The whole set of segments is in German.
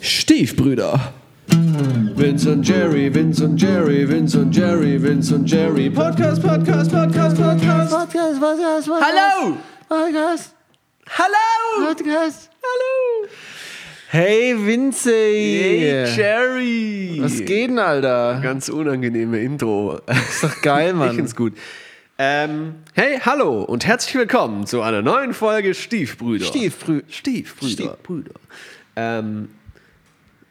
Stiefbrüder. Vince und Jerry, Vince und Jerry, Vince und Jerry, Vince und Jerry. Podcast, Podcast, Podcast, Podcast. Podcast, Podcast, Podcast. Hallo! Podcast, Hallo! Podcast. Hallo! Hey, Vince. Hey, Jerry! Was geht denn, Alter? Ganz unangenehme Intro. Ist doch geil, Ich Mann. find's gut. Ähm, hey, hallo und herzlich willkommen zu einer neuen Folge Stiefbrüder. Stiefbrü- Stiefbrüder. Stief- Brüder. Ähm,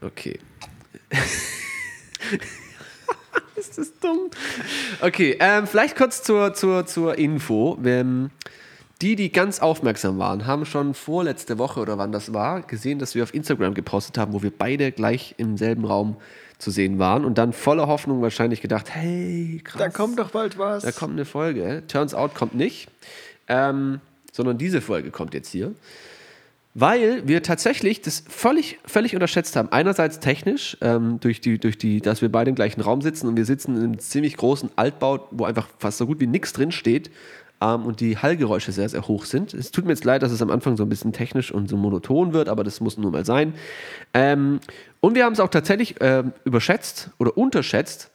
okay. ist das dumm? Okay, ähm, vielleicht kurz zur, zur, zur Info. Ähm, die, die ganz aufmerksam waren, haben schon vorletzte Woche oder wann das war, gesehen, dass wir auf Instagram gepostet haben, wo wir beide gleich im selben Raum zu sehen waren und dann voller Hoffnung wahrscheinlich gedacht, hey, krass. Da kommt doch bald was. Da kommt eine Folge. Turns out kommt nicht. Ähm, sondern diese Folge kommt jetzt hier. Weil wir tatsächlich das völlig, völlig unterschätzt haben. Einerseits technisch, ähm, durch die, durch die, dass wir beide im gleichen Raum sitzen und wir sitzen in einem ziemlich großen Altbau, wo einfach fast so gut wie nichts drin steht ähm, und die Hallgeräusche sehr, sehr hoch sind. Es tut mir jetzt leid, dass es am Anfang so ein bisschen technisch und so monoton wird, aber das muss nun mal sein. Ähm, und wir haben es auch tatsächlich ähm, überschätzt oder unterschätzt,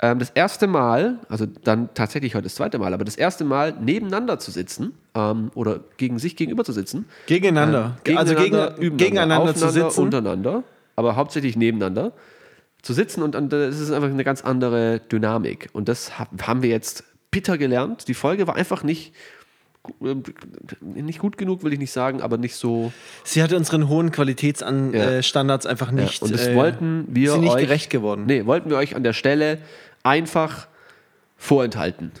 ähm, das erste Mal, also dann tatsächlich heute das zweite Mal, aber das erste Mal nebeneinander zu sitzen ähm, oder gegen sich gegenüber zu sitzen. Gegeneinander. Äh, also gegen, gegeneinander zu sitzen. Untereinander, aber hauptsächlich nebeneinander zu sitzen und, und das ist einfach eine ganz andere Dynamik. Und das hab, haben wir jetzt bitter gelernt. Die Folge war einfach nicht, äh, nicht gut genug, will ich nicht sagen, aber nicht so. Sie hat unseren hohen Qualitätsstandards Ja. äh, einfach nicht. und das äh, wollten wir sind nicht euch, gerecht geworden. Nee, wollten wir euch an der Stelle einfach vorenthalten.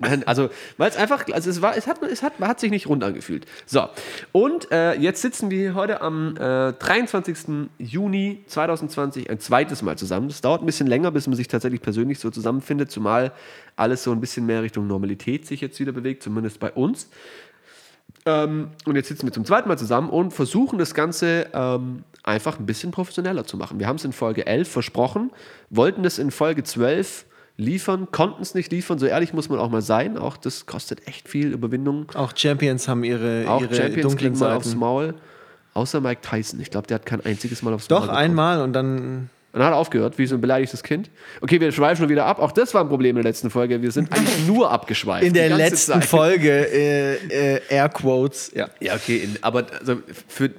Nein, also, weil es einfach, also es war, es hat, es hat, hat sich nicht rund angefühlt. So, und äh, jetzt sitzen wir heute am äh, 23. Juni 2020 ein zweites Mal zusammen. Das dauert ein bisschen länger, bis man sich tatsächlich persönlich so zusammenfindet, zumal alles so ein bisschen mehr Richtung Normalität sich jetzt wieder bewegt, zumindest bei uns. Ähm, und jetzt sitzen wir zum zweiten Mal zusammen und versuchen das Ganze ähm, einfach ein bisschen professioneller zu machen. Wir haben es in Folge 11 versprochen, wollten das in Folge 12 liefern, konnten es nicht liefern. So ehrlich muss man auch mal sein. Auch das kostet echt viel Überwindung. Auch Champions haben ihre, Auch ihre Champions dunklen kriegen mal aufs Seiten. Maul. Außer Mike Tyson. Ich glaube, der hat kein einziges Mal aufs Maul Doch, einmal und dann. Und dann hat er aufgehört, wie so ein beleidigtes Kind. Okay, wir schweifen schon wieder ab. Auch das war ein Problem in der letzten Folge. Wir sind eigentlich nur abgeschweift. In der letzten Zeit. Folge, äh, äh, Air Quotes. Ja. Ja, okay, in, aber also für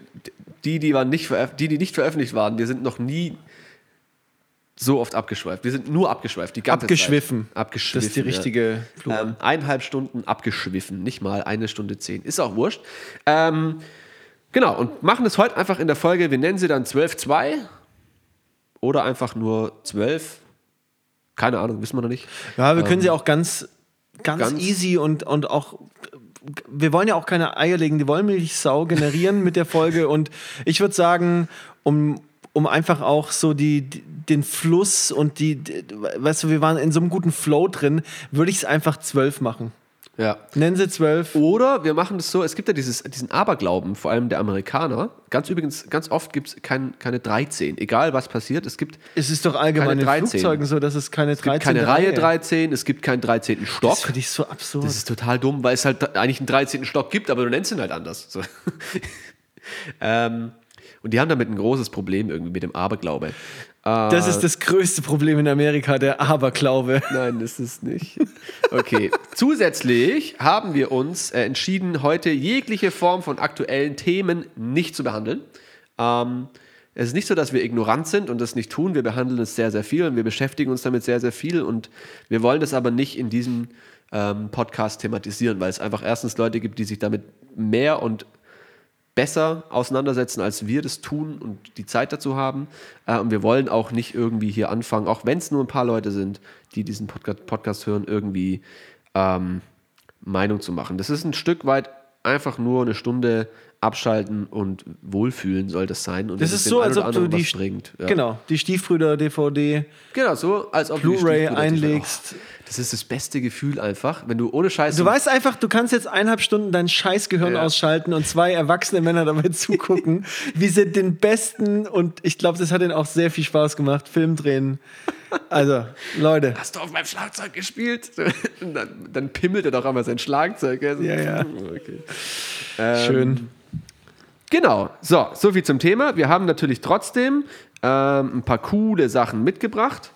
die, die, waren nicht die, die nicht veröffentlicht waren, wir sind noch nie so oft abgeschweift. Wir sind nur abgeschweift, die ganze Abgeschwiffen. Zeit. Abgeschwiffen. Das ist die richtige. Ja. Ähm, eineinhalb Stunden abgeschwiffen, nicht mal eine Stunde zehn. Ist auch wurscht. Ähm, genau, und machen es heute einfach in der Folge, wir nennen sie dann 12.2 oder einfach nur 12. Keine Ahnung, wissen wir noch nicht. Ja, wir können sie auch ganz, ganz, ganz- easy und, und auch. Wir wollen ja auch keine eierlegende Wollmilchsau generieren mit der Folge. Und ich würde sagen, um, um einfach auch so die, die, den Fluss und die, die, weißt du, wir waren in so einem guten Flow drin, würde ich es einfach zwölf machen. Ja. Nennen sie zwölf. Oder wir machen das so, es gibt ja dieses, diesen Aberglauben, vor allem der Amerikaner. Ganz übrigens, ganz oft gibt es kein, keine 13. Egal was passiert, es gibt, Es ist doch allgemein Keine in 13. Flugzeugen so, dass es keine es gibt 13. keine Reihe 13, es gibt keinen 13. Stock. Das finde ich so absurd. Das ist total dumm, weil es halt eigentlich einen 13. Stock gibt, aber du nennst ihn halt anders. So. ähm, und die haben damit ein großes Problem irgendwie mit dem Aberglaube. Äh, Das ist das größte Problem in Amerika, der Aberglaube. Nein, das ist nicht. Okay. Zusätzlich haben wir uns äh, entschieden, heute jegliche Form von aktuellen Themen nicht zu behandeln. Ähm, es ist nicht so, dass wir ignorant sind und das nicht tun. Wir behandeln es sehr, sehr viel und wir beschäftigen uns damit sehr, sehr viel und wir wollen das aber nicht in diesem ähm, Podcast thematisieren, weil es einfach erstens Leute gibt, die sich damit mehr und besser auseinandersetzen, als wir das tun und die Zeit dazu haben. Äh, und wir wollen auch nicht irgendwie hier anfangen, auch wenn es nur ein paar Leute sind, die diesen Podcast, Podcast hören, irgendwie ähm, Meinung zu machen. Das ist ein Stück weit einfach nur eine Stunde abschalten und wohlfühlen soll das sein. Und Das ist es so, dem als ob du die bringt. Ja. Genau, die Stiefbrüder DVD Genau, so als ob Blu-ray einlegst. Oh, das ist das beste Gefühl einfach, wenn du ohne Scheiß Du weißt einfach, du kannst jetzt eineinhalb Stunden dein Scheißgehirn Ja. ausschalten und zwei erwachsene Männer dabei zugucken, wie sie den besten und ich glaube, das hat ihnen auch sehr viel Spaß gemacht, Film drehen. Also, Leute. hast du auf meinem Schlagzeug gespielt? Dann, dann pimmelt er doch einmal sein Schlagzeug. gell? Ja, ja. Okay. Ähm, Schön. Genau, so, so viel zum Thema. Wir haben natürlich trotzdem ähm, ein paar coole Sachen mitgebracht.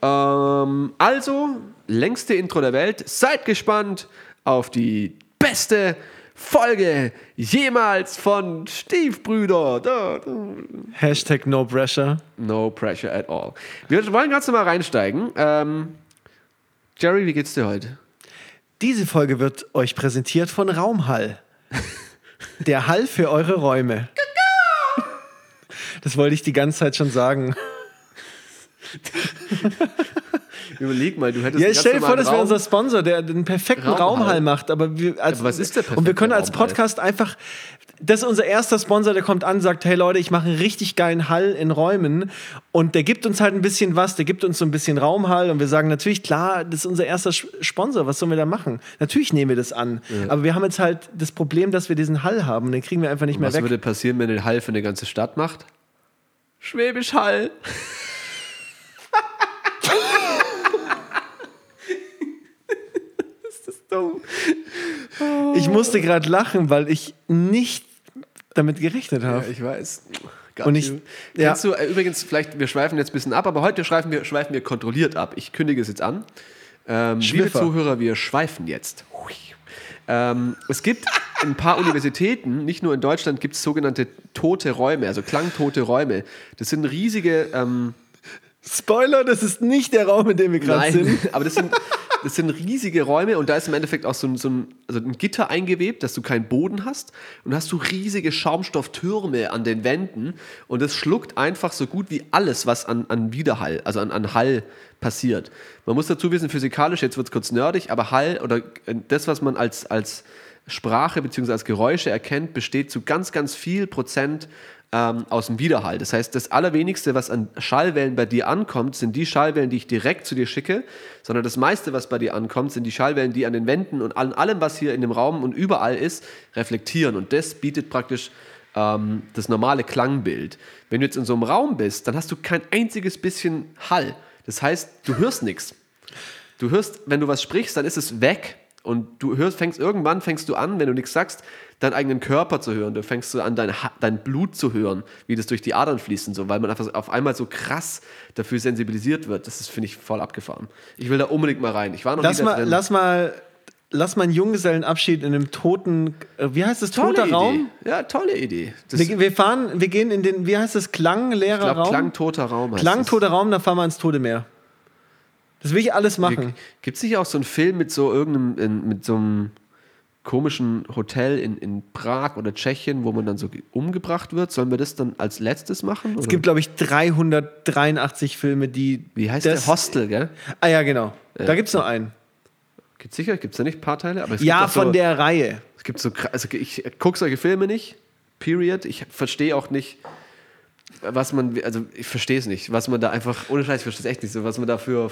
Ähm, also, längste Intro der Welt. Seid gespannt auf die beste Folge jemals von Stiefbrüder. Da, da. Hashtag no pressure. No pressure at all. Wir wollen ganz normal reinsteigen. Ähm, Jerry, wie geht's dir heute? Diese Folge wird euch präsentiert von Raumhall. Der Hall für eure Räume. Das wollte ich die ganze Zeit schon sagen. Überleg mal, du hättest Ja, stell dir vor, das wäre unser Sponsor, der den perfekten Raumhall. Raumhall, macht. Aber, wir als, Aber was ist der Und wir perfekte können als Raumhall? Podcast einfach. Das ist unser erster Sponsor, der kommt an, sagt: Hey Leute, ich mache einen richtig geilen Hall in Räumen. Und der gibt uns halt ein bisschen was, der gibt uns so ein bisschen Raumhall. Und wir sagen natürlich, klar, das ist unser erster Sponsor, was sollen wir da machen? Natürlich nehmen wir das an. Aber wir haben jetzt halt das Problem, dass wir diesen Hall haben. Den kriegen wir einfach nicht mehr Was weg. würde passieren, wenn ihr Hall für eine ganze Stadt macht? Schwäbisch Hall. ist das Ich musste gerade lachen, weil ich nicht damit gerechnet habe. Ja, ich weiß. Got Und ich- ja. Kennst du, äh, übrigens, vielleicht, wir schweifen jetzt ein bisschen ab, aber heute schweifen wir, schweifen wir kontrolliert ab. Ich kündige es jetzt an. Ähm, liebe. Zuhörer, wir schweifen jetzt. Ähm, es gibt ein paar Universitäten, nicht nur in Deutschland, gibt es sogenannte tote Räume, also klangtote Räume. Das sind riesige ähm, Spoiler, das ist nicht der Raum, in dem wir gerade sind. Aber das sind, das sind riesige Räume und da ist im Endeffekt auch so ein, so ein, also ein Gitter eingewebt, dass du keinen Boden hast und hast du riesige Schaumstofftürme an den Wänden und das schluckt einfach so gut wie alles, was an, an Widerhall, also an, an Hall passiert. Man muss dazu wissen, physikalisch, jetzt wird es kurz nerdig, aber Hall oder äh, das, was man als, als Sprache bzw. als Geräusche erkennt, besteht zu ganz, ganz viel Prozent ähm, aus dem Widerhall. Das heißt, das Allerwenigste, was an Schallwellen bei dir ankommt, sind die Schallwellen, die ich direkt zu dir schicke, sondern das meiste, was bei dir ankommt, sind die Schallwellen, die an den Wänden und an allem, was hier in dem Raum und überall ist, reflektieren. Und das bietet praktisch ähm, das normale Klangbild. Wenn du jetzt in so einem Raum bist, dann hast du kein einziges bisschen Hall. Das heißt, du hörst nichts. Du hörst, wenn du was sprichst, dann ist es weg. Und du hörst, fängst irgendwann fängst du an, wenn du nichts sagst, deinen eigenen Körper zu hören. Du fängst so an, dein, dein Blut zu hören, wie das durch die Adern fließt und so, weil man einfach auf einmal so krass dafür sensibilisiert wird. Das ist, finde ich, voll abgefahren. Ich will da unbedingt mal rein. Ich war noch Lass nie da mal, drin. lass mal, lass mal einen Junggesellenabschied in einem toten, äh, wie heißt das, tolle toter Idee. Raum? Ja, tolle Idee. Wir, wir fahren, wir gehen in den, wie heißt das, klangleerer Raum? klangtoter Raum heißt Klangtoter Raum, dann fahren wir ins Tote Meer. Das will ich alles machen. Gibt es nicht auch so einen Film mit so irgendeinem, in, mit so einem komischen Hotel in, in Prag oder Tschechien, wo man dann so ge- umgebracht wird? Sollen wir das dann als letztes machen? Es gibt, glaube ich, 383 Filme, die. Wie heißt das, der? Hostel, gell? Ah ja, genau. Da gibt es nur einen. Gibt sicher? Gibt es da nicht ein paar Teile? Aber es Ja, von so, der Reihe. Es gibt so, also ich gucke solche Filme nicht, period. Ich verstehe auch nicht, was man, also ich verstehe es nicht, was man da einfach, ohne Scheiß, ich verstehe es echt nicht so, was man da für,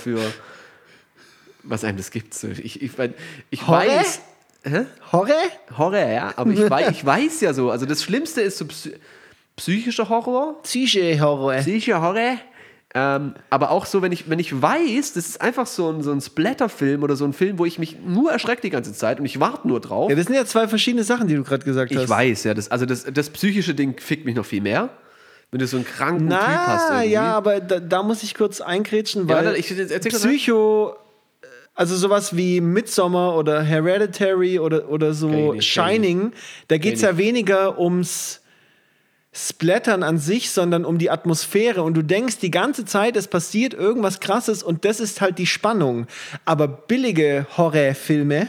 was einem das gibt. So, ich ich, mein, ich Horror? weiß, hä? Horror? Horror, ja, aber ich weiß, ich weiß ja so, also das Schlimmste ist so psy psychischer Horror, Psyche-Horror. psychischer Horror. Ähm, aber auch so, wenn ich, wenn ich weiß, das ist einfach so ein, so ein Splatter-Film oder so ein Film, wo ich mich nur erschrecke die ganze Zeit und ich warte nur drauf. Ja, das sind ja zwei verschiedene Sachen, die du gerade gesagt hast. Ich weiß, ja. Das, also das, das psychische Ding fickt mich noch viel mehr. Wenn du so einen kranken Typ hast. Na, irgendwie. ja, aber da, da muss ich kurz einkrätschen, Ja, weil dann- ich- Psycho, also sowas wie Midsommar oder Hereditary oder, oder so ich nicht, Shining, da geht es ja weniger ums Splattern an sich, sondern um die Atmosphäre. Und du denkst die ganze Zeit, es passiert irgendwas Krasses und das ist halt die Spannung. Aber billige Horrorfilme,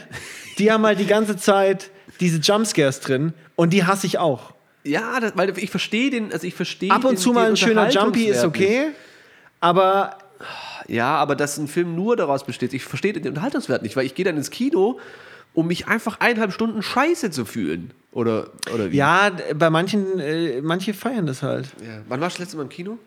die haben halt die ganze Zeit diese Jumpscares drin und die hasse ich auch. Ja, das, weil ich verstehe den, also ich verstehe Ab und den, zu mal ein schöner Jumpy ist okay, aber. Ja, aber dass ein Film nur daraus besteht, ich verstehe den Unterhaltungswert nicht, weil ich gehe dann ins Kino, um mich einfach eineinhalb Stunden scheiße zu fühlen. Oder, oder wie? Ja, bei manchen, äh, manche feiern das halt. Ja. Wann warst du das letzte Mal im Kino?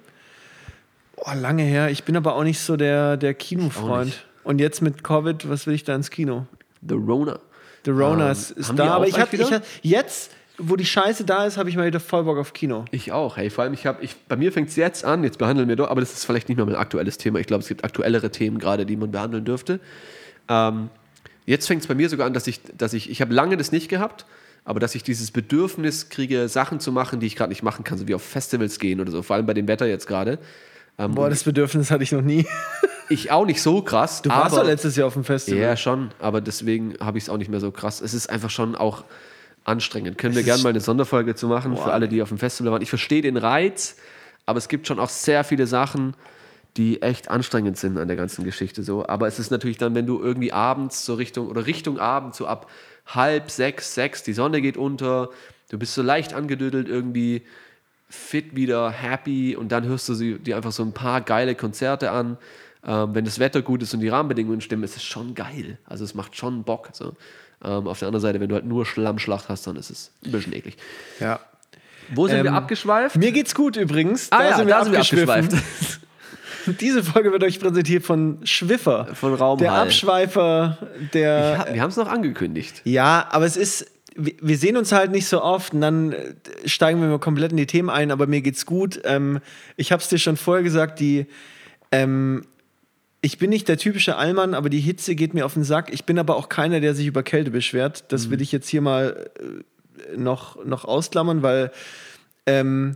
Oh, lange her. Ich bin aber auch nicht so der, der Kinofreund. Und jetzt mit Covid, was will ich da ins Kino? The Rona. The Rona Ähm, ist, da. Aber ich hab, ich hab, jetzt, wo die Scheiße da ist, habe ich mal wieder voll Bock auf Kino. Ich auch, hey. Vor allem, ich habe, ich, bei mir fängt es jetzt an, jetzt behandeln wir doch, aber das ist vielleicht nicht mehr mein aktuelles Thema. Ich glaube, es gibt aktuellere Themen gerade, die man behandeln dürfte. Ähm, jetzt fängt es bei mir sogar an, dass ich, dass ich, ich habe lange das nicht gehabt, aber dass ich dieses Bedürfnis kriege, Sachen zu machen, die ich gerade nicht machen kann, so wie auf Festivals gehen oder so, vor allem bei dem Wetter jetzt gerade. Ähm, Boah, das Bedürfnis hatte ich noch nie. ich auch nicht so krass. Du warst doch letztes Jahr auf dem Festival. Ja, schon, aber deswegen habe ich es auch nicht mehr so krass. Es ist einfach schon auch anstrengend. Können wir gerne mal eine Sonderfolge zu machen Boah, für alle, die auf dem Festival waren. Ich verstehe den Reiz, aber es gibt schon auch sehr viele Sachen, die echt anstrengend sind an der ganzen Geschichte so. Aber es ist natürlich dann, wenn du irgendwie abends so Richtung oder Richtung Abend so ab halb sechs, sechs, die Sonne geht unter, du bist so leicht angedödelt irgendwie fit wieder, happy und dann hörst du sie, dir einfach so ein paar geile Konzerte an. Ähm, wenn das Wetter gut ist und die Rahmenbedingungen stimmen, ist es schon geil. Also es macht schon Bock. So. Ähm, auf der anderen Seite, wenn du halt nur Schlammschlacht hast, dann ist es ein bisschen eklig. Ja. Wo sind Ähm, wir abgeschweift? Mir geht's gut übrigens. Ah ja, da sind wir abgeschweift. Diese Folge wird euch präsentiert von Schwiffer. Von Raumhall. Der Abschweifer, der. Ja, wir haben es noch angekündigt. Ja, aber es ist, wir wir sehen uns halt nicht so oft und dann äh, steigen wir mal komplett in die Themen ein, aber mir geht's gut. Ähm, ich habe es dir schon vorher gesagt, die, ähm, ich bin nicht der typische Allmann, aber die Hitze geht mir auf den Sack. Ich bin aber auch keiner, der sich über Kälte beschwert. Das will ich jetzt hier mal äh, noch, noch ausklammern, weil ähm,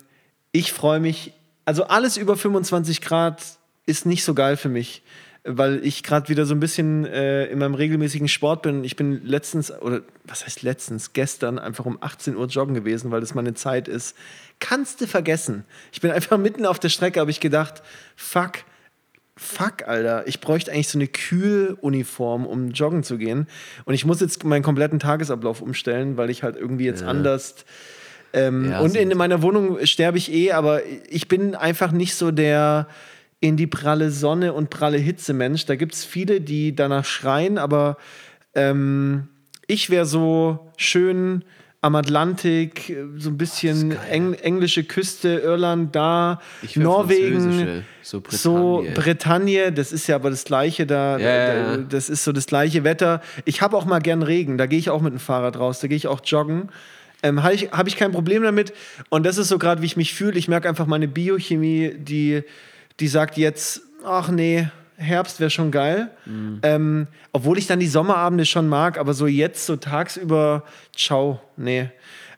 ich freue mich, also alles über 25 Grad ist nicht so geil für mich, weil ich gerade wieder so ein bisschen äh, in meinem regelmäßigen Sport bin. Ich bin letztens, oder was heißt letztens, gestern einfach um 18 Uhr joggen gewesen, weil das meine Zeit ist. Kannst du vergessen. Ich bin einfach mitten auf der Strecke, habe ich gedacht, fuck, fuck, Alter, ich bräuchte eigentlich so eine Kühluniform, um joggen zu gehen. Und ich muss jetzt meinen kompletten Tagesablauf umstellen, weil ich halt irgendwie jetzt anders. Ähm, Ja, und in meiner Wohnung sterbe ich eh, aber ich bin einfach nicht so der in die pralle Sonne und pralle Hitze Mensch. Da gibt es viele, die danach schreien, aber ähm, ich wäre so schön am Atlantik, äh, so ein bisschen eng, englische Küste, Irland da, Norwegen, so so Bretagne. Das ist ja aber das gleiche da, ja, da- das ist so das gleiche Wetter. Ich habe auch mal gern Regen, da gehe ich auch mit dem Fahrrad raus, da gehe ich auch joggen. Ähm, habe ich, hab ich kein Problem damit. Und das ist so gerade, wie ich mich fühle. Ich merke einfach meine Biochemie, die, die sagt jetzt, ach nee, Herbst wäre schon geil. Mhm. Ähm, obwohl ich dann die Sommerabende schon mag, aber so jetzt, so tagsüber, ciao, nee.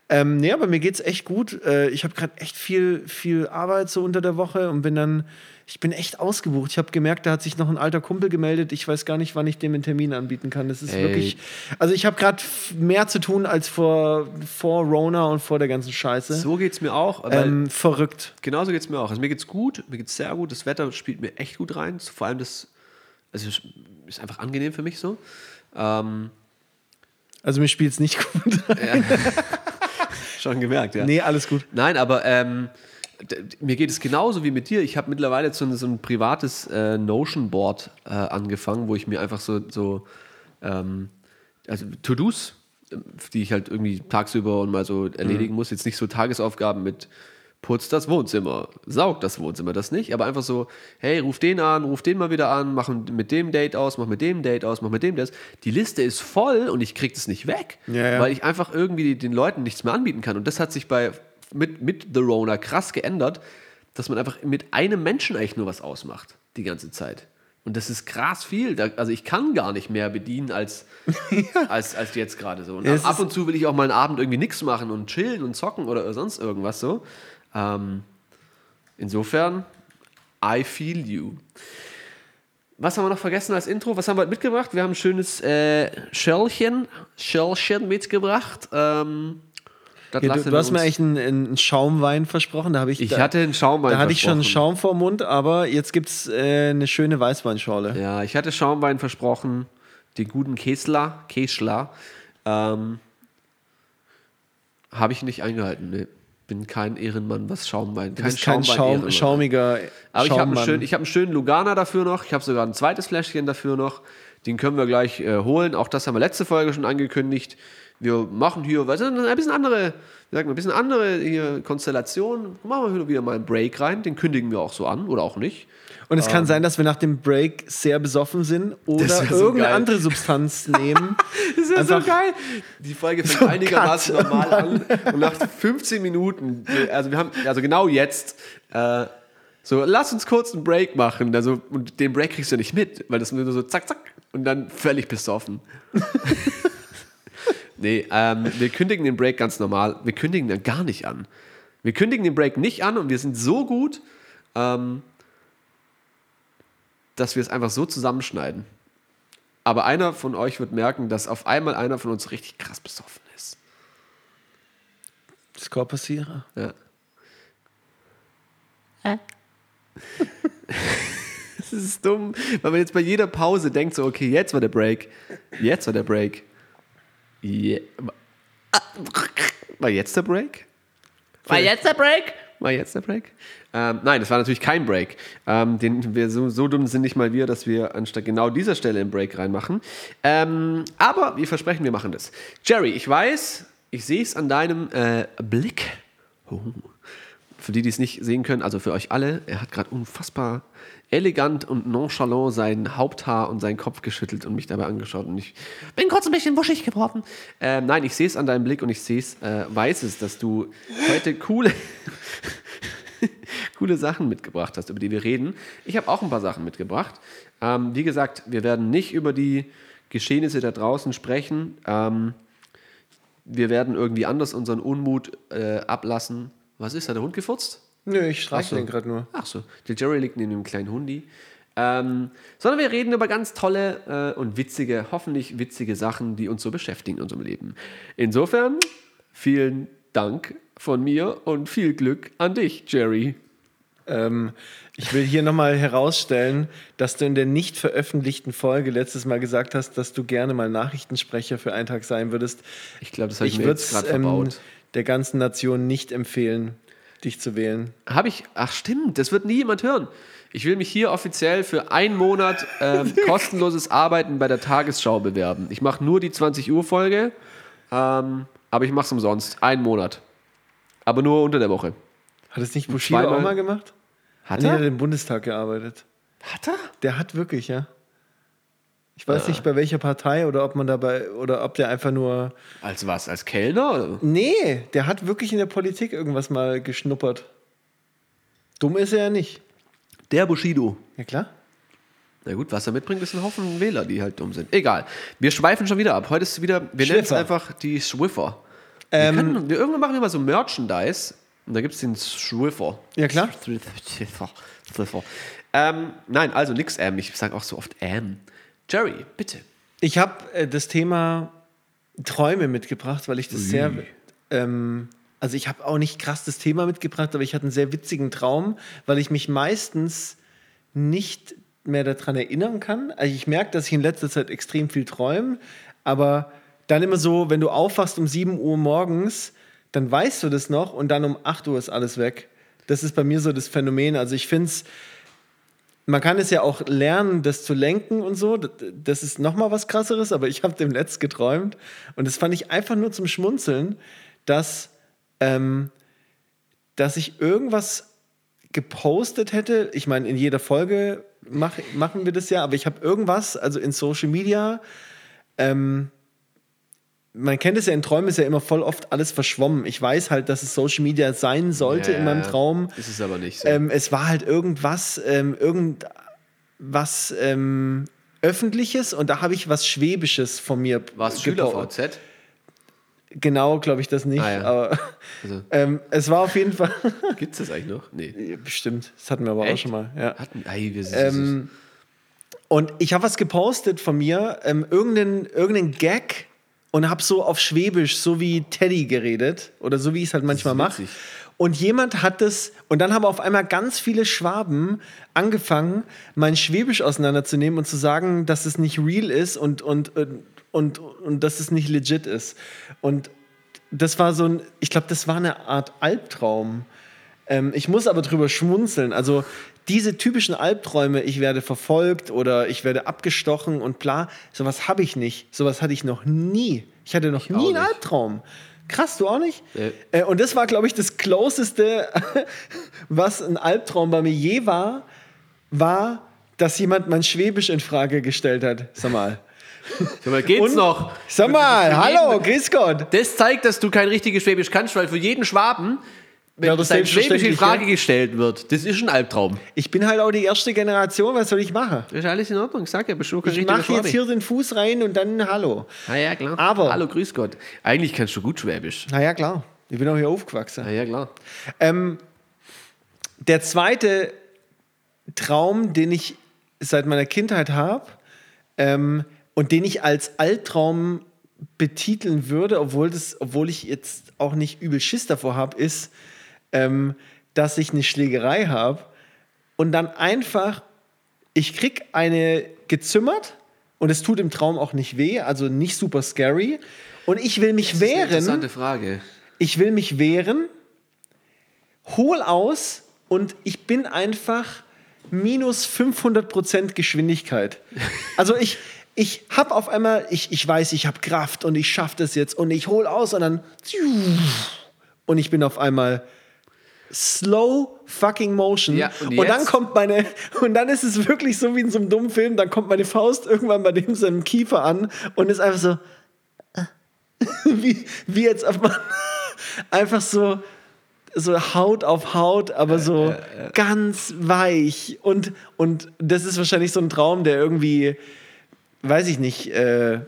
Ähm, nee, aber mir geht's echt gut. Äh, ich habe gerade echt viel, viel Arbeit so unter der Woche und bin dann, ich bin echt ausgebucht. Ich habe gemerkt, da hat sich noch ein alter Kumpel gemeldet. Ich weiß gar nicht, wann ich dem einen Termin anbieten kann. Das ist Ey. wirklich, also ich habe gerade mehr zu tun als vor, vor Rona und vor der ganzen Scheiße. So geht es mir auch. Ähm, verrückt. Genauso geht es mir auch. Also mir geht's gut, mir geht's sehr gut. Das Wetter spielt mir echt gut rein. Vor allem das, also es ist einfach angenehm für mich so. Ähm, Also mir spielt's nicht gut. schon gemerkt, ja. nee, alles gut. Nein, aber ähm, mir geht es genauso wie mit dir. Ich habe mittlerweile so ein, so ein privates äh, Notion-Board äh, angefangen, wo ich mir einfach so, so ähm, also To-Dos, äh, die ich halt irgendwie tagsüber und mal so erledigen muss, jetzt nicht so Tagesaufgaben mit putz das Wohnzimmer, saug das Wohnzimmer, das nicht, aber einfach so, hey, ruf den an, ruf den mal wieder an, mach mit dem Date aus, mach mit dem Date aus, mach mit dem das. Die Liste ist voll und ich krieg das nicht weg, Ja, ja. weil ich einfach irgendwie den Leuten nichts mehr anbieten kann. Und das hat sich bei mit, mit The Rona krass geändert, dass man einfach mit einem Menschen eigentlich nur was ausmacht, die ganze Zeit. Und das ist krass viel. Da, also ich kann gar nicht mehr bedienen als, als, als jetzt gerade so. Und Ja, ab und zu will ich auch mal einen Abend irgendwie nichts machen und chillen und zocken oder sonst irgendwas so. Ähm, insofern, I feel you. Was haben wir noch vergessen als Intro? Was haben wir heute mitgebracht? Wir haben ein schönes äh, Schälchen, Schälchen mitgebracht. Ähm, das Ja, du, du hast mir eigentlich einen, einen Schaumwein versprochen. Da habe ich, Ich da, hatte einen Schaumwein Da hatte ich schon einen. Schaum vor Mund, aber jetzt gibt es äh, eine schöne Weißweinschorle. Ja, ich hatte Schaumwein versprochen, den guten Kesler, Kesler. Ähm, Habe ich nicht eingehalten. Nee. Bin kein Ehrenmann, was Schaumwein. Du bist kein Schaum, schaumiger Aber ich habe einen, ich hab einen schönen Lugana dafür noch. Ich habe sogar ein zweites Fläschchen dafür noch. Den können wir gleich äh, holen. Auch das haben wir letzte Folge schon angekündigt. Wir machen hier was, ein bisschen andere, wie sagt man, ein bisschen andere hier Konstellation. Machen wir hier wieder mal einen Break rein. Den kündigen wir auch so an oder auch nicht. Und es kann sein, dass wir nach dem Break sehr besoffen sind oder so irgendeine geil. andere Substanz nehmen. Das ist ja so geil. Die Folge fängt So einigermaßen Cut. normal an und nach 15 Minuten, also wir haben, also genau jetzt, äh, so, lass uns kurz einen Break machen. Also, und den Break kriegst du nicht mit, weil das nur so zack, zack und dann völlig besoffen. Nee, ähm, wir kündigen den Break ganz normal. Wir kündigen den gar nicht an. Wir kündigen den Break nicht an und wir sind so gut, ähm, dass wir es einfach so zusammenschneiden. Aber einer von euch wird merken, dass auf einmal einer von uns richtig krass besoffen ist. Das kann passieren. Ja. Das ist dumm, weil man jetzt bei jeder Pause denkt so, okay, jetzt war der Break. Jetzt war der Break. Je war jetzt der Break? War jetzt der Break? War jetzt der Break? Ähm, nein, das war natürlich kein Break. Ähm, den wir so, so dumm sind nicht mal wir, dass wir anstatt genau dieser Stelle einen Break reinmachen. Ähm, aber wir versprechen, wir machen das. Jerry, ich weiß, ich sehe es an deinem äh, Blick. Oh. Für die, die es nicht sehen können, also für euch alle, er hat gerade unfassbar elegant und nonchalant sein Haupthaar und seinen Kopf geschüttelt und mich dabei angeschaut und ich bin kurz ein bisschen wuschig geworden. Ähm, nein, ich sehe es an deinem Blick und ich sehe es, äh, weiß es, dass du heute coole, coole Sachen mitgebracht hast, über die wir reden. Ich habe auch ein paar Sachen mitgebracht. Ähm, wie gesagt, wir werden nicht über die Geschehnisse da draußen sprechen. Ähm, wir werden irgendwie anders unseren Unmut äh, ablassen. Was ist, hat der Hund gefurzt? Nö, ich streiche so. den gerade nur. Ach so, der Jerry liegt neben dem kleinen Hundi. Ähm, sondern wir reden über ganz tolle äh, und witzige, hoffentlich witzige Sachen, die uns so beschäftigen in unserem Leben. Insofern, vielen Dank von mir und viel Glück an dich, Jerry. Ähm, ich will hier nochmal herausstellen, dass du in der nicht veröffentlichten Folge letztes Mal gesagt hast, dass du gerne mal Nachrichtensprecher für einen Tag sein würdest. Ich glaube, das habe ich, Ich mir würde jetzt es gerade ähm, verbaut. der ganzen Nation nicht empfehlen, dich zu wählen. Habe ich, ach stimmt, das wird nie jemand hören. Ich will mich hier offiziell für einen Monat ähm, kostenloses Arbeiten bei der Tagesschau bewerben. Ich mache nur die 20 Uhr Folge, ähm, aber ich mache es umsonst. Einen Monat. Aber nur unter der Woche. Hat es nicht Bushido auch mal gemacht? Hat Nee, der hat er? im Bundestag gearbeitet. Hat er? Der hat wirklich, ja. Ich weiß nicht, bei welcher Partei oder ob man dabei oder ob der einfach nur. Als was? Als Kellner? Nee, der hat wirklich in der Politik irgendwas mal geschnuppert. Dumm ist er ja nicht. Der Bushido. Ja, klar. Na gut, was er mitbringt, ist ein Haufen Wähler, die halt dumm sind. Egal. Wir schweifen schon wieder ab. Heute ist wieder, wir nennen es einfach die Swiffer. Wir Ähm, können, wir, irgendwann machen wir mal so Merchandise und da gibt es den Swiffer. Ja, klar. Swiffer. Swiffer. Ähm, nein, also nix ähm. Ich sage auch so oft ähm. Jerry, bitte. Ich habe äh, das Thema Träume mitgebracht, weil ich das sehr. Ähm, also, ich habe auch nicht krass das Thema mitgebracht, aber ich hatte einen sehr witzigen Traum, weil ich mich meistens nicht mehr daran erinnern kann. Also, ich merke, dass ich in letzter Zeit extrem viel träume, aber dann immer so, wenn du aufwachst um 7 Uhr morgens, dann weißt du das noch und dann um 8 Uhr ist alles weg. Das ist bei mir so das Phänomen. Also, ich finde es man kann es ja auch lernen, das zu lenken und so. Das- ist nochmal was krasseres, aber ich habe dem Letzt geträumt. Und das fand ich einfach nur zum Schmunzeln, dass, ähm, dass ich irgendwas gepostet hätte. Ich meine, in jeder Folge mach, machen wir das ja, aber ich habe irgendwas, also in Social Media, ähm, man kennt es ja in Träumen, ist ja immer voll oft alles verschwommen. Ich weiß halt, dass es Social Media sein sollte in meinem Traum. Ist es aber nicht so. Ähm, es war halt irgendwas, ähm, irgendwas ähm, Öffentliches und da habe ich was Schwäbisches von mir. War es Schüler-VZ? Genau, glaube ich das nicht. Ah, ja. Aber Also, ähm, es war auf jeden Fall. gibt es das eigentlich noch? Nee. Bestimmt. Das hatten wir aber auch Echt? schon mal. Ja. Hatten, ei, wir sind, Ähm, und ich habe was gepostet von mir, ähm, irgendeinen irgendeinen Gag und habe so auf Schwäbisch, so wie Teddy geredet oder so wie ich es halt manchmal mache. Und jemand hat das, und dann haben auf einmal ganz viele Schwaben angefangen, mein Schwäbisch auseinanderzunehmen und zu sagen, dass es nicht real ist und, und, und, und, und dass es nicht legit ist. Und das war so ein, ich glaube, das war eine Art Albtraum. Ähm, ich muss aber drüber schmunzeln. Also diese typischen Albträume, ich werde verfolgt oder ich werde abgestochen und bla, sowas habe ich nicht. Sowas hatte ich noch nie. Ich hatte noch nie auch einen. Albtraum. Krass, du auch nicht? Nee. Äh, und das war, glaube ich, das Closeste, was ein Albtraum bei mir je war, war, dass jemand mein Schwäbisch in Frage gestellt hat. Sag mal. Sag mal, geht's Und- noch? Sag mal, hallo, jeden- grüß Gott. Das zeigt, dass du kein richtiges Schwäbisch kannst, weil für jeden Schwaben wenn Ja, ist Schwäbisch in Frage ja. gestellt wird, das ist ein Albtraum. Ich bin halt auch die erste Generation, was soll ich machen? Das ist alles in Ordnung, sag ja, bist du Ich mache jetzt hier den Fuß rein und dann Hallo. Ah ja, klar. Aber- Hallo, grüß Gott. Eigentlich kannst du gut Schwäbisch. Na ja, klar. Ich bin auch hier aufgewachsen. Ah ja, klar. Ähm, der zweite Traum, den ich seit meiner Kindheit habe ähm, und den ich als Albtraum betiteln würde, obwohl, das, obwohl ich jetzt auch nicht übel Schiss davor habe, ist, ähm, dass ich eine Schlägerei habe und dann einfach, ich krieg eine gezimmert und es tut im Traum auch nicht weh, also nicht super scary. Und ich will mich Das ist eine wehren. interessante Frage. Ich will mich wehren, hol aus und ich bin einfach minus 500% Geschwindigkeit. Also ich, ich habe auf einmal, ich, ich weiß, ich habe Kraft und ich schaffe das jetzt und ich hol aus und dann und ich bin auf einmal slow fucking motion Ja, und und, dann kommt meine und dann ist es wirklich so wie in so einem dummen Film, dann kommt meine Faust irgendwann bei dem seinem Kiefer an und ist einfach so wie, wie jetzt auf man einfach so, so Haut auf Haut, aber so ganz weich. Und, und das ist wahrscheinlich so ein Traum, der irgendwie, weiß ich nicht, äh,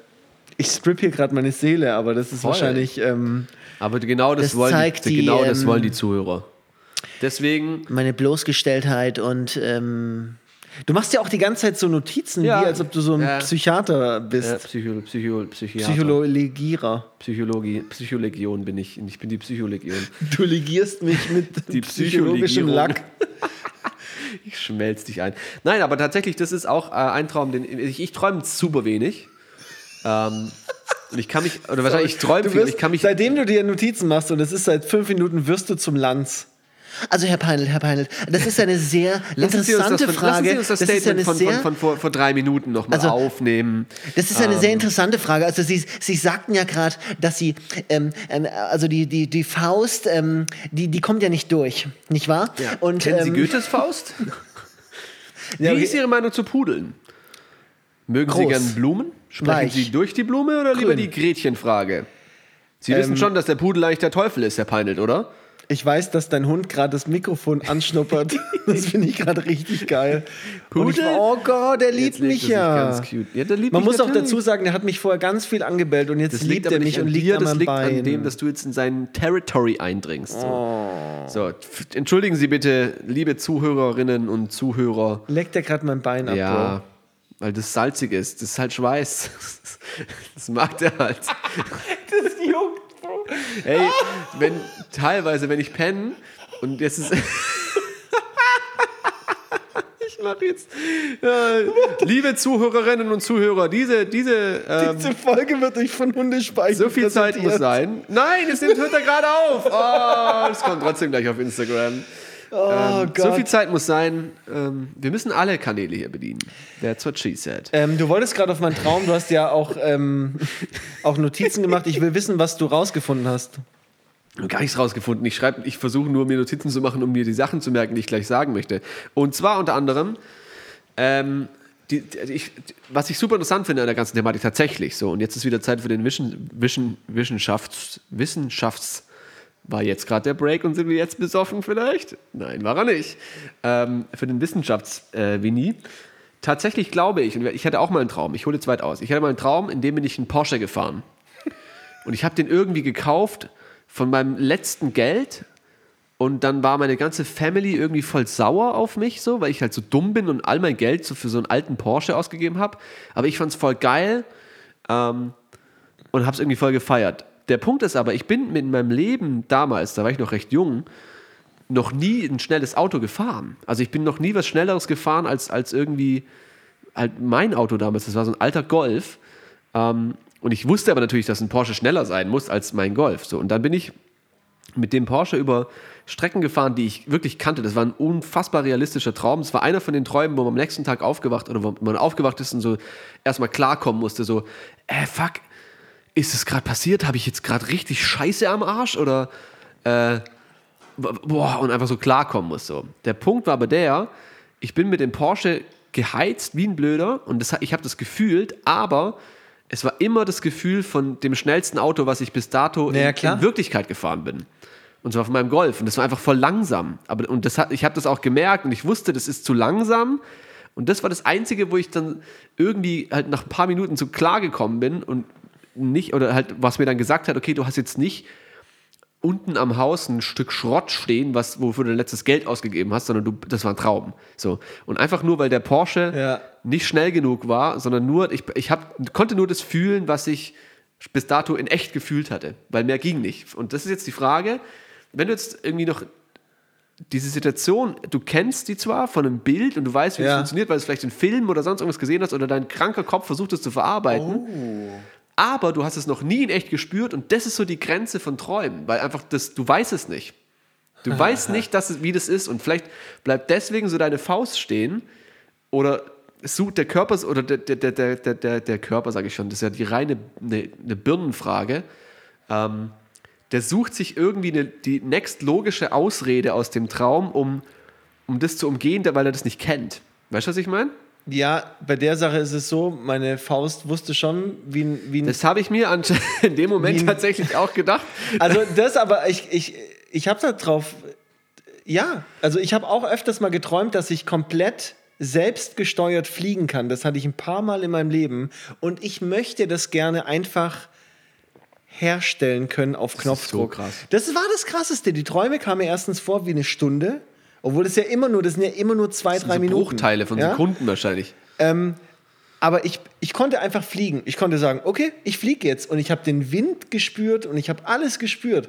ich strip hier gerade meine Seele, aber das ist Voll. wahrscheinlich. Ähm, Aber genau das, Das wollen, zeigt die, die, genau das ähm, wollen die Zuhörer. Deswegen, meine Bloßgestelltheit und. Ähm, du machst ja auch die ganze Zeit so Notizen, Ja. wie als ob du so ein Ja. Psychiater bist. Psycho, Psycho, Psychiater. Psychologierer. Psychologie, Psycholegion bin ich. Ich bin die Psycholegion. Du legierst mich mit Die psychologischem. Lack. Ich schmelz dich ein. Nein, aber tatsächlich, das ist auch äh, ein Traum, den ich, ich träume super wenig. Ähm, und ich kann mich, oder wahrscheinlich, ich träume viel, wirst, ich kann mich, seitdem du dir Notizen machst und es ist seit fünf Minuten, wirst du zum Lanz. Also Herr Peinl, Herr Peinl, das ist eine sehr Sie interessante von, Frage. lassen Sie uns das, ist Statement eine von, sehr, von, von, vor, vor drei Minuten nochmal Also, aufnehmen. das ist eine sehr interessante Frage. Also Sie, Sie sagten ja gerade, dass Sie, ähm, ähm, also die, die, die Faust, ähm, die, die kommt ja nicht durch, nicht wahr? Und, Kennen Sie ähm, Goethes Faust? Wie Ja, okay. ist Ihre Meinung zu Pudeln? Mögen Sie Groß. gern Blumen? Sprechen Weich. Sie durch die Blume oder lieber Grün. die Gretchenfrage? Sie Ähm, wissen schon, dass der Pudel eigentlich der Teufel ist, Herr Peinelt, oder? Ich weiß, dass dein Hund gerade das Mikrofon anschnuppert. das finde ich gerade richtig geil. Und ich, Pudel? oh Gott, der liebt mich ja. Ganz cute. ja der liebt Man muss auch dazu sagen, der hat mich vorher ganz viel angebellt und jetzt Das liebt er mich und liegt dir, an das liegt Bein. an dem, dass du jetzt in sein Territory eindringst. So. Oh. so, entschuldigen Sie bitte, liebe Zuhörerinnen und Zuhörer. Leckt er gerade mein Bein ab, Ja, weil das salzig ist. Das ist halt Schweiß. Das mag der halt. Bro. Das juckt, Hey, wenn teilweise, wenn ich penne und jetzt ist. ich mache jetzt. Äh, liebe Zuhörerinnen und Zuhörer, diese, diese. Ähm, Diese Folge wird euch von Hundespeichen so viel Zeit muss sein. Nein, es nimmt Twitter gerade auf. Oh, das kommt trotzdem gleich auf Instagram. Oh ähm, Gott. so viel Zeit muss sein. Ähm, wir müssen alle Kanäle hier bedienen. That's what she said. Ähm, du wolltest gerade auf meinen Traum, du hast ja auch, ähm, auch Notizen gemacht. Ich will wissen, was du rausgefunden hast. Gar nichts rausgefunden. Ich schreibe, ich versuche nur mir Notizen zu machen, um mir die Sachen zu merken, die ich gleich sagen möchte. Und zwar unter anderem, ähm, die, die, ich, was ich super interessant finde an der ganzen Thematik tatsächlich so. Und jetzt ist wieder Zeit für den Wischen, Wischen, Wissenschafts, Wissenschafts. War jetzt gerade der Break und sind wir jetzt besoffen vielleicht? Nein, war er nicht. Ähm, für den Wissenschafts-Winnie. Tatsächlich glaube ich, und ich hatte auch mal einen Traum, ich hole jetzt weit aus. Ich hatte mal einen Traum, in dem bin ich einen Porsche gefahren. Und ich habe den irgendwie gekauft von meinem letzten Geld. Und dann war meine ganze Family irgendwie voll sauer auf mich, so, weil ich halt so dumm bin und all mein Geld so für so einen alten Porsche ausgegeben habe. Aber ich fand es voll geil ähm, und habe es irgendwie voll gefeiert. Der Punkt ist aber, ich bin in meinem Leben damals, da war ich noch recht jung, noch nie ein schnelles Auto gefahren. Also ich bin noch nie was Schnelleres gefahren als, als irgendwie halt mein Auto damals. Das war so ein alter Golf. Ähm, und ich wusste aber natürlich, dass ein Porsche schneller sein muss als mein Golf. So, und dann bin ich mit dem Porsche über Strecken gefahren, die ich wirklich kannte. Das war ein unfassbar realistischer Traum. Es war einer von den Träumen, wo man am nächsten Tag aufgewacht oder wo man aufgewacht ist und so erstmal klarkommen musste, so, äh, fuck, ist es gerade passiert? Habe ich jetzt gerade richtig Scheiße am Arsch oder äh, boah, und einfach so klarkommen muss. So. Der Punkt war aber der, ich bin mit dem Porsche geheizt wie ein Blöder und das, ich habe das gefühlt, aber es war immer das Gefühl von dem schnellsten Auto, was ich bis dato Ja, in, in Wirklichkeit gefahren bin. Und zwar von meinem Golf. Und das war einfach voll langsam. Aber, und das hat, ich habe das auch gemerkt und ich wusste, das ist zu langsam. Und das war das Einzige, wo ich dann irgendwie halt nach ein paar Minuten so klar gekommen bin und nicht, oder halt, was mir dann gesagt hat, okay, du hast jetzt nicht unten am Haus ein Stück Schrott stehen, was, wofür du dein letztes Geld ausgegeben hast, sondern du, das war ein Traum. So. Und einfach nur, weil der Porsche Ja. nicht schnell genug war, sondern nur, ich, ich hab, konnte nur das fühlen, was ich bis dato in echt gefühlt hatte, weil mehr ging nicht. Und das ist jetzt die Frage, wenn du jetzt irgendwie noch diese Situation, du kennst die zwar von einem Bild und du weißt, wie es Ja. funktioniert, weil du es vielleicht in Filmen oder sonst irgendwas gesehen hast oder dein kranker Kopf versucht es zu verarbeiten, aber du hast es noch nie in echt gespürt und das ist so die Grenze von Träumen, weil einfach das, du weißt es nicht. Du weißt nicht, dass es, wie das ist und vielleicht bleibt deswegen so deine Faust stehen oder sucht der Körper oder der, der, der, der, der, der, der Körper, sage ich schon, das ist ja die reine eine, eine Birnenfrage. Ähm, der sucht sich irgendwie eine, die nächstlogische Ausrede aus dem Traum, um, um das zu umgehen, weil er das nicht kennt. Weißt du, was ich meine? Ja, bei der Sache ist es so, meine Faust wusste schon, wie ein. Wie Das habe ich mir an, in dem Moment tatsächlich auch gedacht. also, das aber, ich, ich, ich habe da drauf. Ja, also ich habe auch öfters mal geträumt, dass ich komplett selbstgesteuert fliegen kann. Das hatte ich ein paar Mal in meinem Leben. Und ich möchte das gerne einfach herstellen können auf Knopfdruck. so krass. Das war das Krasseste. Die Träume kamen mir erstens vor wie eine Stunde. Obwohl das ja immer nur, das sind ja immer nur zwei, drei so Minuten. Bruchteile von ja? Sekunden wahrscheinlich. Aber ich, ich konnte einfach fliegen. Ich konnte sagen, okay, ich fliege jetzt. Und ich habe den Wind gespürt und ich habe alles gespürt.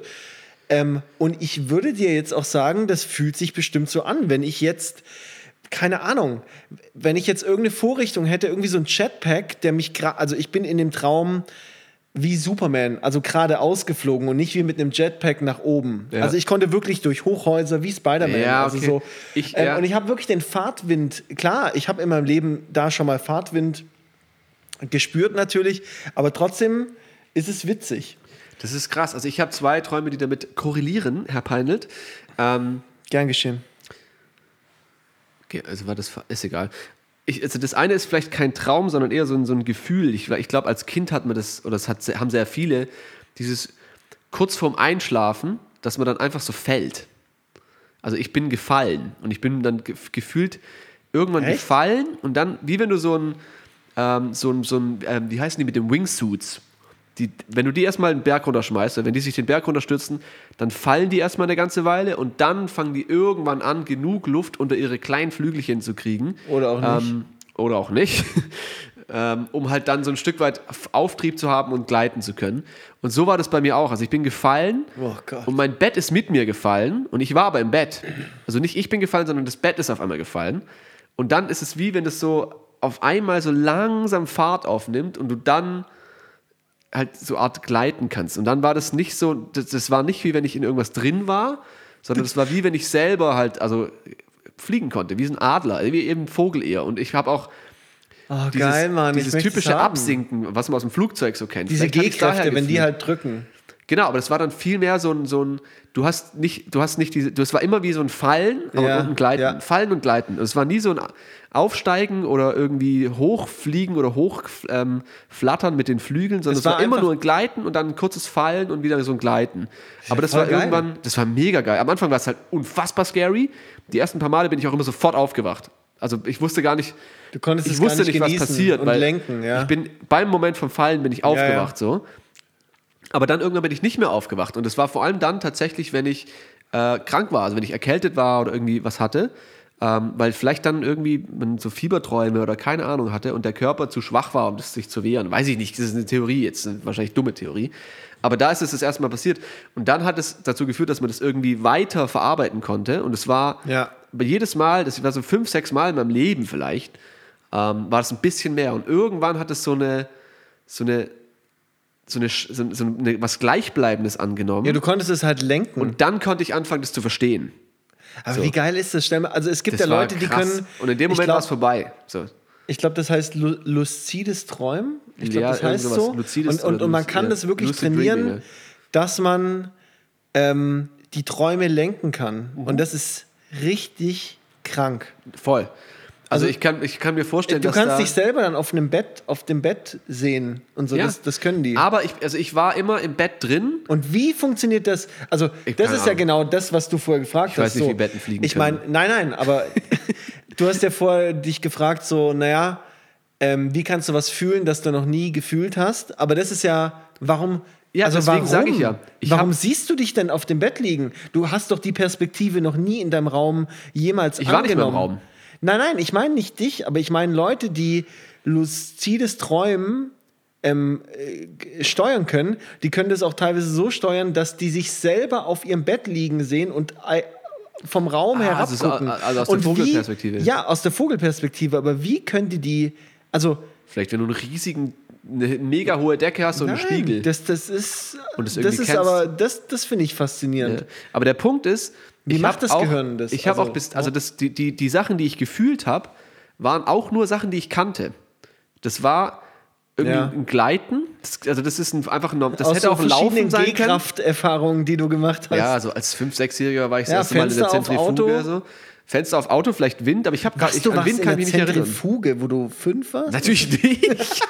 Ähm, und ich würde dir jetzt auch sagen, das fühlt sich bestimmt so an, wenn ich jetzt, keine Ahnung, wenn ich jetzt irgendeine Vorrichtung hätte, irgendwie so ein Jetpack, der mich gerade, also ich bin in dem Traum wie Superman, also gerade ausgeflogen und nicht wie mit einem Jetpack nach oben. Ja. Also ich konnte wirklich durch Hochhäuser wie Spider-Man. Ja, also okay. so. Ich- ähm, ja. Und ich habe wirklich den Fahrtwind, klar, ich habe in meinem Leben da schon mal Fahrtwind gespürt natürlich, aber trotzdem ist es witzig. Das ist krass. Also ich habe zwei Träume, die damit korrelieren, Herr Peinelt. Ähm, Gern geschehen. okay, also war das ist egal. Ich, also das eine ist vielleicht kein Traum, sondern eher so ein, so ein Gefühl. Ich, ich glaube, als Kind hat man das, oder das hat, haben sehr viele, dieses kurz vorm Einschlafen, dass man dann einfach so fällt. Also ich bin gefallen und ich bin dann ge gefühlt irgendwann Echt? gefallen und dann, wie wenn du so ein, ähm, so ein, so ein ähm, wie heißen die mit den Wingsuits? Die, wenn du die erstmal einen Berg runterschmeißt, wenn die sich den Berg runterstürzen, dann fallen die erstmal eine ganze Weile und dann fangen die irgendwann an, genug Luft unter ihre kleinen Flügelchen zu kriegen. Oder auch nicht. Ähm, oder auch nicht. ähm, um halt dann so ein Stück weit Auftrieb zu haben und gleiten zu können. Und so war das bei mir auch. Also ich bin gefallen Oh und mein Bett ist mit mir gefallen und ich war aber im Bett. Also nicht ich bin gefallen, sondern das Bett ist auf einmal gefallen. Und dann ist es wie, wenn es so auf einmal so langsam Fahrt aufnimmt und du dann halt so Art gleiten kannst. Und dann war das nicht so, das, das war nicht wie wenn ich in irgendwas drin war, sondern das war wie wenn ich selber halt, also fliegen konnte, wie so ein Adler, wie eben ein Vogel eher. Und ich habe auch Oh, dieses, geil, dieses typische. Absinken, was man aus dem Flugzeug so kennt. Diese G-Kräfte, wenn die halt drücken. Genau, aber das war dann viel mehr so ein, so ein du hast nicht, du hast nicht diese, das war immer wie so ein Fallen aber Ja, und ein Gleiten. ja. Fallen und Gleiten. Es war nie so ein Aufsteigen oder irgendwie hochfliegen oder hochflattern ähm, mit den Flügeln, sondern Es es war, war immer nur ein Gleiten und dann ein kurzes Fallen und wieder so ein Gleiten. Aber das war geil. irgendwann, das war mega geil. Am Anfang war es halt unfassbar scary. Die ersten paar Male bin ich auch immer sofort aufgewacht. Also ich wusste gar nicht, Du konntest ich wusste nicht nicht, was passiert, weil lenken, ja. ich bin beim Moment vom Fallen bin ich aufgewacht so. Aber dann irgendwann bin ich nicht mehr aufgewacht und es war vor allem dann tatsächlich, wenn ich äh, krank war, also wenn ich erkältet war oder irgendwie was hatte, ähm, weil vielleicht dann irgendwie man so Fieberträume oder keine Ahnung hatte und der Körper zu schwach war, um das sich zu wehren. Weiß ich nicht, das ist eine Theorie jetzt, eine wahrscheinlich dumme Theorie. Aber da ist es das erste Mal passiert und dann hat es dazu geführt, dass man das irgendwie weiter verarbeiten konnte und es war Ja. jedes Mal, das war so fünf, sechs Mal in meinem Leben vielleicht, ähm, war es ein bisschen mehr. Und irgendwann hat es so eine, so eine, so eine, so so eine was Gleichbleibendes angenommen. Ja, du konntest es halt lenken. und dann konnte ich anfangen, das zu verstehen. aber wie geil ist das? Also es gibt Das ja Leute, die können. Und in dem Moment war es vorbei. So. Ich glaube, das heißt lu luzides Träumen. Ich glaube, Ja, das heißt so. sowas. Luzides und, und, und man kann ja, das wirklich Lucid trainieren, Dreaming, ja. dass man ähm, die Träume lenken kann. Mhm. Und das ist richtig krank. Voll. Also, ich, kann, ich kann mir vorstellen, Du dass kannst da, dich selber dann auf einem Bett, auf dem Bett sehen und so. Ja. Das, das können die. Aber ich, also ich war immer im Bett drin. Und wie funktioniert das? Also, Ich- das ist ja Ahnung. genau das, was du vorher gefragt Ich hast. weiß nicht, so. wie Betten fliegen Ich meine, nein, nein, aber du hast ja vorher dich gefragt, so, naja, ähm, wie kannst du was fühlen, das du noch nie gefühlt hast? Aber das ist ja, warum. Ja, also deswegen warum? sag ich ja. Ich warum siehst du dich denn auf dem Bett liegen? Du hast doch die Perspektive noch nie in deinem Raum jemals Ich war nicht mehr im angenommen. Raum. Nein, nein, ich meine nicht dich, aber ich meine Leute, die luzides Träumen ähm, äh, steuern können, die können das auch teilweise so steuern, dass die sich selber auf ihrem Bett liegen sehen und äh, vom Raum Ah, also so- herabgucken. also aus der Und Vogelperspektive. Wie, ja, aus der Vogelperspektive. Aber wie können die die, also Vielleicht, wenn du einen riesigen, eine mega hohe Decke hast und einen nein, Spiegel. das, das ist, Und das das, ist kennst. aber, das, das finde ich faszinierend. Ja. Aber der Punkt ist, Wie ich macht das auch, Gehirn das? Ich habe Also, auch bis, also das, die, die, die Sachen, die ich gefühlt habe, waren auch nur Sachen, die ich kannte. Das war irgendwie Ja. ein Gleiten. Das, also das ist ein, einfach ein, das Aus hätte so auch ein Laufen sein können. G-Kraft-Erfahrungen, die du gemacht hast. Ja, also als 5-, 6-Jähriger war ich das Ja, erste Mal in der Fenster Zentrifuge. Auto. So. Fenster auf Auto, vielleicht Wind, aber ich habe du an Wind in kann ich mich nicht erinnern. Zentrifuge, wo du fünf warst? Natürlich nicht.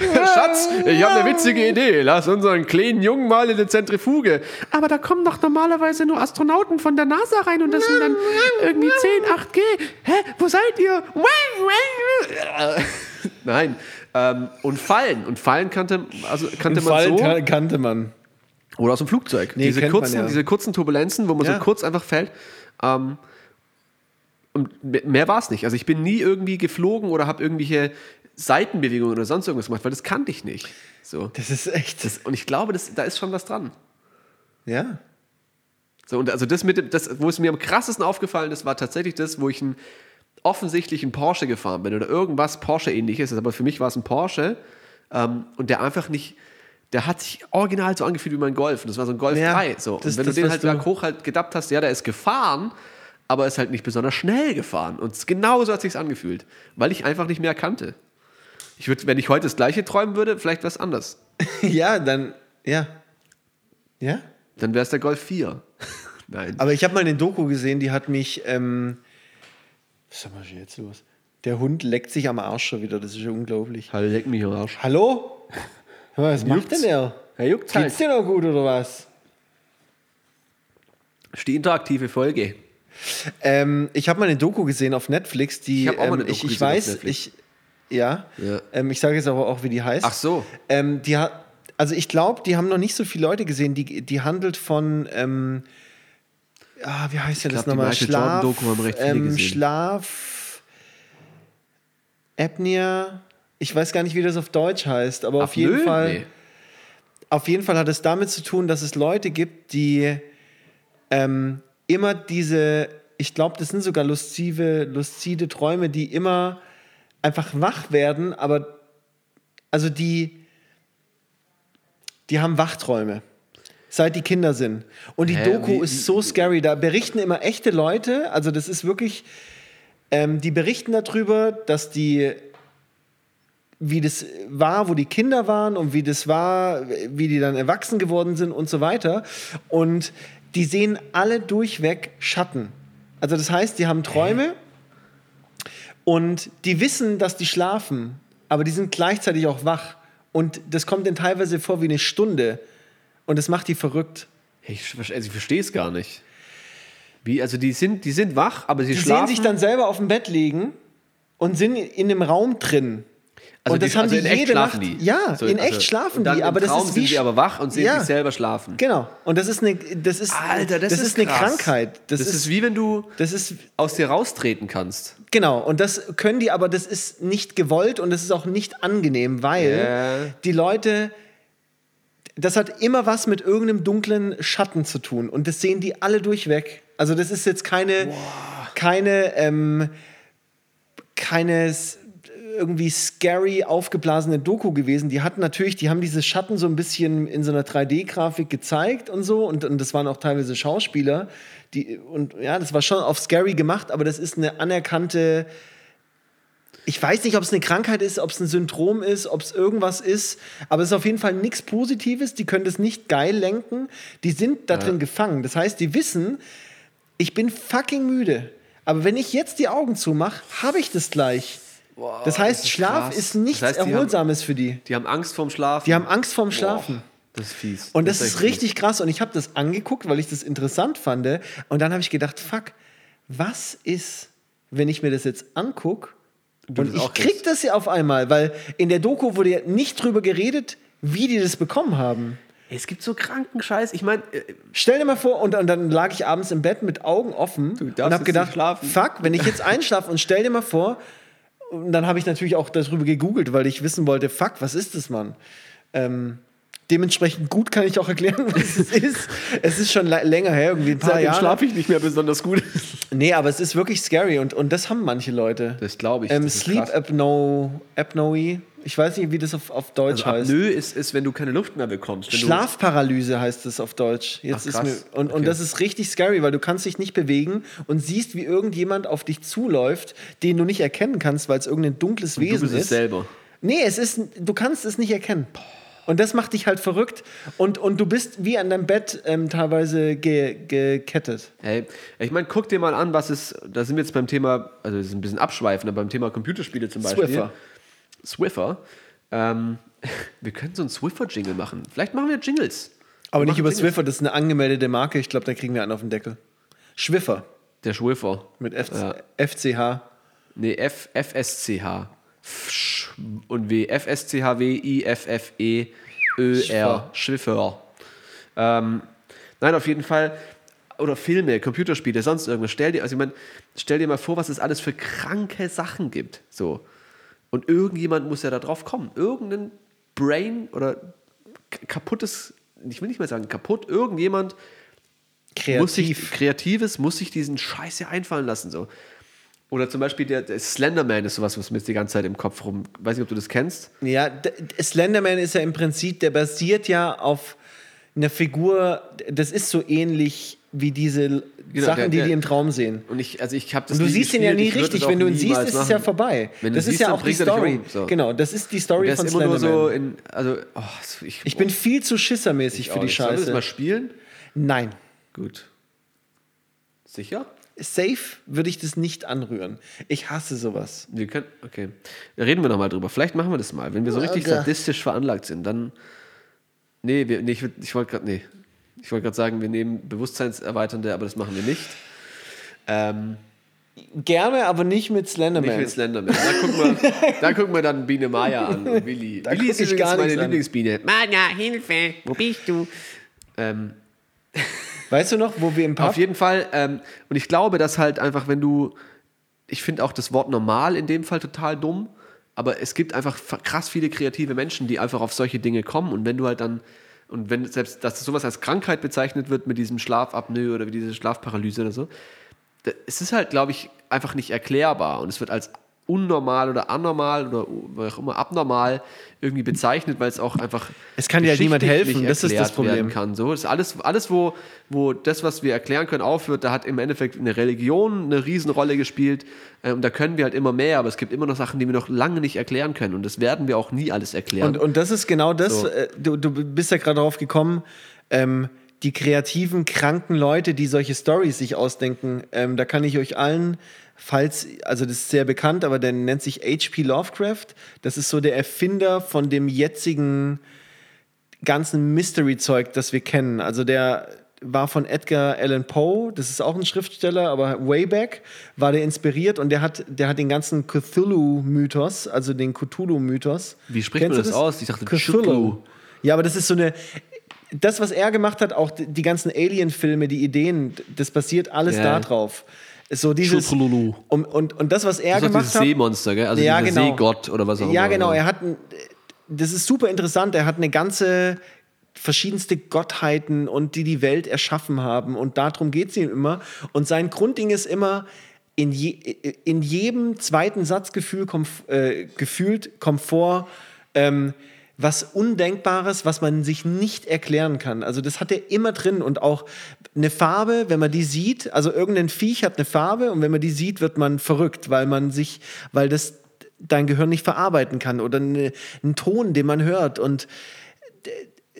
Schatz, ich habe eine witzige Idee. Lass unseren kleinen Jungen mal in eine Zentrifuge. Aber da kommen doch normalerweise nur Astronauten von der NASA rein und das sind dann irgendwie 10, 8G. Hä, wo seid ihr? Nein. Ähm, und Fallen. Und Fallen kannte, also kannte man Fall so. kan- kannte man. Oder aus dem Flugzeug. Nee, diese, kurzen, ja. diese kurzen Turbulenzen, wo man Ja. so kurz einfach fällt. Ähm, und me- mehr war es nicht. Also ich bin nie irgendwie geflogen oder habe irgendwelche Seitenbewegungen oder sonst irgendwas gemacht, weil das kannte ich nicht. So. Das ist echt. Das, und ich glaube, das, da ist schon was dran. ja. So, und also das mit dem, das, wo es mir am krassesten aufgefallen ist, war tatsächlich das, wo ich einen offensichtlichen Porsche gefahren bin oder irgendwas Porsche-ähnliches. Aber für mich war es ein Porsche ähm, und der einfach nicht, der hat sich original so angefühlt wie mein Golf. Und das war so ein Golf Ja, 3. So. Und das- wenn das, du den halt du- berghoch halt gedappt hast, ja, der ist gefahren, aber ist halt nicht besonders schnell gefahren. Und genau so hat sich angefühlt, weil ich einfach nicht mehr kannte. Ich würd, wenn ich heute das gleiche träumen würde, vielleicht was anders. ja, dann. Ja. Ja? Dann wäre es der Golf 4. Nein. Aber ich habe mal eine Doku gesehen, die hat mich. Ähm, was ist denn jetzt los? Der Hund leckt sich am Arsch schon wieder, das ist ja unglaublich. Hallo, leck mich am Arsch. Hallo? Was macht Juckt's? denn der? Er juckt halt. Geht's dir noch gut oder was? ist die interaktive Folge. Ähm, ich habe mal eine Doku gesehen auf Netflix, die Ich auch mal ähm, eine Doku ich, ich auf weiß, ich ja, Ja. Ähm, ich sage jetzt aber auch, wie die heißt. Ach so. Ähm, die hat, also ich glaube, die haben noch nicht so viele Leute gesehen. Die, die handelt von, ähm, ah, wie heißt denn das nochmal? Schlaf, ähm. Schlaf, Apnea. Ich weiß gar nicht, wie das auf Deutsch heißt, aber auf jeden Apnoe? Fall. Nee. Auf jeden Fall hat es damit zu tun, dass es Leute gibt, die ähm, immer diese, ich glaube, das sind sogar lustive, luzide Träume, die immer einfach wach werden, aber also die, die haben Wachträume. Seit die Kinder sind. Und die Hä, Doku wie- ist so scary. Da berichten immer echte Leute, also das ist wirklich, ähm, die berichten darüber, dass die wie das war, wo die Kinder waren und wie das war, wie die dann erwachsen geworden sind und so weiter. Und die sehen alle durchweg Schatten. Also das heißt, die haben Träume und die wissen, dass die schlafen, aber die sind gleichzeitig auch wach. Und das kommt denen teilweise vor wie eine Stunde. Und das macht die verrückt. Ich, also ich verstehe es gar nicht. Wie, also die sind, die sind wach, aber sie Die schlafen. sehen sich dann selber auf dem Bett liegen und sind in dem Raum drin. Also und das die, haben also die in echt jede schlafen Nacht. die. Ja, So, in echt also- schlafen und dann die. Aber das ist sind wie sie aber wach und sehen Ja. sich selber schlafen. Genau. Und das ist eine, das ist, Alter, das, ist, eine krass. Krankheit. Das, Das, ist, ist, wie wenn du das ist aus dir raustreten kannst. genau. Und das können die, aber das ist nicht gewollt und das ist auch nicht angenehm, weil Ja. die Leute, das hat immer was mit irgendeinem dunklen Schatten zu tun und das sehen die alle durchweg. Also das ist jetzt keine, keine, ähm, keine s- irgendwie scary aufgeblasene Doku gewesen. Die hatten natürlich, die haben diese Schatten so ein bisschen in so einer 3D-Grafik gezeigt und so und, und das waren auch teilweise Schauspieler. Die, und ja, das war schon auf scary gemacht, aber das ist eine anerkannte. Ich weiß nicht, ob es eine Krankheit ist, ob es ein Syndrom ist, ob es irgendwas ist, aber es ist auf jeden Fall nichts Positives. Die können das nicht geil lenken. Die sind da drin gefangen. Das heißt, die wissen, ich bin fucking müde. Aber wenn ich jetzt die Augen zumache, habe ich das gleich. Boah, das heißt, das ist Schlaf krass. ist nichts Das heißt, die haben- Erholsames für die. Die haben Angst vorm Schlafen. Die haben Angst vorm Schlafen. Das ist fies. Und das, ist echt richtig krass. Und ich habe das angeguckt, weil ich das interessant fand. Und dann habe ich gedacht, fuck, was ist, wenn ich mir das jetzt angucke und das ich krieg kriegst. das ja auf einmal, weil in der Doku wurde ja nicht drüber geredet, wie die das bekommen haben. Es gibt so kranken Scheiß. Ich meine, äh, Stell dir mal vor, und, und dann lag ich abends im Bett mit Augen offen und habe gedacht, fuck, wenn ich jetzt einschlafe und stell dir mal vor, und dann habe ich natürlich auch darüber gegoogelt, weil ich wissen wollte, fuck, was ist das, Mann? Ähm, dementsprechend gut kann ich auch erklären, was es ist. Es ist schon länger her, irgendwie ein paar seitdem Jahre. schlafe ich nicht mehr besonders gut. Nee, aber es ist wirklich scary und, und das haben manche Leute. Das glaube ich. Ähm, Sleep. Apno, Apnoe. Ich weiß nicht, wie das auf, auf Deutsch Also heißt. Apnoe ist, ist, wenn du keine Luft mehr bekommst. Schlafparalyse heißt es auf Deutsch. Jetzt Ach, ist krass. mir, und, und Okay. das ist richtig scary, weil du kannst dich nicht bewegen und siehst, wie irgendjemand auf dich zuläuft, den du nicht erkennen kannst, weil es irgendein dunkles Du, du Wesen bist es ist. selber. Nee, es ist, du kannst es nicht erkennen. Und das macht dich halt verrückt. Und, und du bist wie an deinem Bett ähm, teilweise ge, gekettet. Hey, ich meine, guck dir mal an, was es, da sind wir jetzt beim Thema, also das ist ein bisschen abschweifender, beim Thema Computerspiele zum Beispiel. Swiffer. Swiffer. Ähm, wir können so einen Swiffer-Jingle machen. Vielleicht machen wir Jingles. Aber Wir nicht über Jingles. Swiffer, das ist eine angemeldete Marke. Ich glaube, da kriegen wir einen auf den Deckel. Schwiffer Der Swiffer. mit F Ja. FCH. Nee, F, FSCH. Fsch- Und W. FSCHW, I, Ö, R. Schwiffer. Ähm, nein, auf jeden Fall. Oder Filme, Computerspiele, sonst irgendwas. Stell dir, also ich meine, stell dir mal vor, was es alles für kranke Sachen gibt. So. Und irgendjemand muss ja da drauf kommen. Irgendein Brain oder kaputtes, ich will nicht mehr sagen kaputt, irgendjemand muss sich, Kreativ. Kreatives muss sich diesen Scheiß ja einfallen lassen. So. Oder zum Beispiel der, der Slenderman ist sowas, was mir jetzt die ganze Zeit im Kopf rum. Weiß nicht, ob du das kennst. Ja, Slenderman ist ja im Prinzip, der basiert ja auf einer Figur, das ist so ähnlich wie diese Genau, Sachen, der- die der- die im Traum sehen. Und ich, also ich habe das Und du siehst ihn ja gespielt, nie ich richtig. Wenn du ihn siehst, ist es ja vorbei. Wenn das ist siehst, ja auch die Story. um, so. Genau, das ist die Story Der von ist immer nur so in. Also, oh, ich, ich bin viel zu schissermäßig für die Sollen wir das mal Scheiße. spielen? Nein. Gut. Sicher? Safe würde ich das nicht anrühren. Ich hasse sowas. Wir können, okay. Da reden wir nochmal drüber. Vielleicht machen wir das mal. Wenn wir so richtig Okay. sadistisch veranlagt sind, dann. Nee, wir, nee ich, ich wollte gerade. Nee. Ich wollte gerade sagen, wir nehmen Bewusstseinserweiternde, aber das machen wir nicht. Ähm, Gerne, aber nicht mit Slenderman. nicht mit Slenderman. Da gucken wir, da gucken wir dann Biene Maya an und Willi. Da Willi ist ich gar meine. Lieblingsbiene. Maja, Hilfe, wo bist du? Ähm, Weißt du noch, wo wir im Pub Auf jeden Fall. Ähm, und ich glaube, dass halt einfach, wenn du. Ich finde auch das Wort normal in dem Fall total dumm. Aber es gibt einfach krass viele kreative Menschen, die einfach auf solche Dinge kommen. Und wenn du halt dann. Und wenn selbst, dass sowas als Krankheit bezeichnet wird mit diesem Schlafapnoe oder wie diese Schlafparalyse oder so, es ist halt, glaube ich, einfach nicht erklärbar. Und es wird als unnormal oder anormal oder wie auch immer abnormal irgendwie bezeichnet, weil es auch einfach. Es kann dir halt niemand helfen, das ist das Problem. Kann. So, das ist alles, alles wo, wo das, was wir erklären können, aufhört, da hat im Endeffekt eine Religion eine Riesenrolle gespielt. Ähm, da können wir halt immer mehr, aber es gibt immer noch Sachen, die wir noch lange nicht erklären können. Und das werden wir auch nie alles erklären. Und, und das ist genau das, So. äh, du, du bist ja gerade darauf gekommen, ähm, die kreativen, kranken Leute, die solche Stories sich ausdenken, ähm, da kann ich euch allen, falls, also das ist sehr bekannt, aber der nennt sich H.P. Lovecraft. Das ist so der Erfinder von dem jetzigen ganzen Mystery-Zeug, das wir kennen. Also der war von Edgar Allan Poe, das ist auch ein Schriftsteller, aber way back war der inspiriert und der hat, der hat den ganzen Cthulhu-Mythos, also den Cthulhu-Mythos. Wie spricht man Kennst du das aus? Ich dachte, Cthulhu. Cthulhu. Ja, aber das ist so eine. Das, was er gemacht hat, auch die ganzen Alien-Filme, die Ideen, das basiert alles Ja. da drauf. Ist So dieses, und, und, und das, was er Das gemacht dieses hat. Seemonster, gell? Also Ja, genau. Seegott oder was auch immer. Ja, genau. Er hat, ein, das ist super interessant. Er hat eine ganze verschiedenste Gottheiten und die die Welt erschaffen haben und darum geht es ihm immer. Und sein Grundding ist immer in, je, in jedem zweiten Satzgefühl kommt, äh, gefühlt kommt vor ähm, was Undenkbares, was man sich nicht erklären kann. Also das hat er immer drin und auch eine Farbe, wenn man die sieht, also irgendein Viech hat eine Farbe und wenn man die sieht, wird man verrückt, weil man sich, weil das dein Gehirn nicht verarbeiten kann oder eine, einen Ton, den man hört und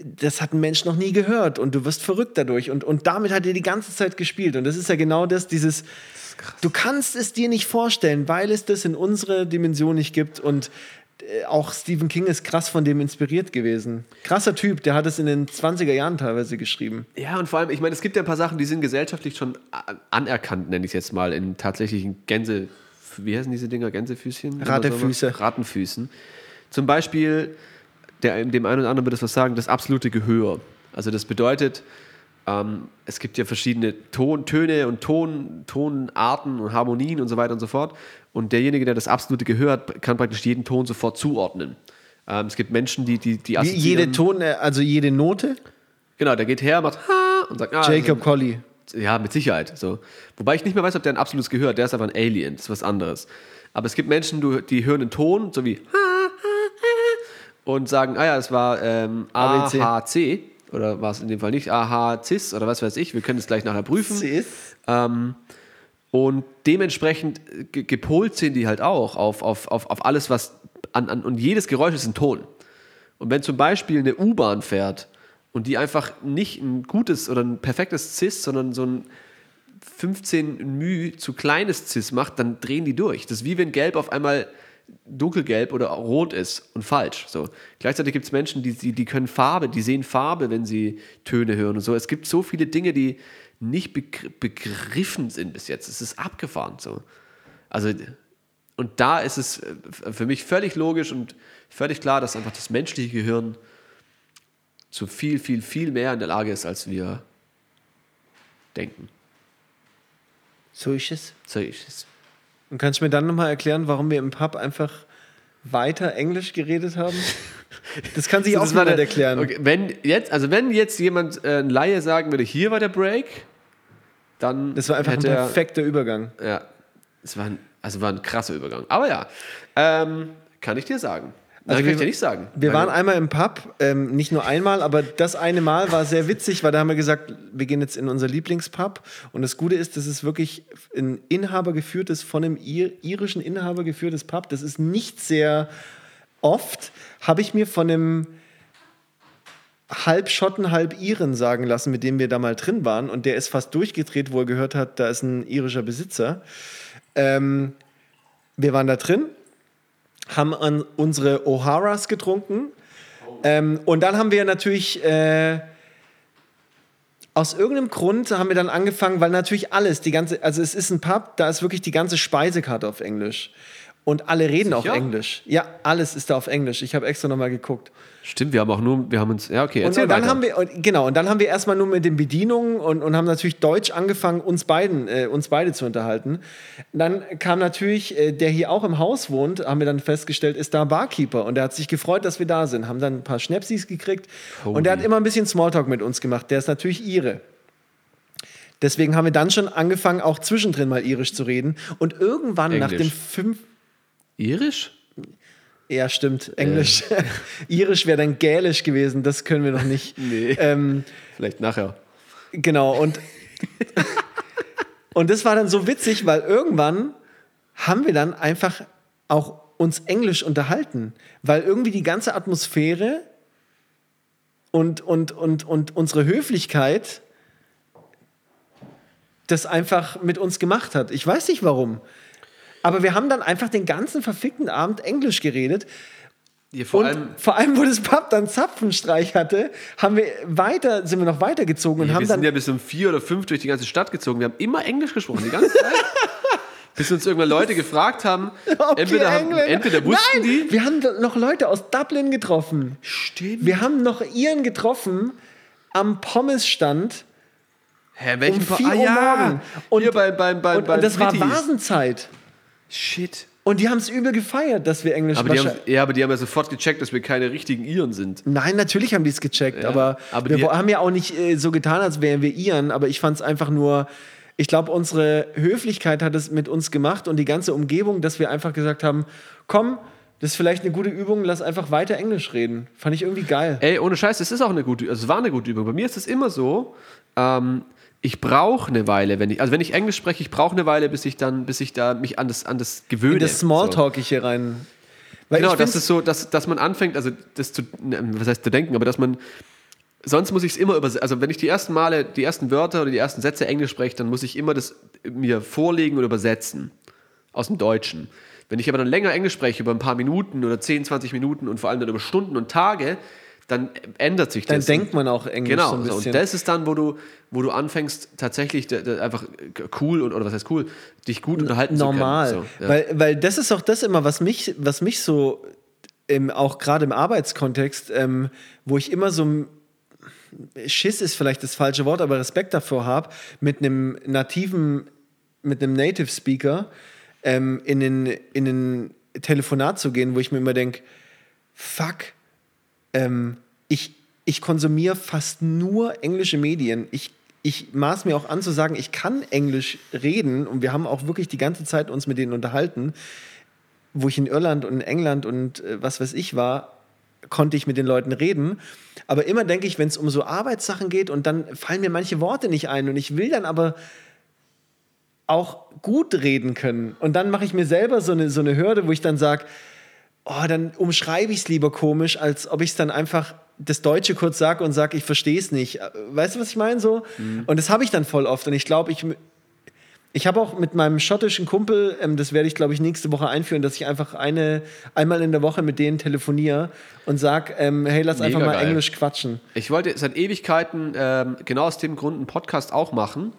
das hat ein Mensch noch nie gehört und du wirst verrückt dadurch. Und, und damit hat er die ganze Zeit gespielt. Und das ist ja genau das, dieses, du kannst es dir nicht vorstellen, weil es das in unserer Dimension nicht gibt. Und auch Stephen King ist krass von dem inspiriert gewesen. Krasser Typ, der hat es in den 20er Jahren teilweise geschrieben. Ja, und vor allem, ich meine, es gibt ja ein paar Sachen, die sind gesellschaftlich schon anerkannt, nenne ich es jetzt mal, in tatsächlichen Gänse. Wie heißen diese Dinger? Gänsefüßchen? Rattenfüße. Rattenfüßen. Zum Beispiel, der, dem einen oder anderen wird das was sagen, das absolute Gehör. Also, das bedeutet, ähm, es gibt ja verschiedene Ton, Töne und Ton, Tonarten und Harmonien und so weiter und so fort. Und derjenige, der das absolute Gehör hat, kann praktisch jeden Ton sofort zuordnen. Ähm, es gibt Menschen, die, die, die jede Ton, äh, also jede Note. Genau, der geht her, macht ha und sagt, ah, Jacob Collie. ja, mit Sicherheit. So. Wobei ich nicht mehr weiß, ob der ein absolutes Gehör hat. Der ist aber ein Alien. Das ist was anderes. Aber es gibt Menschen, die hören einen Ton, so wie und sagen, ah ja, das war ähm. AHC. Oder war es in dem Fall nicht AHCIS oder was weiß ich. Wir können es gleich nachher prüfen. Ähm, und dementsprechend äh, ge gepolt sind die halt auch auf, auf, auf, auf alles, was an, an. Und jedes Geräusch ist ein Ton. Und wenn zum Beispiel eine U-Bahn fährt und die einfach nicht ein gutes oder ein perfektes Cis, sondern so ein 15 μ zu kleines Cis macht, dann drehen die durch. Das ist wie wenn Gelb auf einmal dunkelgelb oder rot ist und falsch. So. Gleichzeitig gibt es Menschen, die, die, die können Farbe, die sehen Farbe, wenn sie Töne hören und so. Es gibt so viele Dinge, die nicht begr begriffen sind bis jetzt. Es ist abgefahren so. Also, und da ist es äh, für mich völlig logisch und völlig klar, dass einfach das menschliche Gehirn zu viel, viel, viel mehr in der Lage ist, als wir denken. So ist es. So ist es. Und kannst du mir dann nochmal erklären, warum wir im Pub einfach weiter Englisch geredet haben? Das kann sich auch Das war niemand erklären. Okay, wenn jetzt, also wenn jetzt jemand, äh, ein Laie sagen würde, hier war der Break, dann Das war einfach ein hätte er, perfekter Übergang. ja, es war ein, also war ein krasser Übergang. Aber ja, ähm, kann ich dir sagen. Also kann wir- ich dir nicht sagen. Wir waren einmal im Pub, ähm, nicht nur einmal, aber das eine Mal war sehr witzig, weil da haben wir gesagt, wir gehen jetzt in unser Lieblingspub. Und das Gute ist, das ist wirklich ein Inhaber geführtes, von einem Ir irischen Inhaber geführtes Pub. Das ist nicht sehr oft, habe ich mir von einem halb Schotten, halb Iren sagen lassen, mit dem wir da mal drin waren. Und der ist fast durchgedreht, wo er gehört hat, da ist ein irischer Besitzer. Ähm, wir waren da drin, haben an unsere O'Haras getrunken. Ähm, und dann haben wir natürlich äh, aus irgendeinem Grund haben wir dann angefangen, weil natürlich alles, die ganze, also es ist ein Pub, da ist wirklich die ganze Speisekarte auf Englisch. Und alle reden auch Sicher? Englisch. Ja, alles ist da auf Englisch. Ich habe extra nochmal geguckt. Stimmt, wir haben auch nur, wir haben uns, ja, okay, Und, erzähl und dann weiter. haben wir, und, genau, und dann haben wir erstmal nur mit den Bedienungen und, und haben natürlich Deutsch angefangen, uns beiden, äh, uns beide zu unterhalten. Dann kam natürlich, äh, der hier auch im Haus wohnt, haben wir dann festgestellt, ist da Barkeeper. Und der hat sich gefreut, dass wir da sind. Haben dann ein paar Schnäpsis gekriegt. Und der hat immer ein bisschen Smalltalk mit uns gemacht. Der ist natürlich Ire. Deswegen haben wir dann schon angefangen, auch zwischendrin mal irisch zu reden. Und irgendwann nach Englisch. dem fünf, Irisch? Ja, stimmt, Englisch. Irisch wäre dann Gälisch gewesen, das können wir noch nicht. Nee. Ähm, Vielleicht nachher. genau, und, und das war dann so witzig, weil irgendwann haben wir dann einfach auch uns Englisch unterhalten, weil irgendwie die ganze Atmosphäre und, und, und, und unsere Höflichkeit das einfach mit uns gemacht hat. Ich weiß nicht warum. Aber wir haben dann einfach den ganzen verfickten Abend Englisch geredet. Hier vor und allem, vor allem, wo das Pub dann Zapfenstreich hatte, haben wir weiter, sind wir noch weitergezogen und wir haben sind dann. ja bis um vier oder fünf durch die ganze Stadt gezogen. Wir haben immer Englisch gesprochen, die ganze Zeit. bis uns irgendwann Leute gefragt haben, Okay, entweder, haben, entweder wussten Nein, die, Wir haben noch Leute aus Dublin getroffen. Stimmt. Wir haben noch Iren getroffen am Pommesstand. Hä, welchen um Pa- 4 ah, Uhr ja. morgen. Und- Hier beim, beim, beim, Und, und das war Frittis. Vasenzeit. Shit. Und die haben es übel gefeiert, dass wir Englisch Aber die, haben, ja, aber die haben ja sofort gecheckt, dass wir keine richtigen Iren sind. Nein, natürlich haben die es gecheckt, Ja, aber, aber wir haben ja auch nicht äh, so getan, als wären wir Iren, aber ich fand es einfach nur, ich glaube, unsere Höflichkeit hat es mit uns gemacht und die ganze Umgebung, dass wir einfach gesagt haben, komm, das ist vielleicht eine gute Übung, lass einfach weiter Englisch reden. Fand ich irgendwie geil. Ey, ohne Scheiß, es ist auch eine gute, also es war eine gute Übung. Bei mir ist es immer so, ähm, ich brauche eine Weile, wenn ich, also wenn ich Englisch spreche, ich brauche eine Weile, bis ich dann, bis ich da mich an das, an das gewöhne. In das Smalltalk ich hier rein. Weil Genau, das ist so, dass, dass man anfängt, also das zu, ne, was heißt zu denken, aber dass man sonst muss ich es immer übersetzen. Also wenn ich die ersten Male, die ersten Wörter oder die ersten Sätze Englisch spreche, dann muss ich immer das mir vorlegen und übersetzen aus dem Deutschen. Wenn ich aber dann länger Englisch spreche, über ein paar Minuten oder 10, 20 Minuten und vor allem dann über Stunden und Tage, dann ändert sich Dann das. denkt man auch Englisch Genau, so ein bisschen. und das ist dann, wo du, wo du anfängst, tatsächlich einfach cool und, oder was heißt cool, dich gut unterhalten normal. zu können. So, ja. weil, weil das ist auch das immer, was mich, was mich so im, auch gerade im Arbeitskontext, ähm, wo ich immer so Schiss ist vielleicht das falsche Wort, aber Respekt davor habe, mit einem nativen, mit einem Native Speaker ähm, in ein in ein Telefonat zu gehen, wo ich mir immer denke, fuck, ähm, ich, ich konsumiere fast nur englische Medien. Ich, ich maß mir auch an zu sagen, ich kann Englisch reden und wir haben auch wirklich die ganze Zeit uns mit denen unterhalten. Wo ich in Irland und in England und äh, was weiß ich war, konnte ich mit den Leuten reden. Aber immer denke ich, wenn es um so Arbeitssachen geht und dann fallen mir manche Worte nicht ein und ich will dann aber auch gut reden können. Und dann mache ich mir selber so eine, so eine Hürde, wo ich dann sage, oh, dann umschreibe ich es lieber komisch, als ob ich es dann einfach das Deutsche kurz sage und sage, ich verstehe es nicht. Äh, Weißt du, was ich meine? So? Und das habe ich dann voll oft. Und ich glaube, ich, ich habe auch mit meinem schottischen Kumpel, ähm, das werde ich, glaube ich, nächste Woche einführen, dass ich einfach eine, einmal in der Woche mit denen telefoniere und sage, ähm, hey, lass Mega einfach mal geil. Englisch quatschen. Ich wollte seit Ewigkeiten ähm, genau aus dem Grund einen Podcast auch machen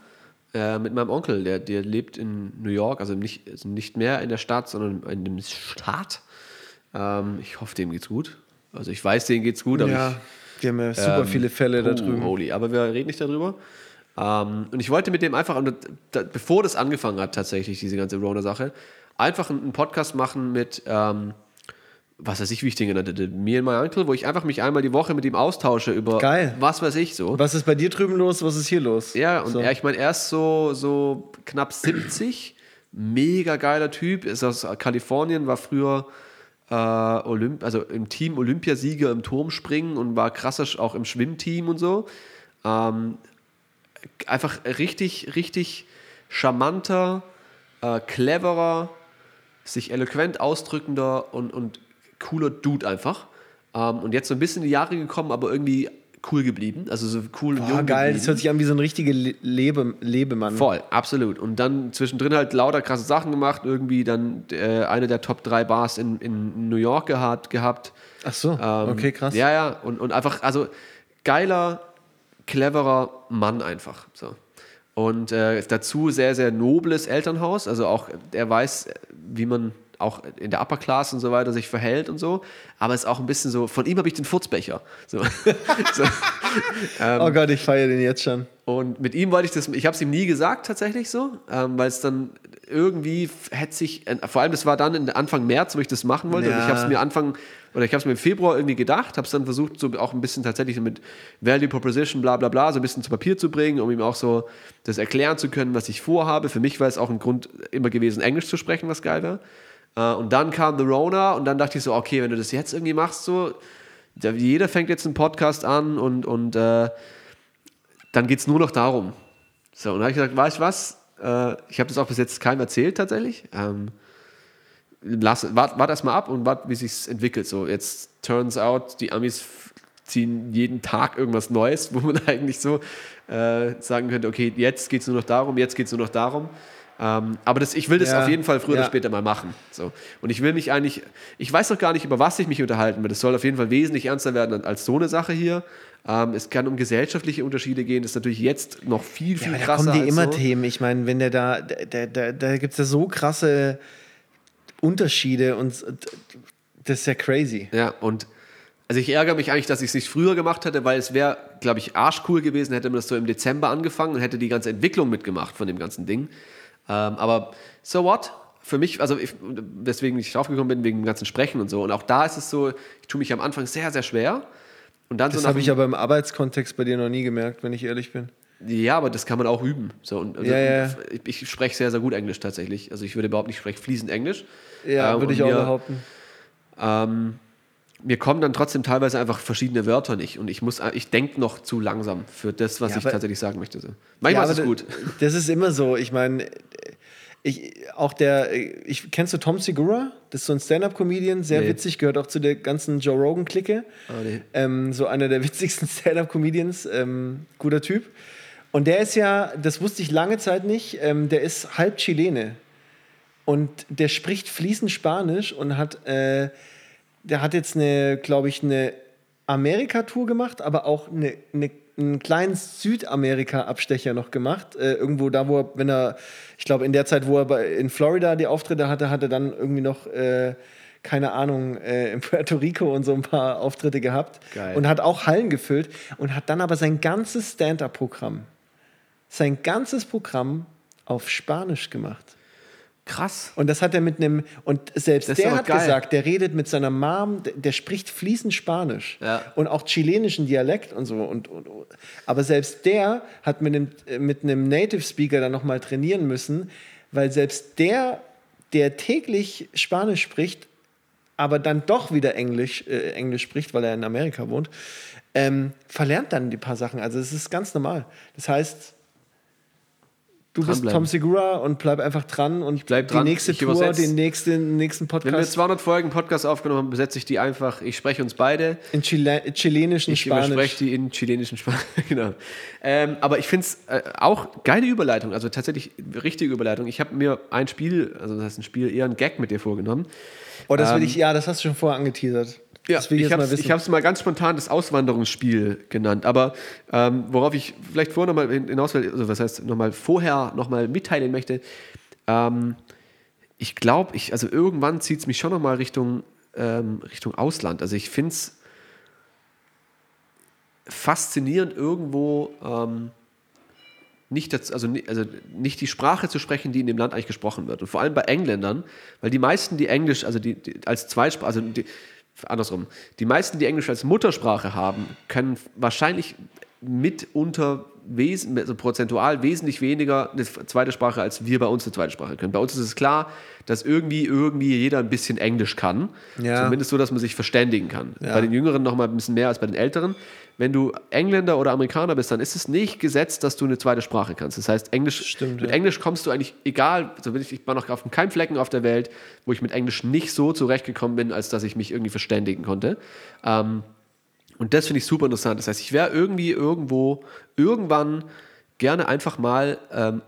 äh, mit meinem Onkel. Der, der lebt in New York, also nicht, also nicht mehr in der Stadt, sondern in dem Staat. Ähm, ich hoffe, dem geht's gut. Also ich weiß, denen geht's gut, aber Ja, ich, wir haben ja super ähm, viele Fälle da drüben. Holy. Aber wir reden nicht darüber. Ähm, und ich wollte mit dem einfach, bevor das angefangen hat, tatsächlich, diese ganze Rona-Sache, einfach einen, Podcast machen mit, ähm, was weiß ich, wie ich den genannt hätte, mir und mein Uncle, wo ich einfach mich einmal die Woche mit ihm austausche über Geil. was weiß ich so. Was ist bei dir drüben los? Was ist hier los? Ja, und so. er, ich meine, er ist so, so knapp 70, mega geiler Typ, ist aus Kalifornien, war früher äh, Olymp also im Team Olympiasieger im Turmspringen und war krasser auch im Schwimmteam und so. Ähm, einfach richtig, richtig charmanter, äh, cleverer, sich eloquent ausdrückender und, und cooler Dude einfach. Ähm, und jetzt so ein bisschen in die Jahre gekommen, aber irgendwie cool geblieben. Also so cool und Ah, jung geil, geblieben. das hört sich an wie so ein richtiger Le Lebe Lebemann. Voll, absolut. Und dann zwischendrin halt lauter krasse Sachen gemacht, irgendwie dann äh, eine der Top 3 Bars in, in New York gehabt. gehabt. Ach so, Ähm, okay, krass. Ja, ja, und, und einfach, also geiler, cleverer Mann einfach. So. Und äh, dazu sehr, sehr nobles Elternhaus. Also auch, er weiß, wie man auch in der Upper Class und so weiter sich verhält und so. Aber es ist auch ein bisschen so, von ihm habe ich den Furzbecher. So. so. oh Gott, ich feiere den jetzt schon. Und mit ihm wollte ich das, ich habe es ihm nie gesagt tatsächlich so, ähm, weil es dann irgendwie hätte sich, äh, vor allem das war dann Anfang März, wo ich das machen wollte und Ja. ich habe es mir Anfang, oder ich habe es mir im Februar irgendwie gedacht, habe es dann versucht, so auch ein bisschen tatsächlich mit Value Proposition, bla bla bla, so ein bisschen zu Papier zu bringen, um ihm auch so das erklären zu können, was ich vorhabe. Für mich war es auch ein Grund immer gewesen, Englisch zu sprechen, was geil wäre. Äh, und dann kam The Rona und dann dachte ich so, okay, wenn du das jetzt irgendwie machst, so, jeder fängt jetzt einen Podcast an und, und äh, dann geht es nur noch darum. So, und dann habe ich gesagt, weißt du was? Äh, ich habe das auch bis jetzt keinem erzählt tatsächlich. Ähm, lass, wart, wart erst mal ab und wart, wie sich entwickelt. So, jetzt turns out, die Amis ziehen jeden Tag irgendwas Neues, wo man eigentlich so äh, sagen könnte, okay, jetzt geht es nur noch darum, jetzt geht es nur noch darum. Ähm, aber das, ich will das Ja, auf jeden Fall früher oder ja. später mal machen. So. Und ich will mich eigentlich, ich weiß noch gar nicht, über was ich mich unterhalten will. Das soll auf jeden Fall wesentlich ernster werden als so eine Sache hier. Ähm, es kann um gesellschaftliche Unterschiede gehen. Das ist natürlich jetzt noch viel, viel Ja, da krasser. kommen die immer so. Themen. Ich meine, wenn der da, da, da, da gibt es ja so krasse Unterschiede und das ist ja crazy. Ja, und also ich ärgere mich eigentlich, dass ich es nicht früher gemacht hätte, weil es wäre, glaube ich, arschcool gewesen, hätte man das so im Dezember angefangen und hätte die ganze Entwicklung mitgemacht von dem ganzen Ding. Ähm, aber so what? Für mich, also ich, weswegen ich draufgekommen bin, wegen dem ganzen Sprechen und so. Und auch da ist es so, ich tue mich am Anfang sehr, sehr schwer. Und dann Das so habe ich aber im Arbeitskontext bei dir noch nie gemerkt, wenn ich ehrlich bin. Ja, aber das kann man auch üben. So, und, also, Ja, ja. Ich, ich spreche sehr, sehr gut Englisch tatsächlich. Also ich würde überhaupt nicht sprechen fließend Englisch. Ja, Ähm, würde ich auch mir- behaupten. Ähm, mir kommen dann trotzdem teilweise einfach verschiedene Wörter nicht und ich muss, ich denke noch zu langsam für das, was Ja, ich aber- tatsächlich sagen möchte. So. Manchmal Ja, ist es gut. Das ist immer so. Ich meine, Ich, auch der, ich, kennst du Tom Segura? Das ist so ein Stand-Up-Comedian, sehr Nee. witzig, gehört auch zu der ganzen Joe Rogan-Clique. nee. ähm, so einer der witzigsten Stand-Up-Comedians, ähm, guter Typ. Und der ist ja, das wusste ich lange Zeit nicht, ähm, der ist halb Chilene. Und der spricht fließend Spanisch und hat, äh, der hat jetzt eine, glaube ich, eine Amerika-Tour gemacht, aber auch eine, eine, einen kleinen Südamerika-Abstecher noch gemacht. Äh, irgendwo da, wo er, wenn er, ich glaube, in der Zeit, wo er bei, in Florida die Auftritte hatte, hat er dann irgendwie noch, äh, keine Ahnung, äh, in Puerto Rico und so ein paar Auftritte gehabt. Geil. Und hat auch Hallen gefüllt und hat dann aber sein ganzes Stand-up-Programm, sein ganzes Programm auf Spanisch gemacht. Krass. Und das hat er mit einem, und selbst Das der hat geil. gesagt, der redet mit seiner Mom, der, der spricht fließend Spanisch Ja. und auch chilenischen Dialekt und so. Und, und, und. Aber selbst der hat mit einem, mit einem Native Speaker dann nochmal trainieren müssen, weil selbst der, der täglich Spanisch spricht, aber dann doch wieder Englisch, äh, Englisch spricht, weil er in Amerika wohnt, ähm, verlernt dann die paar Sachen. Also es ist ganz normal. Das heißt, du bist. Tom Segura und bleib einfach dran und bleib die dran. nächste Ich Tour, den nächsten, nächsten Wenn wir Podcast 200 Folgen Podcast aufgenommen haben, besetze ich die einfach. Ich spreche uns beide. in Chile chilenischen Ich Spanisch. die in chilenischen Spanisch. genau. Ähm, aber ich finde es äh, auch geile Überleitung, also tatsächlich richtige Überleitung. Ich habe mir ein Spiel, also das heißt ein Spiel, eher ein Gag mit dir vorgenommen. Oh, das will Ähm, ich, ja, das hast du schon vorher angeteasert. Das will ich, habe es mal ganz spontan das Auswanderungsspiel genannt. Aber ähm, worauf ich vielleicht vorher nochmal hinaus will, also was heißt nochmal vorher nochmal mitteilen möchte, ähm, ich glaube, ich, also irgendwann zieht es mich schon nochmal Richtung, ähm, Richtung Ausland. Also ich finde es faszinierend irgendwo ähm, nicht, das, also, also nicht die Sprache zu sprechen, die in dem Land eigentlich gesprochen wird. Und vor allem bei Engländern, weil die meisten, die Englisch, also die, die als Zweitsprache, also die, andersrum, die meisten, die Englisch als Muttersprache haben, können wahrscheinlich mitunter wesen, also prozentual wesentlich weniger eine zweite Sprache, als wir bei uns eine zweite Sprache können. Bei uns ist es klar, dass irgendwie, irgendwie jeder ein bisschen Englisch kann. Ja. Zumindest so, dass man sich verständigen kann. Ja. Bei den Jüngeren noch mal ein bisschen mehr als bei den Älteren. Wenn du Engländer oder Amerikaner bist, dann ist es nicht gesetzt, dass du eine zweite Sprache kannst. Das heißt, Englisch, Stimmt, mit ja. Englisch kommst du eigentlich, egal, so bin ich, ich war noch auf keinem Flecken auf der Welt, wo ich mit Englisch nicht so zurechtgekommen bin, als dass ich mich irgendwie verständigen konnte. Ähm, und das finde ich super interessant. Das heißt, ich wäre irgendwie irgendwo, irgendwann gerne einfach mal ähm,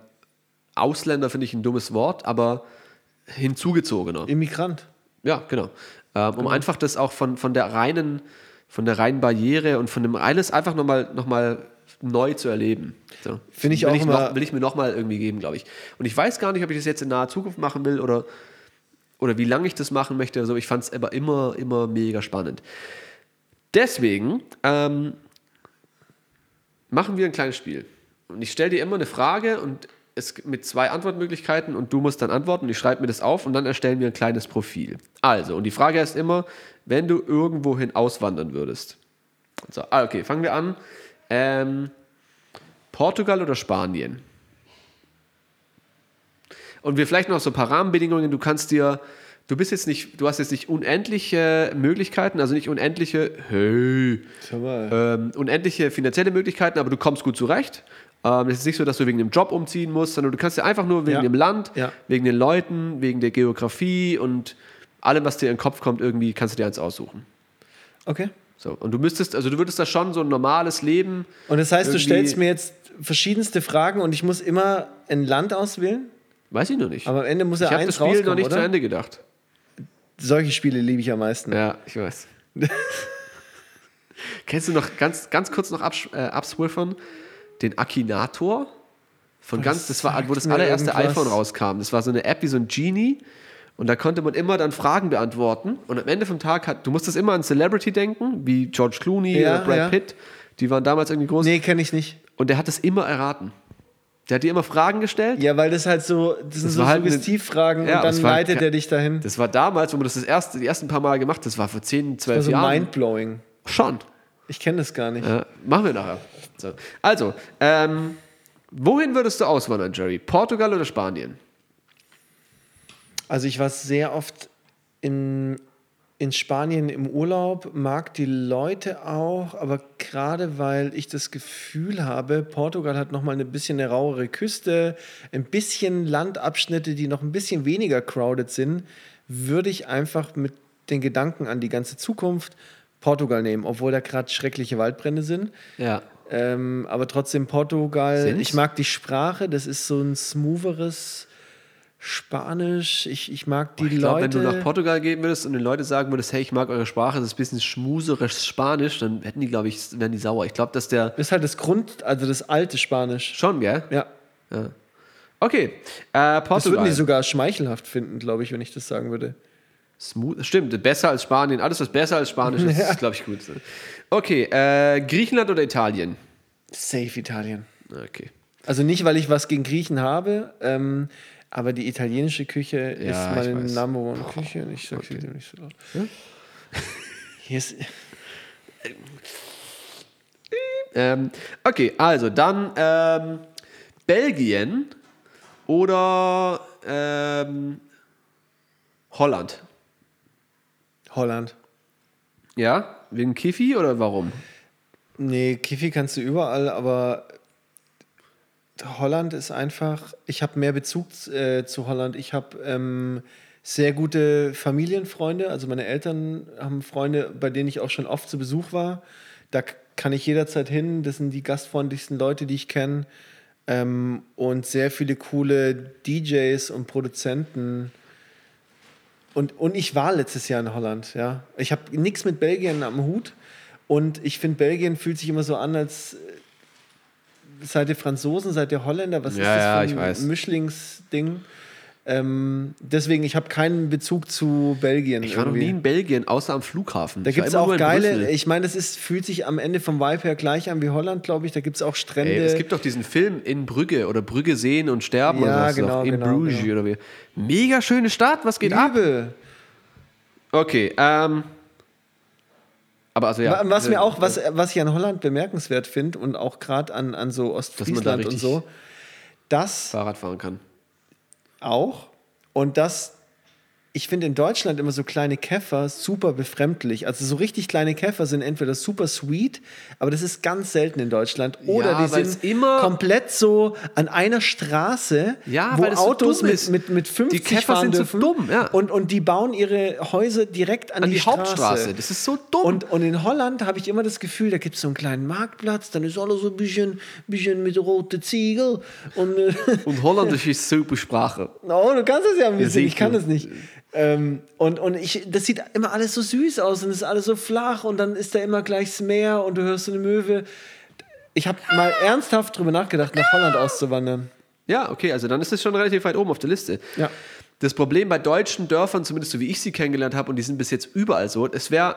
Ausländer, finde ich ein dummes Wort, aber hinzugezogener. Immigrant. Ja, genau. Ähm, um einfach das auch von, von der reinen, von der reinen Barriere und von dem alles einfach nochmal noch mal neu zu erleben. So. Finde ich will auch ich noch, will ich mir nochmal irgendwie geben, glaube ich. Und ich weiß gar nicht, ob ich das jetzt in naher Zukunft machen will oder, oder wie lange ich das machen möchte. Also ich fand es aber immer, immer mega spannend. Deswegen ähm, machen wir ein kleines Spiel. Und ich stelle dir immer eine Frage und es mit zwei Antwortmöglichkeiten und du musst dann antworten. Ich schreibe mir das auf und dann erstellen wir ein kleines Profil. Also, und die Frage ist immer, wenn du irgendwohin auswandern würdest. So, ah, okay, fangen wir an. Ähm, Portugal oder Spanien? Und wir vielleicht noch so ein paar Rahmenbedingungen. Du kannst dir, du bist jetzt nicht, du hast jetzt nicht unendliche Möglichkeiten, also nicht unendliche, hey, ähm, unendliche finanzielle Möglichkeiten, aber du kommst gut zurecht. Ähm, es ist nicht so, dass du wegen dem Job umziehen musst, sondern du kannst dir einfach nur wegen Ja. dem Land, Ja. wegen den Leuten, wegen der Geografie und allem, was dir in den Kopf kommt, irgendwie kannst du dir eins aussuchen. Okay. So. Und du müsstest, also du würdest da schon so ein normales Leben. Und das heißt, du stellst mir jetzt verschiedenste Fragen und ich muss immer ein Land auswählen? Weiß ich noch nicht. Aber am Ende muss ja ich habe eins das Spiel noch nicht oder? zu Ende gedacht. Solche Spiele liebe ich am meisten. Ja, ich weiß. Kennst du noch ganz, ganz kurz noch abs äh, abswiffern? Den Akinator? Von ganz, das war, wo das allererste irgendwas. iPhone rauskam. Das war so eine App wie so ein Genie. Und da konnte man immer dann Fragen beantworten. Und am Ende vom Tag hat, du musstest immer an Celebrity denken, wie George Clooney Ja, oder Brad ja. Pitt. Die waren damals irgendwie groß. Nee, kenne ich nicht. Und der hat das immer erraten. Der hat dir immer Fragen gestellt. Ja, weil das halt so, das sind Das so war halt Suggestivfragen Ja, und dann das war- leitet er dich dahin. Das war damals, wo man das, das erste, die ersten paar Mal gemacht hat. Das war vor 10, 12 Also Jahren. mindblowing. Schon. Ich kenne das gar nicht. Ja, machen wir nachher. So. Also, ähm, wohin würdest du auswandern, Jerry? Portugal oder Spanien? Also ich war sehr oft in, in Spanien im Urlaub, mag die Leute auch, aber gerade weil ich das Gefühl habe, Portugal hat nochmal ein bisschen eine rauere Küste, ein bisschen Landabschnitte, die noch ein bisschen weniger crowded sind, würde ich einfach mit den Gedanken an die ganze Zukunft Portugal nehmen, obwohl da gerade schreckliche Waldbrände sind. Ja. Ähm, aber trotzdem Portugal. Sind's? Ich mag die Sprache, das ist so ein smootheres Spanisch. Ich, ich mag die Ich glaube, wenn Leute. du nach Portugal gehen würdest und den Leuten sagen würdest, hey, ich mag eure Sprache, das ist ein bisschen schmuseres Spanisch, dann hätten die, glaube ich, wären die sauer. Ich glaube, dass der das ist halt das Grund, also das alte Spanisch. schon, gell? Ja. Okay. Äh, Das Portugal. würden die sogar schmeichelhaft finden, glaube ich, wenn ich das sagen würde. Smooth. Stimmt, besser als Spanien. Alles, was besser als Spanisch ist, Ja. ist, glaube ich, gut. Okay, äh, Griechenland oder Italien? Safe Italien. Okay. Also nicht, weil ich was gegen Griechen habe, ähm, aber die italienische Küche ist Ja, ich meine. Number One Küche. Und ich sag's dir nicht so laut. Hier ist, Ähm, okay, also dann ähm, Belgien oder ähm, Holland. Holland. Ja? Wegen Kiffi oder warum? Nee, Kifi kannst du überall, aber Holland ist einfach, ich habe mehr Bezug äh, zu Holland. Ich habe ähm, sehr gute Familienfreunde, also meine Eltern haben Freunde, bei denen ich auch schon oft zu Besuch war. Da kann ich jederzeit hin, das sind die gastfreundlichsten Leute, die ich kenne. Ähm, und sehr viele coole DJs und Produzenten. Und, und ich war letztes Jahr in Holland, ja. Ich habe nichts mit Belgien am Hut. Und ich finde, Belgien fühlt sich immer so an, als seid ihr Franzosen, seid ihr Holländer, was Ja, ist das ja, für ein. Mischlingsding? Ähm, deswegen, ich habe keinen Bezug zu Belgien. Ich war noch nie in Belgien, außer am Flughafen. Da gibt es auch geile, Brüssel. ich meine, es ist, fühlt sich am Ende vom Vibe her gleich an wie Holland, glaube ich. Da gibt es auch Strände. Ey, es gibt doch diesen Film in Brügge oder Brügge sehen und sterben Ja, oder was genau, in genau, Bruges genau. oder wie. Mega schöne Stadt, was geht ab? Liebe. Okay, ähm. Aber also ja. Wa- Was äh, mir auch, was, was ich an Holland bemerkenswert finde und auch gerade an, an so Ostfriesland und so, das Fahrrad fahren kann. auch und das ich finde in Deutschland immer so kleine Käfer super befremdlich. Also so richtig kleine Käfer sind entweder super sweet, aber das ist ganz selten in Deutschland. Oder Ja, die sind immer- komplett so an einer Straße, Ja, wo so Autos dumm mit, mit, mit 50 Die Käfer fahren sind so dürfen. dumm, ja. und, und die bauen ihre Häuser direkt an, An die, die Hauptstraße. Straße. Das ist so dumm. Und, und in Holland habe ich immer das Gefühl, da gibt es so einen kleinen Marktplatz, dann ist alles so ein bisschen, bisschen mit roten Ziegel. Und, äh, Und Holländisch ist super Sprache. oh, du kannst es ja ein bisschen, ich kann es nicht. Ähm, und und ich, das sieht immer alles so süß aus und es ist alles so flach und dann ist da immer gleich das Meer und du hörst so eine Möwe. Ich habe mal ernsthaft drüber nachgedacht, nach Holland auszuwandern. Ja, okay, also dann ist es schon relativ weit oben auf der Liste. Ja. Das Problem bei deutschen Dörfern, zumindest so wie ich sie kennengelernt habe, und die sind bis jetzt überall so, es wäre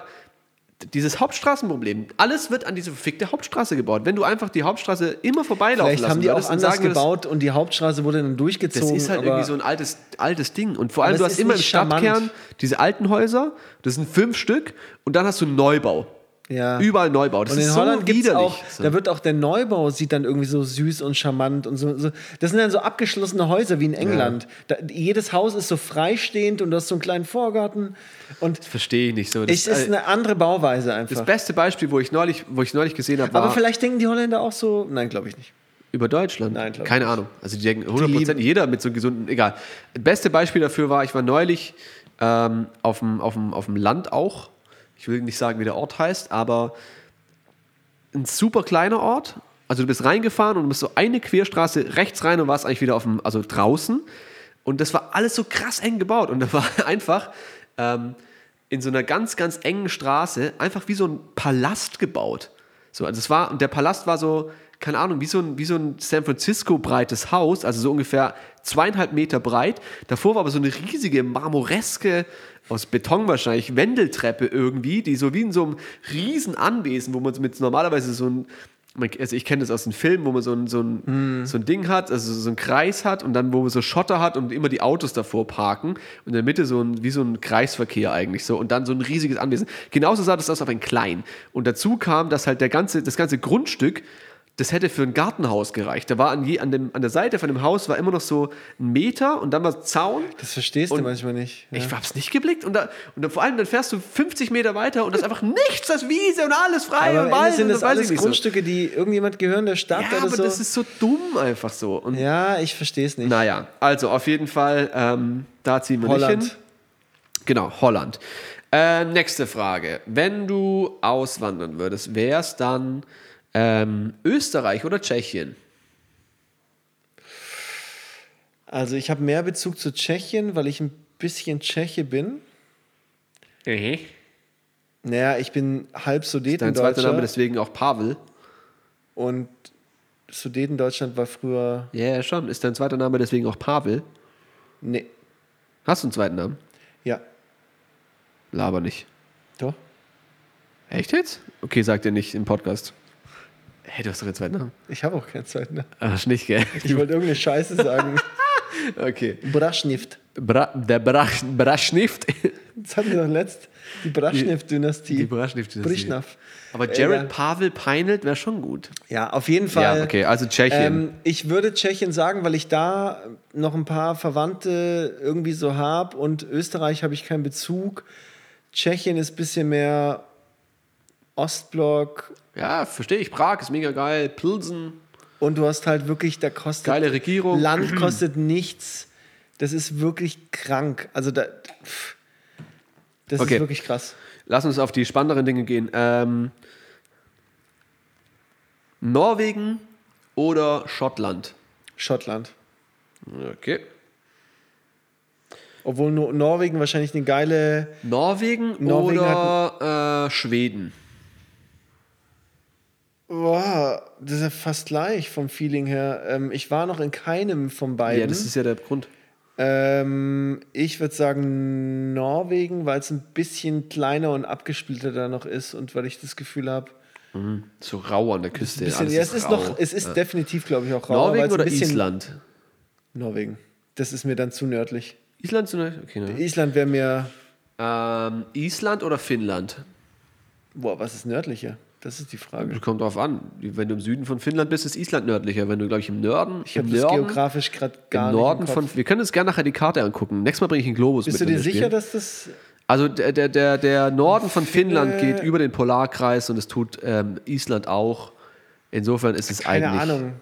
dieses Hauptstraßenproblem. Alles wird an diese verfickte Hauptstraße gebaut. Wenn du einfach die Hauptstraße immer vorbeilaufen Vielleicht lassen haben die auch anders sagen gebaut und die Hauptstraße wurde dann Das durchgezogen. ist halt irgendwie so ein altes, altes Ding. Und vor allem, du hast immer im nicht charmant. Stadtkern diese alten Häuser, das sind fünf Stück, und dann hast du einen Neubau. Ja. Überall Neubau. Das und in ist Holland so widerlich. auch, So. da wird auch der Neubau sieht dann irgendwie so süß und charmant und so. so. Das sind dann so abgeschlossene Häuser wie in England. Da, jedes Haus ist so freistehend und du hast so einen kleinen Vorgarten. Und Verstehe ich nicht so. Das, es ist eine andere Bauweise das einfach. beste Beispiel, wo ich neulich, wo ich neulich gesehen habe, war Aber vielleicht denken die Holländer auch so. Nein, glaube ich nicht. über Deutschland. Nein, glaub ich Keine Ahnung. Also die denken 100 lieben- Prozent, jeder mit so gesunden, egal. Das beste Beispiel dafür war, ich war neulich ähm, auf, dem, auf, dem, auf dem Land auch. Ich will nicht sagen, wie der Ort heißt, aber ein super kleiner Ort. Also du bist reingefahren und du bist so eine Querstraße rechts rein und warst eigentlich wieder auf dem, also draußen. Und das war alles so krass eng gebaut. Und da war einfach ähm, in so einer ganz, ganz engen Straße einfach wie so ein Palast gebaut. So, also es war, und der Palast war so, keine Ahnung, wie so ein, wie so ein San Francisco breites Haus, also so ungefähr zweieinhalb Meter breit. Davor war aber so eine riesige marmoreske, aus Beton wahrscheinlich, Wendeltreppe irgendwie, die so wie in so einem riesen Anwesen, wo man mit normalerweise so ein, also ich kenne das aus den Filmen, wo man so ein, so, ein, so ein Ding hat, also so ein Kreis hat und dann, wo man so Schotter hat und immer die Autos davor parken und in der Mitte so ein, wie so ein Kreisverkehr eigentlich so und dann so ein riesiges Anwesen. Genauso sah das aus, aber in klein. Und dazu kam, dass halt der ganze, das ganze Grundstück das hätte für ein Gartenhaus gereicht. Da war an, je, an, dem, an der Seite von dem Haus war immer noch so ein Meter und dann war Zaun. Das verstehst du manchmal nicht. Ja. Ich hab's nicht geblickt und, da, und dann, vor allem dann fährst du 50 Meter weiter und das ist einfach nichts, das Wiese und alles frei aber und Wald sind das weiß alles nicht so. Grundstücke, die irgendjemand gehören der Stadt Ja, oder aber so. das ist so dumm einfach so. Und ja, ich verstehe es nicht. naja, also auf jeden Fall, ähm, da ziehen wir Holland. nicht hin. Genau, Holland. Äh, nächste Frage. Wenn du auswandern würdest, wäre es dann ähm, Österreich oder Tschechien? Also ich habe mehr Bezug zu Tschechien, weil ich ein bisschen Tscheche bin. Naja, ich bin halb Dein zweiter Sudetendeutscher Name deswegen auch Pavel. und Sudetendeutschland war früher... Ja, ja, schon. Ist dein zweiter Name deswegen auch Pavel? Nee, Hast du einen zweiten Namen? ja, Laber nicht. doch. Echt jetzt? Okay, sagt ihr nicht im Podcast. Hey, du hast doch einen zweiten Namen. Ich habe auch keinen zweiten Namen. Ach, nicht, gell? Ich wollte irgendeine Scheiße sagen. Okay. Braschnift. Bra der Brach Braschnift. Das hatten wir doch letzt. Die Braschnift-Dynastie. Die Braschnift. Brischnaff. Aber Äh, Jared ja. Pavel Peinelt wäre schon gut. Ja, auf jeden Fall. Ja, okay, also Tschechien. Ähm, ich würde Tschechien sagen, weil ich da noch ein paar Verwandte irgendwie so habe und Österreich habe ich keinen Bezug. Tschechien ist ein bisschen mehr Ostblock ja, verstehe ich. Prag ist mega geil. Pilsen. und du hast halt wirklich, da kostet Geile Regierung. Land kostet nichts. Das ist wirklich krank. Also da, pff, das Okay. ist wirklich krass. Lass uns auf die spannenderen Dinge gehen. Ähm, Norwegen oder Schottland? Schottland. Okay. Obwohl Nor Norwegen wahrscheinlich eine geile. Norwegen, Norwegen oder äh, Schweden? Boah, das ist ja fast gleich vom Feeling her. Ähm, ich war noch in keinem von beiden. Ja, das ist ja der Grund. ähm, ich würde sagen Norwegen, weil es ein bisschen kleiner und abgesplitterter noch ist und weil ich das Gefühl habe, So rau an der Küste. bisschen, alles ja, es ist rau. noch, es ist definitiv, glaube ich, auch rau. Norwegen oder Island? Norwegen. Das ist mir dann zu nördlich. Island, so eine- okay, ne? Island wäre mir, ähm, Island oder Finnland? boah, was ist nördlicher? Das ist die Frage. Kommt drauf an. Wenn du im Süden von Finnland bist, ist Island nördlicher. Wenn du, glaube ich, im Norden, Ich habe das Norden, geografisch gerade gar im Norden nicht im Kopf. von. Wir können uns gerne nachher die Karte angucken. Nächstes Mal bringe ich einen Globus Bist mit. du wenn dir sicher, dass das Also der, der, der, der Norden von Finnland geht über den Polarkreis und es tut ähm, Island auch. Insofern ist es keine eigentlich. Ahnung?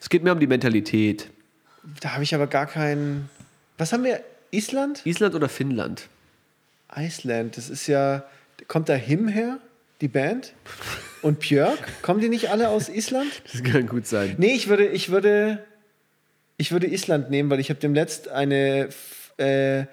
Es geht mehr um die Mentalität. Da habe ich aber gar keinen. Was haben wir? Island? Island oder Finnland? Iceland. Das ist ja. Kommt da Him her? Die Band? Und Björk? Kommen die nicht alle aus Island? Das kann gut sein. Nee, ich würde, ich würde, ich würde Island nehmen, weil ich habe demnächst eine, äh,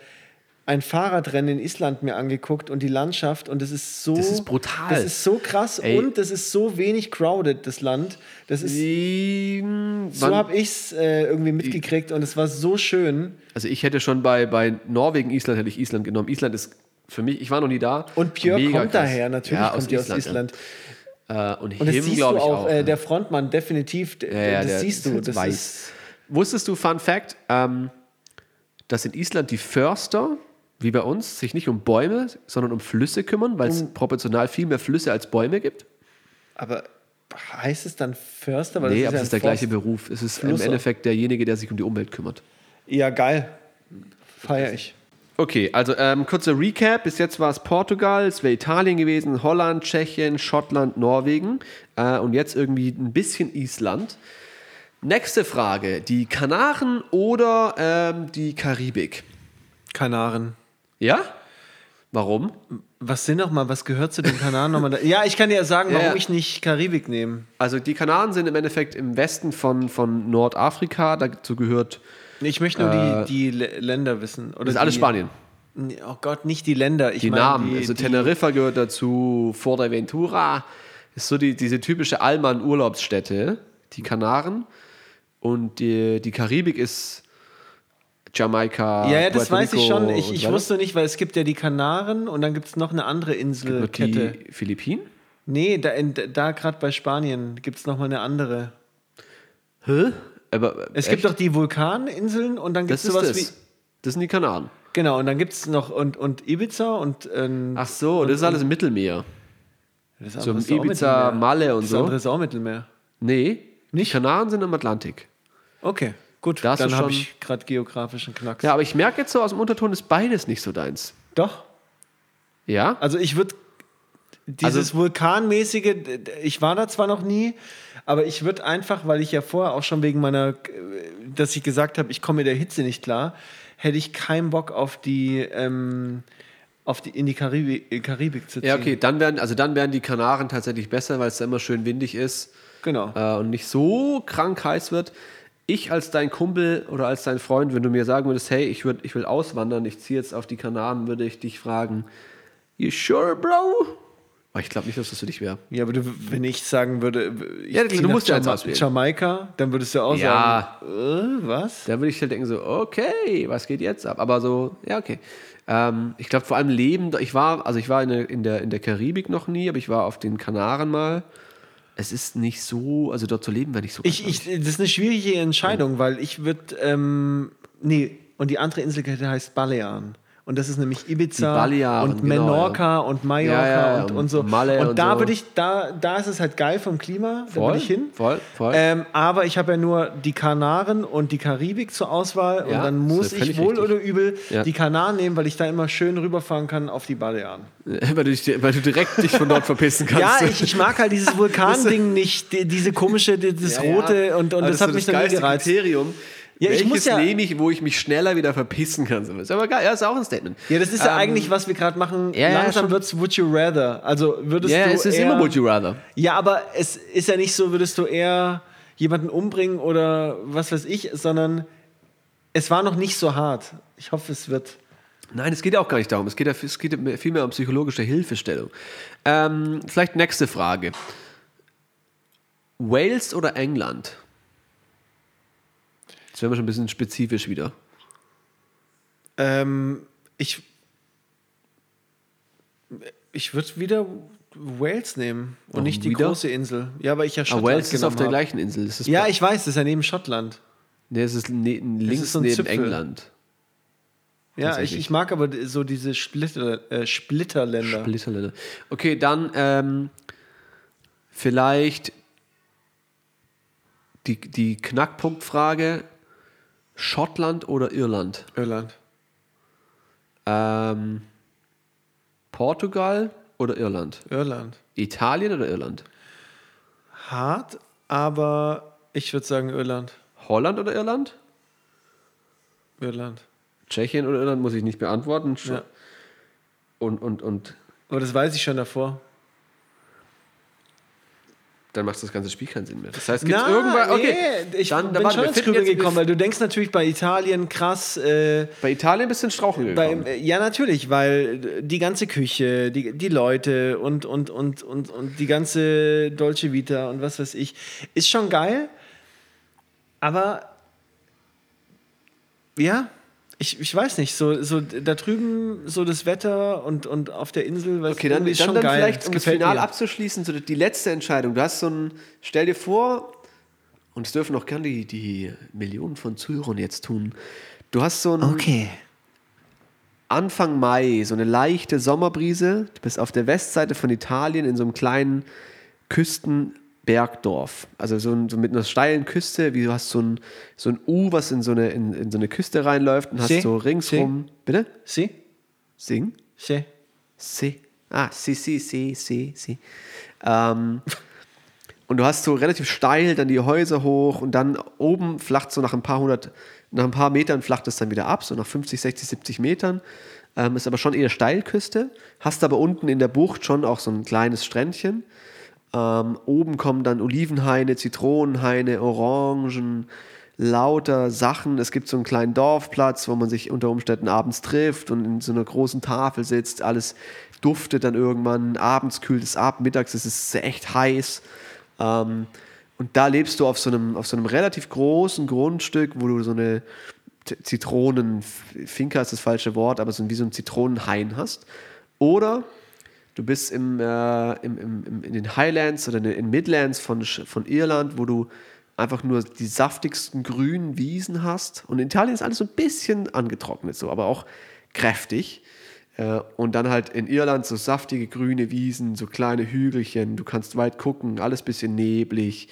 ein Fahrradrennen in Island mir angeguckt und die Landschaft und das ist so. Das ist brutal. Das ist so krass Ey. und das ist so wenig crowded, das Land. Das ist. Die, So habe ich es äh, irgendwie mitgekriegt und es war so schön. also ich hätte schon bei, bei Norwegen, Island hätte ich Island genommen. Island ist für mich, ich war noch nie da. Und Björk Mega kommt krass. daher, natürlich ja, kommt die aus ja. Island. Äh, und Und Him, siehst du glaube ich, auch, äh, ja. der Frontmann definitiv, Ja, ja, das der siehst ist du. Das weiß. ist, Wusstest du, Fun Fact, ähm, dass in Island die Förster, wie bei uns, sich nicht um Bäume, sondern um Flüsse kümmern, weil es proportional viel mehr Flüsse als Bäume gibt? aber heißt es dann Förster? Weil nee, das aber ja es ist der ein gleiche Forst- Beruf. Es ist im Flusser. Endeffekt derjenige, der sich um die Umwelt kümmert. Ja, geil. Feier ich. Okay, also ähm, kurzer Recap. Bis jetzt war es Portugal, es wäre Italien gewesen, Holland, Tschechien, Schottland, Norwegen äh, und jetzt irgendwie ein bisschen Island. Nächste Frage: Die Kanaren oder ähm, die Karibik? Kanaren. Ja? Warum? Was sind noch mal, was gehört zu den Kanaren nochmal? Ja, ich kann dir ja sagen, warum ja. ich nicht Karibik nehme. Also die Kanaren sind im Endeffekt im Westen von, von Nordafrika. Dazu gehört, Ich möchte nur die, die Lä- Länder wissen. Oder das ist alles die, Spanien. Oh Gott, nicht die Länder. Ich Die meine, Namen. Die, also die, Teneriffa gehört dazu, Fuerteventura. Ist so die, diese typische Allmann-Urlaubsstätte, die Kanaren. Und die, die Karibik ist Jamaika. Ja, ja, das Puerto weiß ich Rico schon. und Ich, ich wusste nicht, weil es gibt ja die Kanaren und dann gibt es noch eine andere Inselkette. die Philippinen? Nee, da, in- da gerade bei Spanien gibt es noch mal eine andere. Hä? Aber, Es echt? gibt doch die Vulkaninseln und dann gibt Das es sowas das. wie. Das sind die Kanaren. Genau, und dann gibt es noch und, und Ibiza und. Ähm, Ach so, und, das ist alles im Mittelmeer. das so ist auch Ibiza, Mittelmeer. Malle und das so. andere ist auch Mittelmeer. Nee, die Kanaren sind im Atlantik. Okay, gut. Da hast du dann habe ich gerade geografischen Knacks. Ja, aber ich merke jetzt so aus dem Unterton ist beides nicht so deins. Doch. Ja? Also ich würde dieses Also- vulkanmäßige, ich war da zwar noch nie, aber ich würde einfach, weil ich ja vorher auch schon wegen meiner, äh, dass ich gesagt habe, ich komme mit der Hitze nicht klar, hätte ich keinen Bock auf die, ähm, auf die in die Karibik, Karibik zu ziehen. Ja, okay, dann werden, also dann werden die Kanaren tatsächlich besser, weil es da immer schön windig ist Genau. äh, und nicht so krank heiß wird. Ich als dein Kumpel oder als dein Freund, wenn du mir sagen würdest, hey, ich, würd, ich will auswandern, ich ziehe jetzt auf die Kanaren, würde ich dich fragen, you sure, bro? Aber ich glaube nicht, dass das für dich wäre. Ja, aber du, wenn ich sagen würde, ich Ja, du musst ja Jama- auswählen. Jamaika, dann würdest du auch Ja. sagen, äh, was? Da würde ich halt denken so, okay, was geht jetzt ab? Aber so, ja, okay. Ähm, ich glaube vor allem Leben, ich war, also ich war in der, in, der, in der Karibik noch nie, aber ich war auf den Kanaren mal. Es ist nicht so, also dort zu leben wäre nicht so Ich, ich, das ist eine schwierige Entscheidung, weil ich würde, ähm, nee, und die andere Inselkette heißt Balearen. Und das ist nämlich Ibiza und genau, Menorca und Mallorca Ja, ja, und, und so. Malle und und da so. würde ich, da, da ist es halt geil vom Klima, da voll, würde ich hin. voll, voll. Ähm, aber ich habe ja nur die Kanaren und die Karibik zur Auswahl Ja, und dann das muss ich wohl richtig. oder übel Ja. die Kanaren nehmen, weil ich da immer schön rüberfahren kann auf die Balearen. weil, du dich, weil du direkt dich von dort verpissen kannst. Ja, ich, ich mag halt dieses Vulkanding nicht, die, diese komische, die, das Ja, ja. Rote und, und Aber das, hat ist mich so dann gereizt. Kriterium. Ja, ich Welches muss ja- nehme ich, wo ich mich schneller wieder verpissen kann? So, Ist aber geil, ja, ist auch ein Statement. Ja, das ist ja Ähm, eigentlich, was wir gerade machen. ja, ja, Langsam schon. wird's Would You Rather. Also würdest Ja, du es ist eher, immer Would You Rather. Ja, aber es ist ja nicht so, würdest du eher jemanden umbringen oder was weiß ich, sondern es war noch nicht so hart. Ich hoffe, es wird. Nein, es geht ja auch gar nicht darum. Es geht, ja, es geht ja vielmehr um psychologische Hilfestellung. Ähm, vielleicht nächste Frage. Wales oder England? Wir schon ein bisschen spezifisch wieder. Ähm, ich ich würde wieder Wales nehmen und Warum nicht die wieder? große Insel. Ja, weil ich ja Aber Schottland Wales ist auf der hab. gleichen Insel. Ist Ja, ich weiß, das ist ja neben Schottland. nee, es ist ne, links so ein neben Zipfel. England. Ja, ich, ich mag aber so diese Splitter, äh, Splitterländer. Splitterländer. Okay, dann ähm, vielleicht die, die Knackpunktfrage: Schottland oder Irland? Irland. Ähm, Portugal oder Irland? Irland. Italien oder Irland? Hart, aber ich würde sagen Irland. Holland oder Irland? Irland. Tschechien oder Irland muss ich nicht beantworten. Ja. Und, und, und Aber das weiß ich schon davor. Dann macht das ganze Spiel keinen Sinn mehr. Das heißt, gibt es irgendwann. Okay, nee, ich dann, bin schon ins Grübeln gekommen, weil du denkst natürlich bei Italien krass. Äh, bei Italien bist du ins Strauchen bei, gekommen. äh, ja, natürlich, weil die ganze Küche, die, die Leute und, und, und, und, und die ganze Dolce Vita und was weiß ich, ist schon geil. Aber ja, ich, ich weiß nicht, so, so da drüben so das Wetter und, und auf der Insel, was Okay, dann, ist dann, schon dann geil. vielleicht, um das mir. abzuschließen, so die letzte Entscheidung. Du hast so ein, stell dir vor, und es dürfen auch gerne die, die Millionen von Zuhörern jetzt tun, du hast so ein Okay. Anfang Mai, so eine leichte Sommerbrise, du bist auf der Westseite von Italien in so einem kleinen Küstenbergdorf. Also so, ein, so mit einer steilen Küste, wie du hast so ein, so ein U, was in so eine, in, in so eine Küste reinläuft und hast Si, so ringsrum. Bitte? Si? Sing? Si? Si. Ah, si, si, si, si, si. Ähm, und du hast so relativ steil dann die Häuser hoch und dann oben flacht so nach ein paar hundert, nach ein paar Metern flacht es dann wieder ab, so nach 50, 60, 70 Metern. Ähm, ist aber schon eher Steilküste. Hast aber unten in der Bucht schon auch so ein kleines Strändchen. Ähm, oben kommen dann Olivenhaine, Zitronenhaine, Orangen, lauter Sachen. Es gibt so einen kleinen Dorfplatz, wo man sich unter Umständen abends trifft und in so einer großen Tafel sitzt. Alles duftet dann irgendwann. Abends kühlt es ab, mittags ist es echt heiß. Ähm, und da lebst du auf so, einem, auf so einem relativ großen Grundstück, wo du so eine Z- Zitronen, Finca ist das falsche Wort, aber so wie so ein Zitronenhain hast. Oder du bist im, äh, im, im, in den Highlands oder in den Midlands von, von Irland, wo du einfach nur die saftigsten grünen Wiesen hast. Und in Italien ist alles so ein bisschen angetrocknet, so, aber auch kräftig. Äh, und dann halt in Irland so saftige grüne Wiesen, so kleine Hügelchen, du kannst weit gucken, alles bisschen neblig.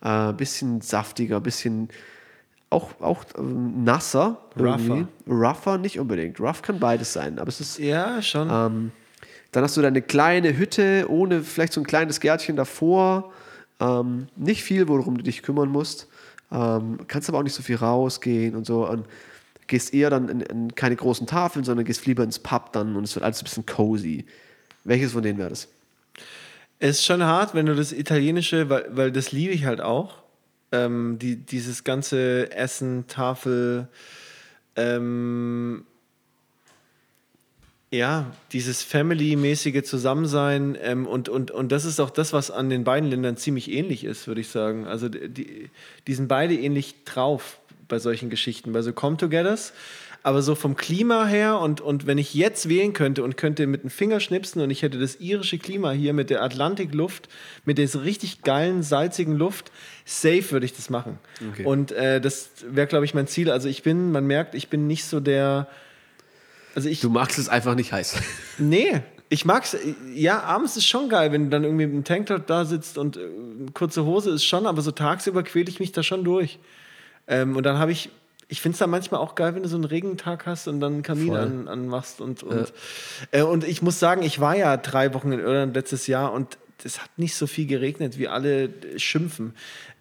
Äh, bisschen saftiger, bisschen auch, auch ähm, nasser. irgendwie. Rougher nicht unbedingt. Rough kann beides sein, aber es ist. Ja, schon. Ähm, dann hast du deine kleine Hütte ohne vielleicht so ein kleines Gärtchen davor. Ähm, nicht viel, worum du dich kümmern musst. Ähm, kannst aber auch nicht so viel rausgehen und so. Und gehst eher dann in, in keine großen Tafeln, sondern gehst lieber ins Pub dann und es wird alles ein bisschen cozy. Welches von denen wäre das? Es ist schon hart, wenn du das Italienische, weil, weil das liebe ich halt auch. Ähm, die, dieses ganze Essen, Tafel, ähm, ja, dieses Family-mäßige Zusammensein ähm, und, und, und das ist auch das, was an den beiden Ländern ziemlich ähnlich ist, würde ich sagen. Also die, die sind beide ähnlich drauf bei solchen Geschichten, bei so Come-Togethers. Aber so vom Klima her und, und wenn ich jetzt wählen könnte und könnte mit dem Finger schnipsen und ich hätte das irische Klima hier mit der Atlantikluft, mit der richtig geilen, salzigen Luft, safe würde ich das machen. Okay. Und äh, das wäre, glaube ich, mein Ziel. Also ich bin, man merkt, ich bin nicht so der. Also ich, Du magst es einfach nicht heiß. Nee, ich mag's. Ja, abends ist schon geil, wenn du dann irgendwie mit einem Tanktop da sitzt und äh, kurze Hose ist schon, aber so tagsüber quäle ich mich da schon durch. Ähm, und dann habe ich, ich finde es dann manchmal auch geil, wenn du so einen Regentag hast und dann einen Kamin Voll. an, anmachst. Und, und, äh, und ich muss sagen, ich war ja drei Wochen in Irland letztes Jahr und es hat nicht so viel geregnet, wie alle äh, schimpfen.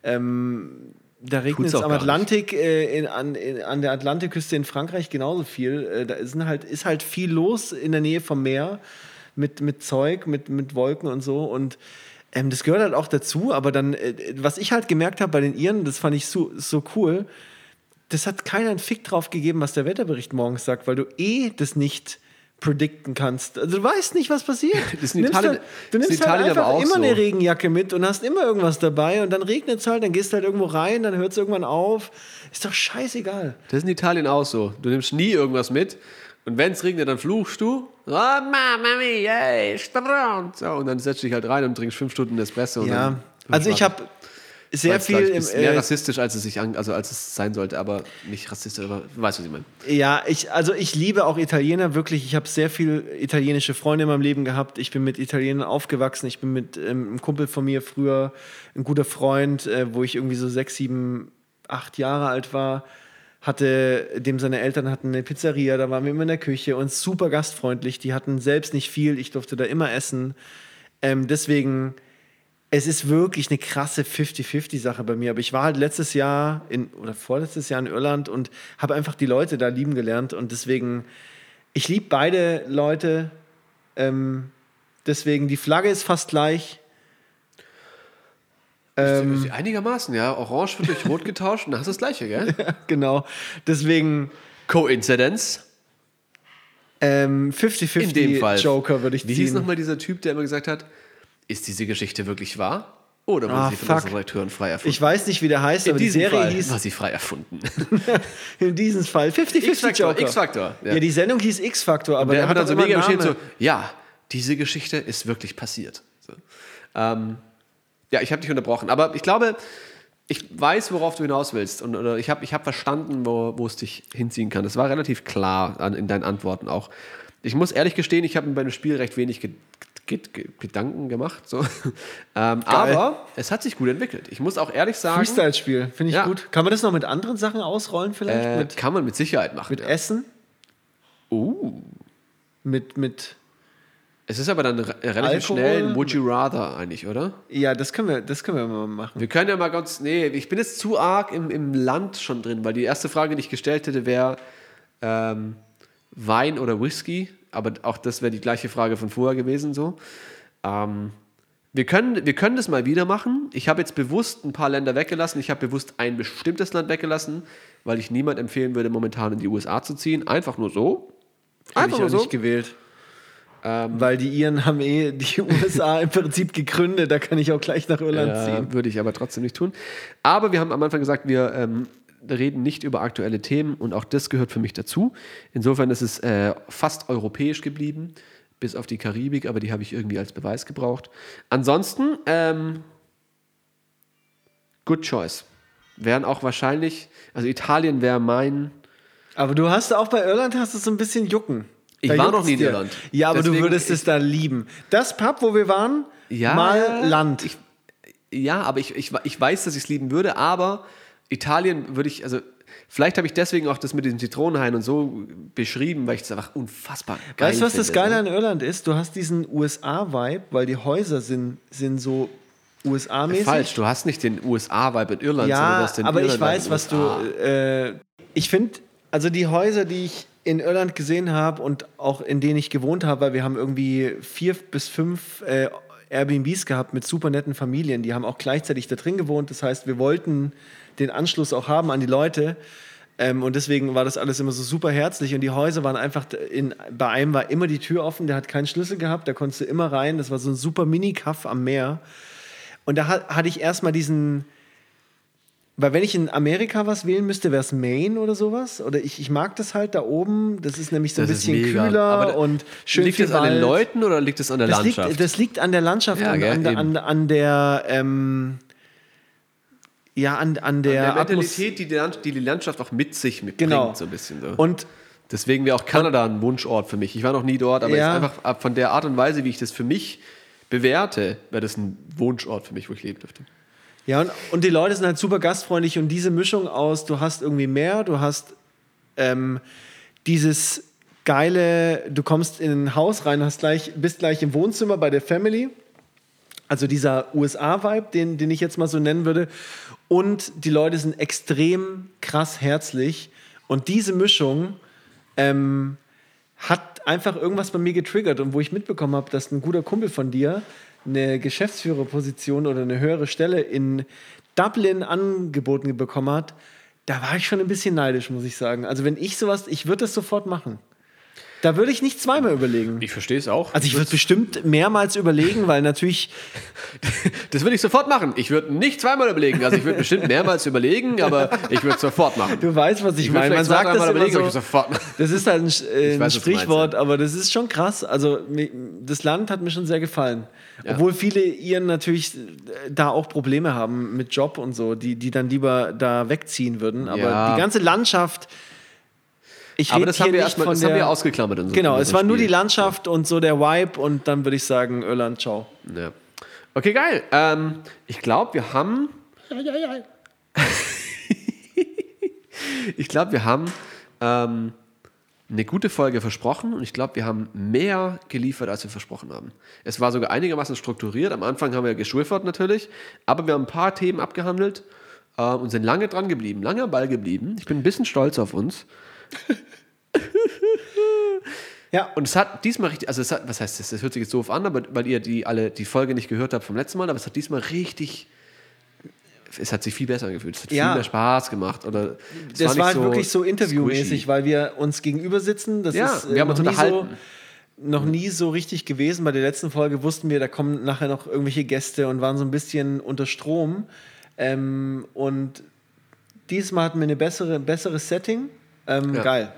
Ähm, da regnet es am. Atlantik, äh, in, an, in, an der Atlantikküste in Frankreich genauso viel. Äh, da ist halt, ist halt viel los in der Nähe vom Meer mit, mit Zeug, mit, mit Wolken und so. Und ähm, das gehört halt auch dazu. Aber dann, äh, was ich halt gemerkt habe bei den Iren, das fand ich so, so cool, das hat keiner einen Fick drauf gegeben, was der Wetterbericht morgens sagt, weil du eh das nicht predikten kannst. Also du weißt nicht, was passiert. Das ist in Du nimmst Italien- halt, du nimmst halt Italien einfach immer so. eine Regenjacke mit und hast immer irgendwas dabei und dann regnet es halt, dann gehst du halt irgendwo rein, dann hört es irgendwann auf. Ist doch scheißegal. Das ist in Italien auch so. Du nimmst nie irgendwas mit und wenn es regnet, dann fluchst du. Oh, mia, ey, Strand. So, und dann setzt du dich halt rein und trinkst fünf Stunden Espresso. Ja, also ich habe sehr Weil's, viel ich, im, ist mehr äh, rassistisch, als es sich an, also als es sein sollte, aber nicht rassistisch, aber du weißt, was ich meine. Ja, ich, also ich liebe auch Italiener wirklich. Ich habe sehr viel italienische Freunde in meinem Leben gehabt. Ich bin mit Italienern aufgewachsen. Ich bin mit ähm, einem Kumpel von mir früher, ein guter Freund, äh, wo ich irgendwie so sechs, sieben, acht Jahre alt war, hatte, dem seine Eltern hatten eine Pizzeria, da waren wir immer in der Küche und super gastfreundlich. Die hatten selbst nicht viel, ich durfte da immer essen. Ähm, deswegen, es ist wirklich eine krasse 50-50-Sache bei mir. Aber ich war halt letztes Jahr in, oder vorletztes Jahr in Irland und habe einfach die Leute da lieben gelernt. Und deswegen, ich liebe beide Leute. Ähm, deswegen, die Flagge ist fast gleich. Ähm, Einigermaßen, ja. Orange wird durch Rot getauscht und dann hast du das Gleiche, gell? genau. Deswegen Coincidence. ähm, In dem Fall. 50-50 Joker würde ich Wie hieß ziehen. nochmal dieser Typ, der immer gesagt hat, ist diese Geschichte wirklich wahr? Oder wurde Ah, sie von unseren Redakteuren frei erfunden? Ich weiß nicht, wie der heißt, in aber die Serie Fall hieß war sie frei erfunden. in diesem Fall 50-50 X-Factor, Joker. X-Factor. Ja. die Sendung hieß X-Factor, aber der der hat dann so mega steht so, ja, diese Geschichte ist wirklich passiert. So. Ähm, ja, ich habe dich unterbrochen, aber ich glaube, ich weiß, worauf du hinaus willst und oder ich habe ich hab verstanden, wo, wo es dich hinziehen kann. Das war relativ klar an, in deinen Antworten auch. Ich muss ehrlich gestehen, ich habe bei dem Spiel recht wenig ge Gedanken gemacht. So. ähm, aber es hat sich gut entwickelt. Ich muss auch ehrlich sagen, Freestyle-Spiel, finde ich Ja. gut. Kann man das noch mit anderen Sachen ausrollen vielleicht? äh, mit, kann man mit Sicherheit machen. mit ja. Essen? Uh. Mit, mit, Es ist aber dann re relativ Alkohol? schnell ein Would You Rather eigentlich, oder? ja, das können wir, das können wir mal machen. Wir können ja mal ganz. Nee, ich bin jetzt zu arg im, im Land schon drin, weil die erste Frage, die ich gestellt hätte, wäre ähm, Wein oder Whisky. Aber auch das wäre die gleiche Frage von vorher gewesen. So. Ähm, wir, können, wir können das mal wieder machen. Ich habe jetzt bewusst ein paar Länder weggelassen. Ich habe bewusst ein bestimmtes Land weggelassen, weil ich niemand empfehlen würde, momentan in die USA zu ziehen. Einfach nur so. Einfach ich nur so. nicht gewählt. Weil die Iren haben eh die USA im Prinzip gegründet, da kann ich auch gleich nach Irland ziehen. Äh, würde ich aber trotzdem nicht tun. Aber wir haben am Anfang gesagt, wir ähm, reden nicht über aktuelle Themen und auch das gehört für mich dazu. Insofern ist es äh, fast europäisch geblieben, bis auf die Karibik, aber die habe ich irgendwie als Beweis gebraucht. Ansonsten, ähm, good choice. Wären auch wahrscheinlich, also Italien wäre mein. Aber du hast auch bei Irland hast du so ein bisschen Jucken. Ich Da war noch nie in. Irland. Ja, aber Deswegen- du würdest es da lieben. Das Pub, wo wir waren, Ja, mal Land. Ich, Ja, aber ich, ich, ich weiß, dass ich es lieben würde, aber Italien würde ich, also vielleicht habe ich deswegen auch das mit diesem Zitronenhain und so beschrieben, weil ich es einfach unfassbar geil Weißt du, was finde, das Geile ne? an Irland ist? Du hast diesen USA-Vibe, weil die Häuser sind, sind so USA-mäßig. Falsch, du hast nicht den USA-Vibe in Irland, sondern du Ja, hast den aber ich Irländer in weiß, den was du. Äh, ich finde, also die Häuser, die ich in Irland gesehen habe und auch in denen ich gewohnt habe, weil wir haben irgendwie vier bis fünf äh, Airbnbs gehabt mit super netten Familien. Die haben auch gleichzeitig da drin gewohnt. Das heißt, wir wollten den Anschluss auch haben an die Leute. Ähm, und deswegen war das alles immer so super herzlich. Und die Häuser waren einfach, in, bei einem war immer die Tür offen, der hat keinen Schlüssel gehabt, da konntest du immer rein. Das war so ein super Mini-Kaff am Meer. Und da hat, hatte ich erstmal diesen, weil wenn ich in Amerika was wählen müsste, wäre es Maine oder sowas. Oder ich, ich mag das halt da oben. Das ist nämlich so ein Das bisschen kühler Aber und schön liegt es an den. Leuten oder liegt es an der das Landschaft? liegt, das liegt an der Landschaft, Ja, an, gell, an, an, an der, ähm, ja, an, an der, der Atmos- Mentalität, die die, die die Landschaft auch mit sich mitbringt, Genau. so ein bisschen. So. Und Deswegen wäre auch Kanada ein Wunschort für mich. Ich war noch nie dort, aber Ja. jetzt einfach von der Art und Weise, wie ich das für mich bewerte, wäre das ein Wunschort für mich, wo ich leben dürfte. Ja, und, und die Leute sind halt super gastfreundlich und diese Mischung aus, du hast irgendwie mehr, du hast ähm, dieses geile, du kommst in ein Haus rein, hast gleich, bist gleich im Wohnzimmer bei der Family. Also dieser USA-Vibe, den, den ich jetzt mal so nennen würde. Und die Leute sind extrem krass herzlich. Und diese Mischung ähm, hat einfach irgendwas bei mir getriggert und wo ich mitbekommen habe, dass ein guter Kumpel von dir eine Geschäftsführerposition oder eine höhere Stelle in Dublin angeboten bekommen hat, da war ich schon ein bisschen neidisch, muss ich sagen. Also wenn ich sowas, ich würde das sofort machen. Da würde ich nicht zweimal überlegen. Ich verstehe es auch. Also ich würde bestimmt mehrmals überlegen, weil natürlich, das würde ich sofort machen. Ich würde nicht zweimal überlegen. Also ich würde bestimmt mehrmals überlegen, aber ich würde es sofort machen. du weißt, was ich, Ich meine. Man sagt das immer so, sofort mache. Das ist halt ein, äh, weiß, ein Sprichwort, aber das ist schon krass. Also das Land hat mir schon sehr gefallen. Obwohl viele Iren natürlich äh, da auch Probleme haben mit Job und so, die, die dann lieber da wegziehen würden. Aber Ja. die ganze Landschaft. Ich Aber das hier haben wir nicht erstmal von das haben der- wir ausgeklammert. In so, Genau, in es war nur die Spiel. Landschaft und so der Vibe und dann würde ich sagen, Irland, ciao. Ja. Okay, geil. Ähm, ich glaube, wir haben. ich glaube, wir haben ähm, eine gute Folge versprochen und ich glaube, wir haben mehr geliefert, als wir versprochen haben. Es war sogar einigermaßen strukturiert. Am Anfang haben wir geschwiffert natürlich, aber wir haben ein paar Themen abgehandelt äh, und sind lange dran geblieben, lange am Ball geblieben. Ich bin ein bisschen stolz auf uns. Ja, Und es hat diesmal richtig, also es hat, was heißt das, das hört sich jetzt doof an, aber weil ihr die alle die Folge nicht gehört habt vom letzten Mal, aber es hat diesmal richtig, es hat sich viel besser angefühlt, es hat Ja. viel mehr Spaß gemacht. Oder es das nicht war halt wirklich so interviewmäßig, weil wir uns gegenüber sitzen. Das Ja, ist äh, wir haben noch uns nie so, unterhalten. noch nie so richtig gewesen. Bei der letzten Folge wussten wir, da kommen nachher noch irgendwelche Gäste und waren so ein bisschen unter Strom. Ähm, und diesmal hatten wir eine bessere, besseres Setting. Ähm, Ja. Geil.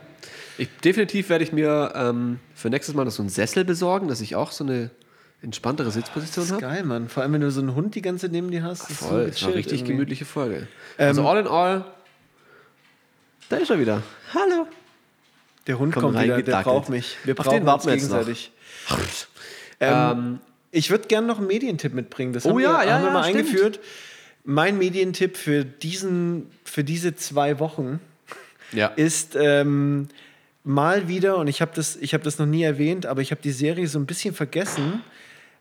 Ich, definitiv werde ich mir ähm, für nächstes Mal noch so einen Sessel besorgen, dass ich auch so eine entspanntere Sitzposition Das ist habe. geil, Mann. Vor allem, wenn du so einen Hund die ganze Zeit neben dir hast. das ist Voll, war gechillt richtig irgendwie. gemütliche Folge. Ähm, also all in all, da ist er wieder. Hallo. Der Hund Komm kommt wieder, der braucht mich. Wir brauchen den warten uns gegenseitig. Ähm, ich würde gerne noch einen Medientipp mitbringen. Das Oh haben ja, wir, ja, haben wir ja, mal stimmt. eingeführt. Mein Medientipp für, diesen, für diese zwei Wochen Ja. ist ähm, mal wieder, und ich habe das, ich hab das noch nie erwähnt, aber ich habe die Serie so ein bisschen vergessen,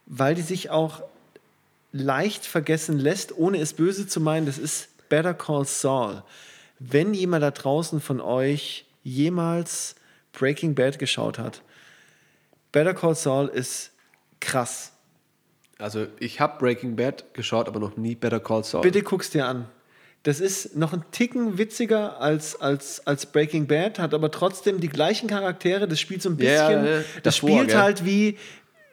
weil die sich auch leicht vergessen lässt, ohne es böse zu meinen. Das ist Better Call Saul. Wenn jemand da draußen von euch jemals Breaking Bad geschaut hat, Better Call Saul ist krass. Also ich habe Breaking Bad geschaut, aber noch nie Better Call Saul. Bitte guck's dir an. Das ist noch ein Ticken witziger als, als, als Breaking Bad, hat aber trotzdem die gleichen Charaktere. Das spielt so ein Ja, bisschen. ja, das davor, spielt gell? halt wie,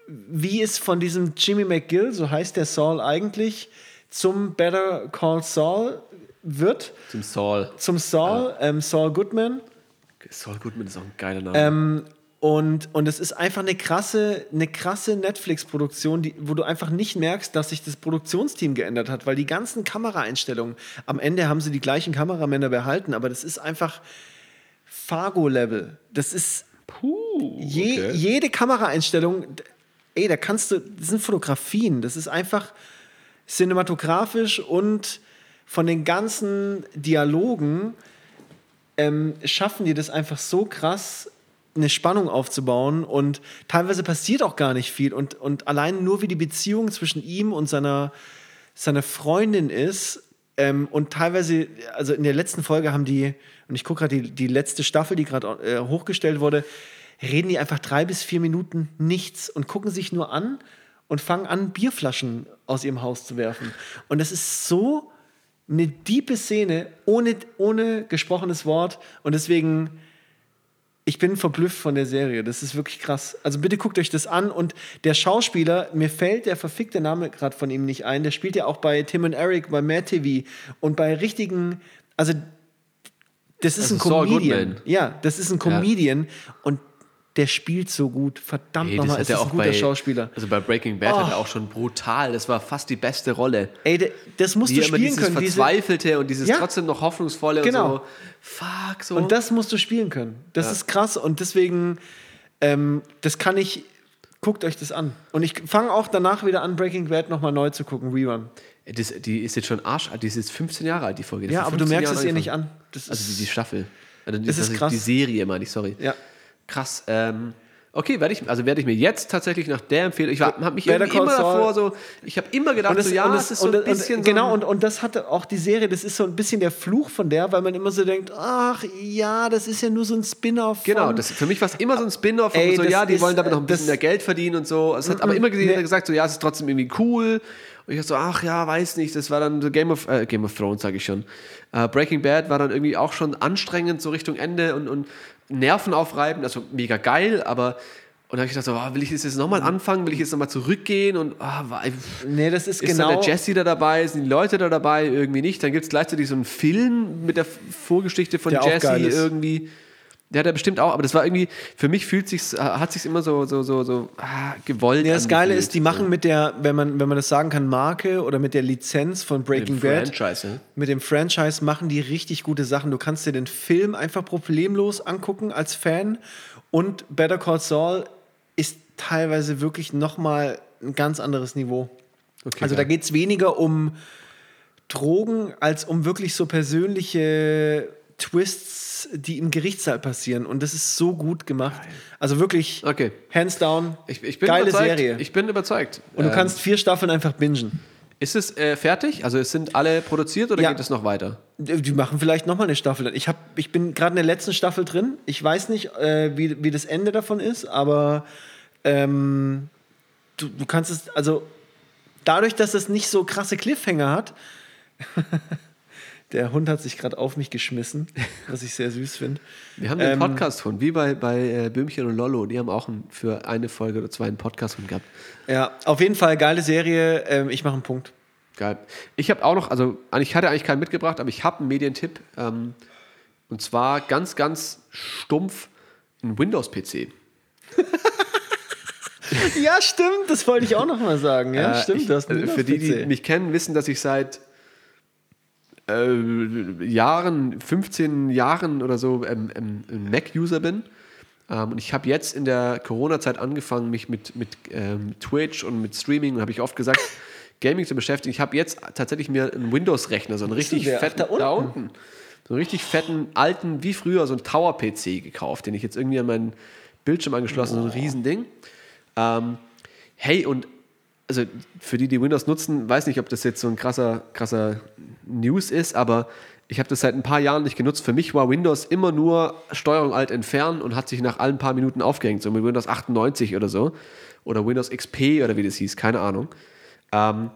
wie es von diesem Jimmy McGill, so heißt der Saul eigentlich, zum Better Call Saul wird. Zum Saul. Zum Saul, ähm, Saul Goodman. Saul Goodman ist auch ein geiler Name. Ähm, und, und es ist einfach eine krasse, eine krasse Netflix-Produktion, die- wo du einfach nicht merkst, dass sich das Produktionsteam geändert hat, weil die ganzen Kameraeinstellungen, am Ende haben sie die gleichen Kameramänner behalten, aber das ist einfach Fargo-Level. Das ist Puh, je, okay. jede Kameraeinstellung, ey, da kannst du, das sind Fotografien, das ist einfach cinematografisch und von den ganzen Dialogen ähm, schaffen die das einfach so krass, eine Spannung aufzubauen und teilweise passiert auch gar nicht viel und, und allein nur wie die Beziehung zwischen ihm und seiner, seiner Freundin ist ähm, und teilweise, also in der letzten Folge haben die, und ich gucke gerade die, die letzte Staffel, die gerade äh, hochgestellt wurde, reden die einfach drei bis vier Minuten nichts und gucken sich nur an und fangen an, Bierflaschen aus ihrem Haus zu werfen. Und das ist so eine diepe Szene, ohne, ohne gesprochenes Wort. Und deswegen, ich bin verblüfft von der Serie. Das ist wirklich krass. Also bitte guckt euch das an. Und der Schauspieler, mir fällt der verfickte Name gerade von ihm nicht ein. Der spielt ja auch bei Tim und Eric, bei Mad TV und bei richtigen, also das ist Also ein Comedian. Ja, das ist ein Comedian und der spielt so gut. Verdammt das nochmal, hat ist er das ein auch guter bei, Schauspieler. Also bei Breaking Bad hat Oh. er auch schon brutal. Das war fast die beste Rolle. Ey, das musst Wie du spielen dieses können. Diese, Verzweifelte und dieses Ja. trotzdem noch hoffnungsvolle Genau. und so. Fuck, so. Und das musst du spielen können. Das Ja. ist krass und deswegen, ähm, das kann ich, guckt euch das an. Und ich fange auch danach wieder an, Breaking Bad nochmal neu zu gucken, Rerun. das, die ist jetzt schon arschalt. Die ist jetzt 15 Jahre alt, die Folge. Die Ja, hat aber du 15 merkst es Jahren ihr nicht an. Das Also die, die Staffel. Also die, Das ist die- krass. Die Serie, meine ich, sorry. ja. Krass. Ähm, okay, werde ich, also werde ich mir jetzt tatsächlich nach der empfehlen. Ich habe mich immer davor so, ich habe immer gedacht, Und das, so, ja, und es das, ist so und, ein und, bisschen genau, so ein, und, und das hatte auch die Serie, das ist so ein bisschen der Fluch von der, weil man immer so denkt, ach ja, das ist ja nur so ein Spin-off. Genau, das, für mich war es immer so ein Spin-off und so, ja, die ist, wollen damit noch ein äh, bisschen das- mehr Geld verdienen und so. Es hat aber immer gesehen, nee. gesagt, so, ja, es ist trotzdem irgendwie cool. Und ich dachte so, ach ja, weiß nicht, das war dann so Game of, äh, Game of Thrones, sage ich schon. Äh, Breaking Bad war dann irgendwie auch schon anstrengend, so Richtung Ende und, und nervenaufreibend, also mega geil, aber und dann habe ich gedacht, so, ah, will ich das jetzt nochmal anfangen, will ich jetzt nochmal zurückgehen und ah, war- Nee, das ist, ist genau. dann der Jesse da dabei, sind die Leute da dabei, irgendwie nicht. Dann gibt es gleichzeitig so einen Film mit der Vorgeschichte von Der Jesse irgendwie. Der hat er bestimmt auch, aber das war irgendwie, für mich fühlt sich's, äh, hat sich immer so, so, so, so ah, gewollt. Ja, das Geile ist, die machen mit der, wenn man, wenn man das sagen kann, Marke oder mit der Lizenz von Breaking Dem Bad, Franchise, ne? mit dem Franchise machen die richtig gute Sachen. Du kannst dir den Film einfach problemlos angucken als Fan und Better Call Saul ist teilweise wirklich nochmal ein ganz anderes Niveau. Okay, also da geil. geht es weniger um Drogen als um wirklich so persönliche Twists, die im Gerichtssaal passieren. Und das ist so gut gemacht. Also wirklich, Okay. hands down, Ich, ich bin geile überzeugt. Serie. Ich bin überzeugt. und du Ähm, kannst vier Staffeln einfach bingen. Ist es äh, fertig? Also es sind alle produziert oder Ja. geht es noch weiter? Die machen vielleicht nochmal eine Staffel. Ich, hab, ich bin gerade in der letzten Staffel drin. Ich weiß nicht, äh, wie, wie das Ende davon ist, aber ähm, du, du kannst es, also dadurch, dass es nicht so krasse Cliffhanger hat, der Hund hat sich gerade auf mich geschmissen, was ich sehr süß finde. Wir haben einen Ähm, Podcast von, wie bei, bei äh, Böhmchen und Lollo. Die haben auch einen, für eine Folge oder zwei einen Podcast von gehabt. Ja, auf jeden Fall geile Serie. Ähm, ich mache einen Punkt. Geil. Ich habe auch noch, also ich hatte eigentlich keinen mitgebracht, aber ich habe einen Medientipp. Ähm, und zwar ganz, ganz stumpf ein Windows-PC. Ja, stimmt, das wollte ich auch noch mal sagen. Ja, Äh, stimmt, ich, einen äh, Für die, die mich kennen, wissen, dass ich seit äh, Jahren, 15 Jahren oder so ähm, ähm, ein Mac-User bin. Ähm, und ich habe jetzt in der Corona-Zeit angefangen, mich mit, mit ähm, Twitch und mit Streaming, und habe ich oft gesagt, Gaming zu beschäftigen. Ich habe jetzt tatsächlich mir einen Windows-Rechner, so einen richtig fetten, da da unten. unten, so einen richtig fetten, alten, wie früher, so einen Tower-PC gekauft, den ich jetzt irgendwie an meinen Bildschirm angeschlossen habe, so ein Riesending. Ähm, hey, und also für die, die Windows nutzen, weiß nicht, ob das jetzt so ein krasser, krasser News ist, aber ich habe das seit ein paar Jahren nicht genutzt. Für mich war Windows immer nur Steuerung Alt entfernen und hat sich nach allen paar Minuten aufgehängt, so mit Windows 98 oder so. Oder Windows XP oder wie das hieß, keine Ahnung. Ähm,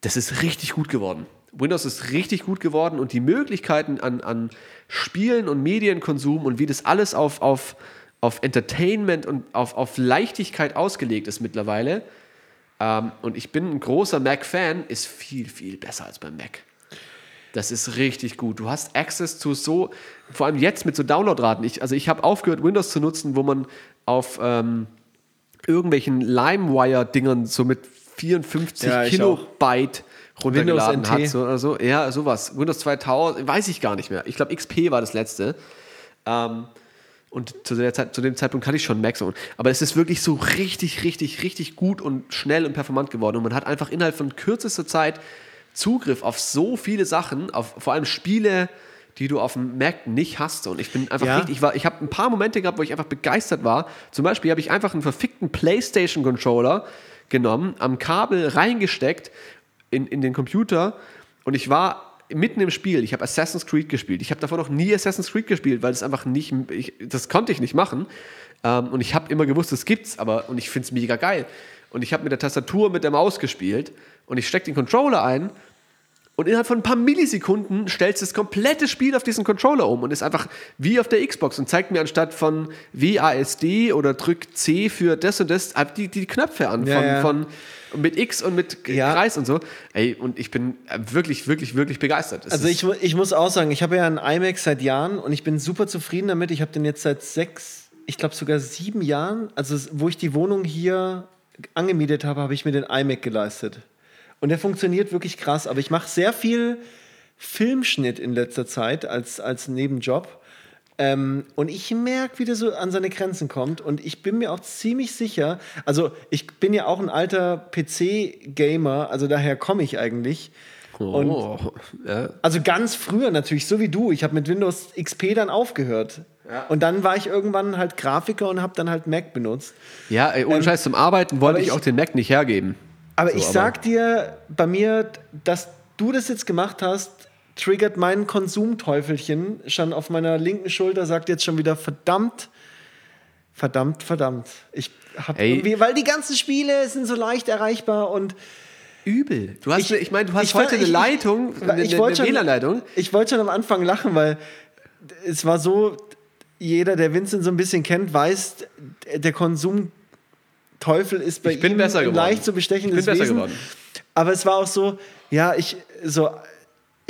das ist richtig gut geworden. Windows ist richtig gut geworden und die Möglichkeiten an, an Spielen und Medienkonsum und wie das alles auf, auf, auf Entertainment und auf, auf Leichtigkeit ausgelegt ist mittlerweile. Ähm, und ich bin ein großer Mac-Fan, ist viel, viel besser als beim Mac. Das ist richtig gut. Du hast Access zu so, vor allem jetzt mit so Downloadraten. Ich, also ich habe aufgehört, Windows zu nutzen, wo man auf ähm, irgendwelchen LimeWire-Dingern so mit 54 Ja, Kilobyte runtergeladen Windows hat. So, oder so. Ja, sowas. Windows 2000, weiß ich gar nicht mehr. Ich glaube, XP war das letzte. Ähm, Und zu, der Zeit, zu dem Zeitpunkt hatte ich schon so. Aber es ist wirklich so richtig, richtig, richtig gut und schnell und performant geworden. Und man hat einfach innerhalb von kürzester Zeit Zugriff auf so viele Sachen, auf vor allem Spiele, die du auf dem Mac nicht hast. Und ich bin einfach Ja. richtig, ich, war- ich habe ein paar Momente gehabt, wo ich einfach begeistert war. Zum Beispiel habe ich einfach einen verfickten PlayStation-Controller genommen, am Kabel reingesteckt in, in den Computer und ich war mitten im Spiel. Ich habe Assassin's Creed gespielt. Ich habe davor noch nie Assassin's Creed gespielt, weil es einfach nicht, ich, das konnte ich nicht machen. Ähm, und ich habe immer gewusst, das gibt's, aber und ich finde es mega geil. Und ich habe mit der Tastatur, mit der Maus gespielt und ich stecke den Controller ein und innerhalb von ein paar Millisekunden stellst du das komplette Spiel auf diesen Controller um und ist einfach wie auf der Xbox und zeigt mir anstatt von WASD oder drück C für das und das die, die Knöpfe an Ja, von, ja. von mit X und mit Ja. Kreis und so. Ey, und ich bin wirklich, wirklich, wirklich begeistert. Es Also ich, ich muss auch sagen, ich habe ja einen iMac seit Jahren und ich bin super zufrieden damit. Ich habe den jetzt seit sechs, ich glaube sogar sieben Jahren, also wo ich die Wohnung hier angemietet habe, habe ich mir den iMac geleistet. Und der funktioniert wirklich krass, aber ich mache sehr viel Filmschnitt in letzter Zeit als, als Nebenjob. Ähm, und ich merke, wie der so an seine Grenzen kommt. Und ich bin mir auch ziemlich sicher, also ich bin ja auch ein alter PC-Gamer, also daher komme ich eigentlich. Und oh, ja. also ganz früher natürlich, so wie du. Ich habe mit Windows XP dann aufgehört. Und dann war ich irgendwann halt Grafiker und habe dann halt Mac benutzt. ja, ey, ohne Scheiß zum Arbeiten wollte Ähm, ich, ich- auch den Mac nicht hergeben. Aber So, ich aber- sag dir, bei mir, dass du das jetzt gemacht hast, triggert mein Konsumteufelchen schon auf meiner linken Schulter, sagt jetzt schon wieder verdammt, verdammt, verdammt. Ich hab Ey. irgendwie, weil die ganzen Spiele sind so leicht erreichbar und Übel. Du hast, Ich- ich, meine, du hast ich heute war- eine ich- Leitung, ich- eine, ich eine, wollte eine schon- WLAN-Leitung. Ich wollte schon am Anfang lachen, weil es war so, jeder, der Vincent so ein bisschen kennt, weiß, der Konsumteufel ist bei Ich bin ihm besser geworden. leicht zu bestechendes Ich bin besser Wesen. geworden. Aber es war auch so, ja, ich, so,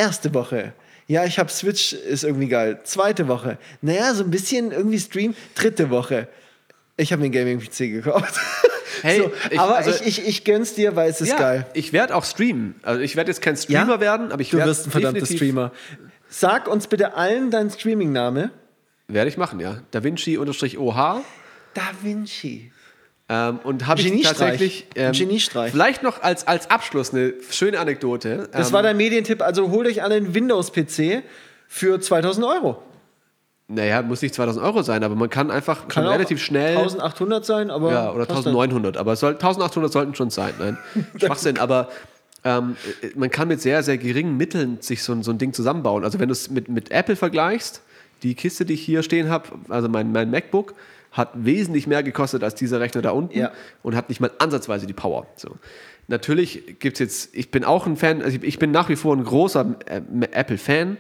erste Woche. Ja, ich habe Switch, ist irgendwie geil. Zweite Woche. Naja, so ein bisschen irgendwie Stream. Dritte Woche. Ich habe mir einen Gaming-PC gekauft. Hey, so, ich- aber also- ich, ich, ich gönn's dir, weil es ist ja, geil. ich werde auch streamen. Also ich werde jetzt kein Streamer werden, aber ich du werde wirst ein verdammter Streamer. Sag uns bitte allen deinen Streaming-Name. Werde ich machen, ja. Da Vinci-OH. Da Vinci. Ähm, und habe ich tatsächlich Ein Geniestreich. vielleicht noch als, als Abschluss eine schöne Anekdote. Das ähm, war dein Medientipp. Also holt euch alle einen Windows-PC für 2000 Euro. Naja, muss nicht 2000 Euro sein, aber man kann einfach Kann schon relativ schnell. 1800 sein, aber. Ja, oder passt dann. 1900, aber soll, 1800 sollten schon sein. Nein, Schwachsinn, aber ähm, äh, man kann mit sehr, sehr geringen Mitteln sich so, ein- so ein Ding zusammenbauen. Also wenn du es mit, mit Apple vergleichst, die Kiste, die ich hier stehen habe, also mein, mein MacBook, hat wesentlich mehr gekostet als dieser Rechner da unten Ja. und hat nicht mal ansatzweise die Power. So. Natürlich gibt es jetzt, ich bin auch ein Fan, also ich, bin nach wie vor ein großer äh, Apple-Fan.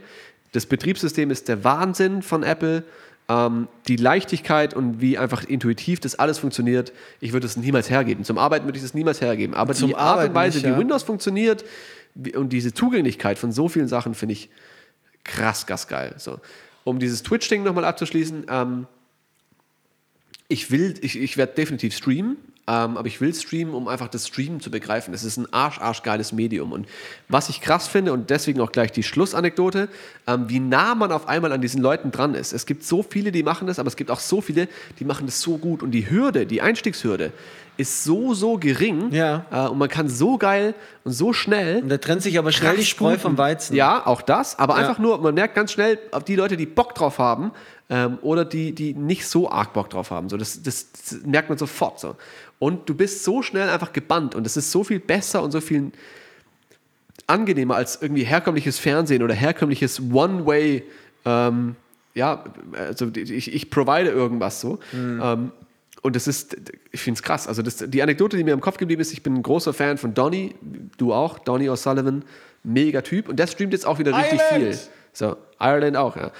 Das Betriebssystem ist der Wahnsinn von Apple. Ähm, die Leichtigkeit und wie einfach intuitiv das alles funktioniert, ich würde es niemals hergeben. Zum Arbeiten würde ich es niemals hergeben. Aber Zum die Art Arbeiten und Weise, nicht, wie ja. Windows funktioniert wie- und diese Zugänglichkeit von so vielen Sachen, finde ich krass, krass geil. So. Um dieses Twitch-Ding nochmal abzuschließen, ähm, ich will, ich, ich werde definitiv streamen, ähm, aber ich will streamen, um einfach das Streamen zu begreifen. Es ist ein arsch, arsch geiles Medium. Und was ich krass finde, und deswegen auch gleich die Schlussanekdote, ähm, wie nah man auf einmal an diesen Leuten dran ist. Es gibt so viele, die machen das, aber es gibt auch so viele, die machen das so gut. Und die Hürde, die Einstiegshürde, ist so, so gering. Ja. Äh, und man kann so geil und so schnell Und da trennt sich aber schnell die Spreu vom Weizen. Ja, auch das, aber Ja. einfach nur, man merkt ganz schnell, auf die Leute, die Bock drauf haben ähm, oder die, die nicht so arg Bock drauf haben. So, das, das, das merkt man sofort so. Und du bist so schnell einfach gebannt und es ist so viel besser und so viel angenehmer als irgendwie herkömmliches Fernsehen oder herkömmliches One-Way, ähm, ja, also ich, ich provide irgendwas so. Ähm, und das ist, ich finde es krass. Also das, die Anekdote, die mir im Kopf geblieben ist, ich bin ein großer Fan von Donny, du auch, Donny O'Sullivan, mega Typ. Und der streamt jetzt auch wieder richtig Ireland! viel. So, Ireland auch, ja.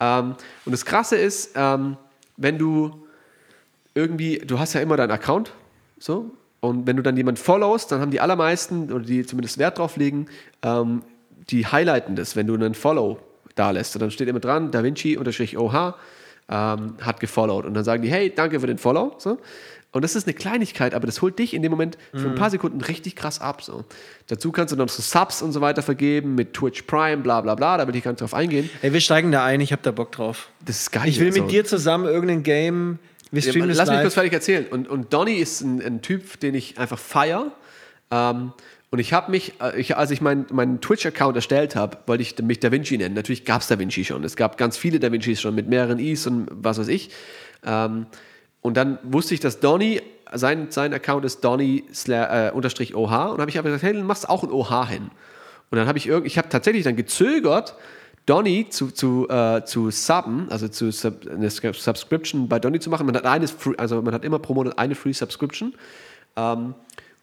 Ähm, und das Krasse ist, ähm, wenn du irgendwie, du hast ja immer deinen Account, so, und wenn du dann jemanden followst, dann haben die allermeisten, oder die zumindest Wert drauf legen, ähm, die highlighten das, wenn du einen Follow da lässt. Und dann steht immer dran, Da Vinci unterstrich OH. Ähm, hat gefollowt. Und dann sagen die, hey, danke für den Follow. So. Und das ist eine Kleinigkeit, aber das holt dich in dem Moment für ein paar Sekunden richtig krass ab. So. Dazu kannst du noch so Subs und so weiter vergeben mit Twitch Prime, bla bla bla, da will ich gar nicht drauf eingehen. Ey, wir steigen da ein, ich habe da Bock drauf. Das ist geil. Ich will so. mit dir zusammen irgendein Game, wir Ja, streamen das Lass mich live. kurz fertig erzählen. Und, und Donny ist ein, ein Typ, den ich einfach feier. Ähm, und ich habe mich, äh, ich, als ich meinen meinen Twitch-Account erstellt habe, wollte ich mich Da Vinci nennen. Natürlich gab es Da Vinci schon. Es gab ganz viele Da Vincis schon mit mehreren Is und was weiß ich. Ähm, und dann wusste ich, dass Donny, sein, sein Account ist Donny äh, unterstrich OH. Und habe ich aber gesagt, hey, dann machst auch ein OH hin. Und dann habe ich irgend, ich habe tatsächlich dann gezögert, Donny zu, zu, äh, zu subben, also zu sub, eine Sub- Subscription bei Donny zu machen. Man hat eine, free, also man hat immer pro Monat eine Free Subscription. Ähm,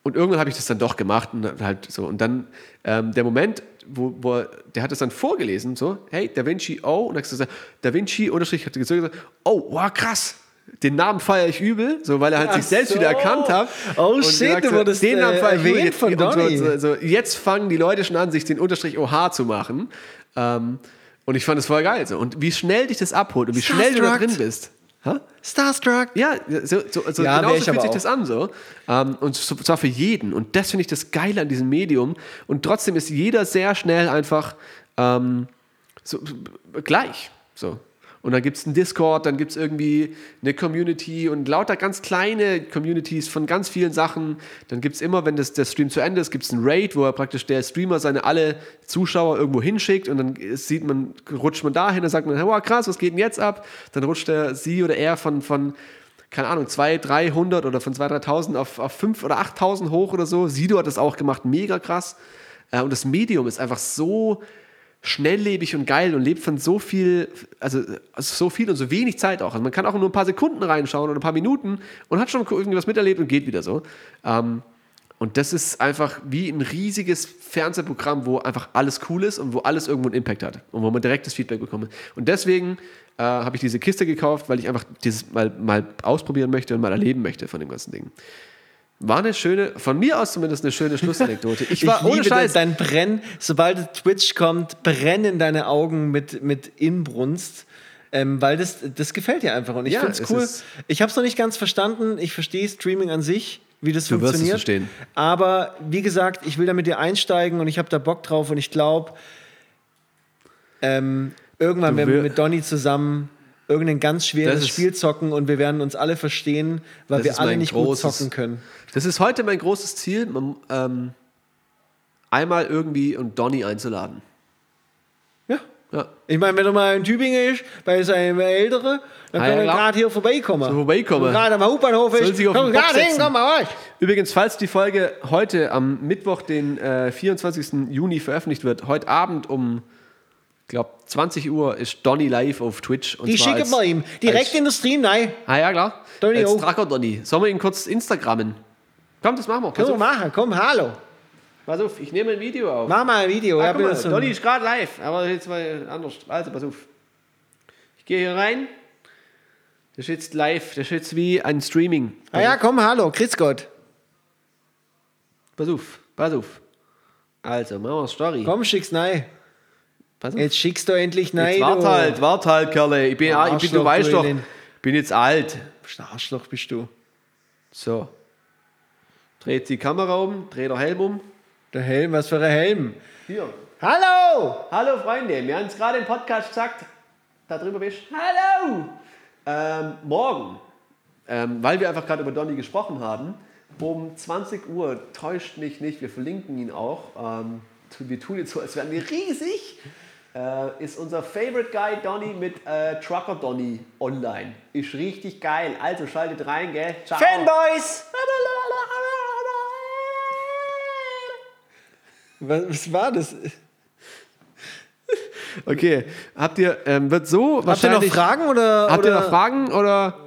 und irgendwann habe ich das dann doch gemacht und halt so. Und dann ähm, der Moment, wo, wo er- der hat das dann vorgelesen, so, hey, Da Vinci O, und dann hat gesagt, Da Vinci unterstrich, hat gesagt, oh, wow, krass. Den Namen feiere ich übel, so weil er halt Ach sich selbst so. wieder erkannt hat. Oh shit, du so, wurdest, den Namen äh, feiere ich übel. von so, Donny. so, so, jetzt fangen die Leute schon an, sich den Unterstrich OH zu machen. Ähm, und ich fand das voll geil. So. Und wie schnell dich das abholt und wie schnell du da drin bist. Hä? Starstruck. Ja, so, so, so Ja, wär genauso fühlt sich auch. das an so. Ähm, und so- zwar für jeden. Und das finde ich das Geile an diesem Medium. Und trotzdem ist jeder sehr schnell einfach ähm, so, gleich. So. Und dann gibt es einen Discord, dann gibt es irgendwie eine Community und lauter ganz kleine Communities von ganz vielen Sachen. Dann gibt es immer, wenn das, der Stream zu Ende ist, gibt es einen Raid, wo er praktisch der Streamer seine alle Zuschauer irgendwo hinschickt und dann sieht man, rutscht man dahin, dann sagt man, wow, krass, was geht denn jetzt ab? Dann rutscht er, sie oder er von, von keine Ahnung, 200, 300 oder von 2.000, 3.000 auf, auf 5.000 oder 8.000 hoch oder so. Sido hat das auch gemacht, mega krass. Äh, und das Medium ist einfach so schnelllebig und geil und lebt von so viel, also, so viel und so wenig Zeit auch. Also man kann auch nur ein paar Sekunden reinschauen oder ein paar Minuten und hat schon irgendwas miterlebt und geht wieder so. Ähm, und das ist einfach wie ein riesiges Fernsehprogramm, wo einfach alles cool ist und wo alles irgendwo einen Impact hat und wo man direktes Feedback bekommt. Und deswegen äh, habe ich diese Kiste gekauft, weil ich einfach dieses mal, mal ausprobieren möchte und mal erleben möchte von dem ganzen Ding. War eine schöne, von mir aus zumindest eine schöne Schlussanekdote. Ich war ohne liebe Scheiß. dein Brenn, sobald Twitch kommt, brennen deine Augen mit, mit Inbrunst. Ähm, weil das, das gefällt dir einfach und ich Ja, finde es es cool. Ich habe es noch nicht ganz verstanden. Ich verstehe Streaming an sich, wie das Du wirst es funktioniert. verstehen. Aber wie gesagt, ich will da mit dir einsteigen und ich habe da Bock drauf und ich glaube, ähm, irgendwann Du werden wir mit Donny zusammen irgendein ganz schweres ist- Spiel zocken und wir werden uns alle verstehen, weil wir alle nicht großes- gut zocken können. Das ist heute mein großes Ziel, man, ähm, einmal irgendwie und Donny einzuladen. Ja. Ja. Ich meine, wenn er mal in Tübingen ist, bei seinem Ältere, dann Ah, er klar. gerade hier vorbeikommen. So vorbeikommen. Gerade am Hauptbahnhof ist, Bock gerade hin, setzen. komm mal raus. Übrigens, falls die Folge heute am Mittwoch, den äh, 24. Juni veröffentlicht wird, heute Abend um, glaube, 20 Uhr ist Donny live auf Twitch. Und Die schicken wir ihm direkt als, in den Stream rein. Ah ja, klar. Donny als. Tracker Donny. Sollen wir ihn kurz Instagrammen? Komm, das machen wir. Können wir machen, komm, hallo. pass auf, ich nehme ein Video auf. Mach mal ein Video. Ah, ja, mal, so- Donny ist gerade live, aber jetzt mal anders. Also, pass auf. Ich gehe hier rein. Das ist jetzt live. Das ist jetzt wie ein Streaming. ah, ja, komm, hallo, grüß Gott. Pass auf, pass auf. Also, machen wir Story. Komm, schick's rein. Jetzt schickst du endlich rein. Jetzt wart halt, wart halt, Kerle. Ich bin, ich bin du weißt du doch, bin jetzt alt. Bist ein Arschloch bist du. So. Dreht die Kamera um, dreht der Helm um. Der Helm, was für ein Helm. Hier. Hallo! Hallo Freunde, wir haben es gerade im Podcast gesagt, da drüber bist. Hallo! Ähm, morgen, ähm, weil wir einfach gerade über Donny gesprochen haben, um 20 Uhr, täuscht mich nicht, wir verlinken ihn auch, ähm, wir tun jetzt so, als wären wir riesig, äh, ist unser Favorite Guy Donny mit äh, Trucker Donny online. Ist richtig geil, also schaltet rein, gell? Ciao! Fanboys! Was, was war das? Okay, habt ihr, ähm, wird so Habt ihr noch wahrscheinlich... Fragen oder? Habt oder? ihr noch Fragen oder...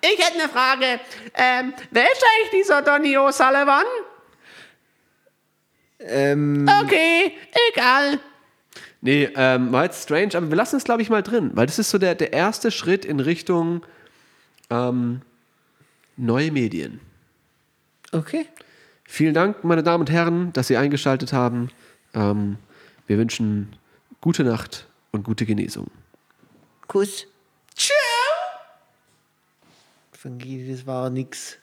Ich hätte eine Frage. Ähm, wer ist eigentlich dieser Donny O'Sullivan? Ähm, Okay, egal. Nee, ähm, war jetzt strange, aber wir lassen es, glaube ich, mal drin, weil das ist so der, der erste Schritt in Richtung ähm, neue Medien. okay. Vielen Dank, meine Damen und Herren, dass Sie eingeschaltet haben. Ähm, wir wünschen gute Nacht und gute Genesung. Kuss. Ciao. Von das war nix.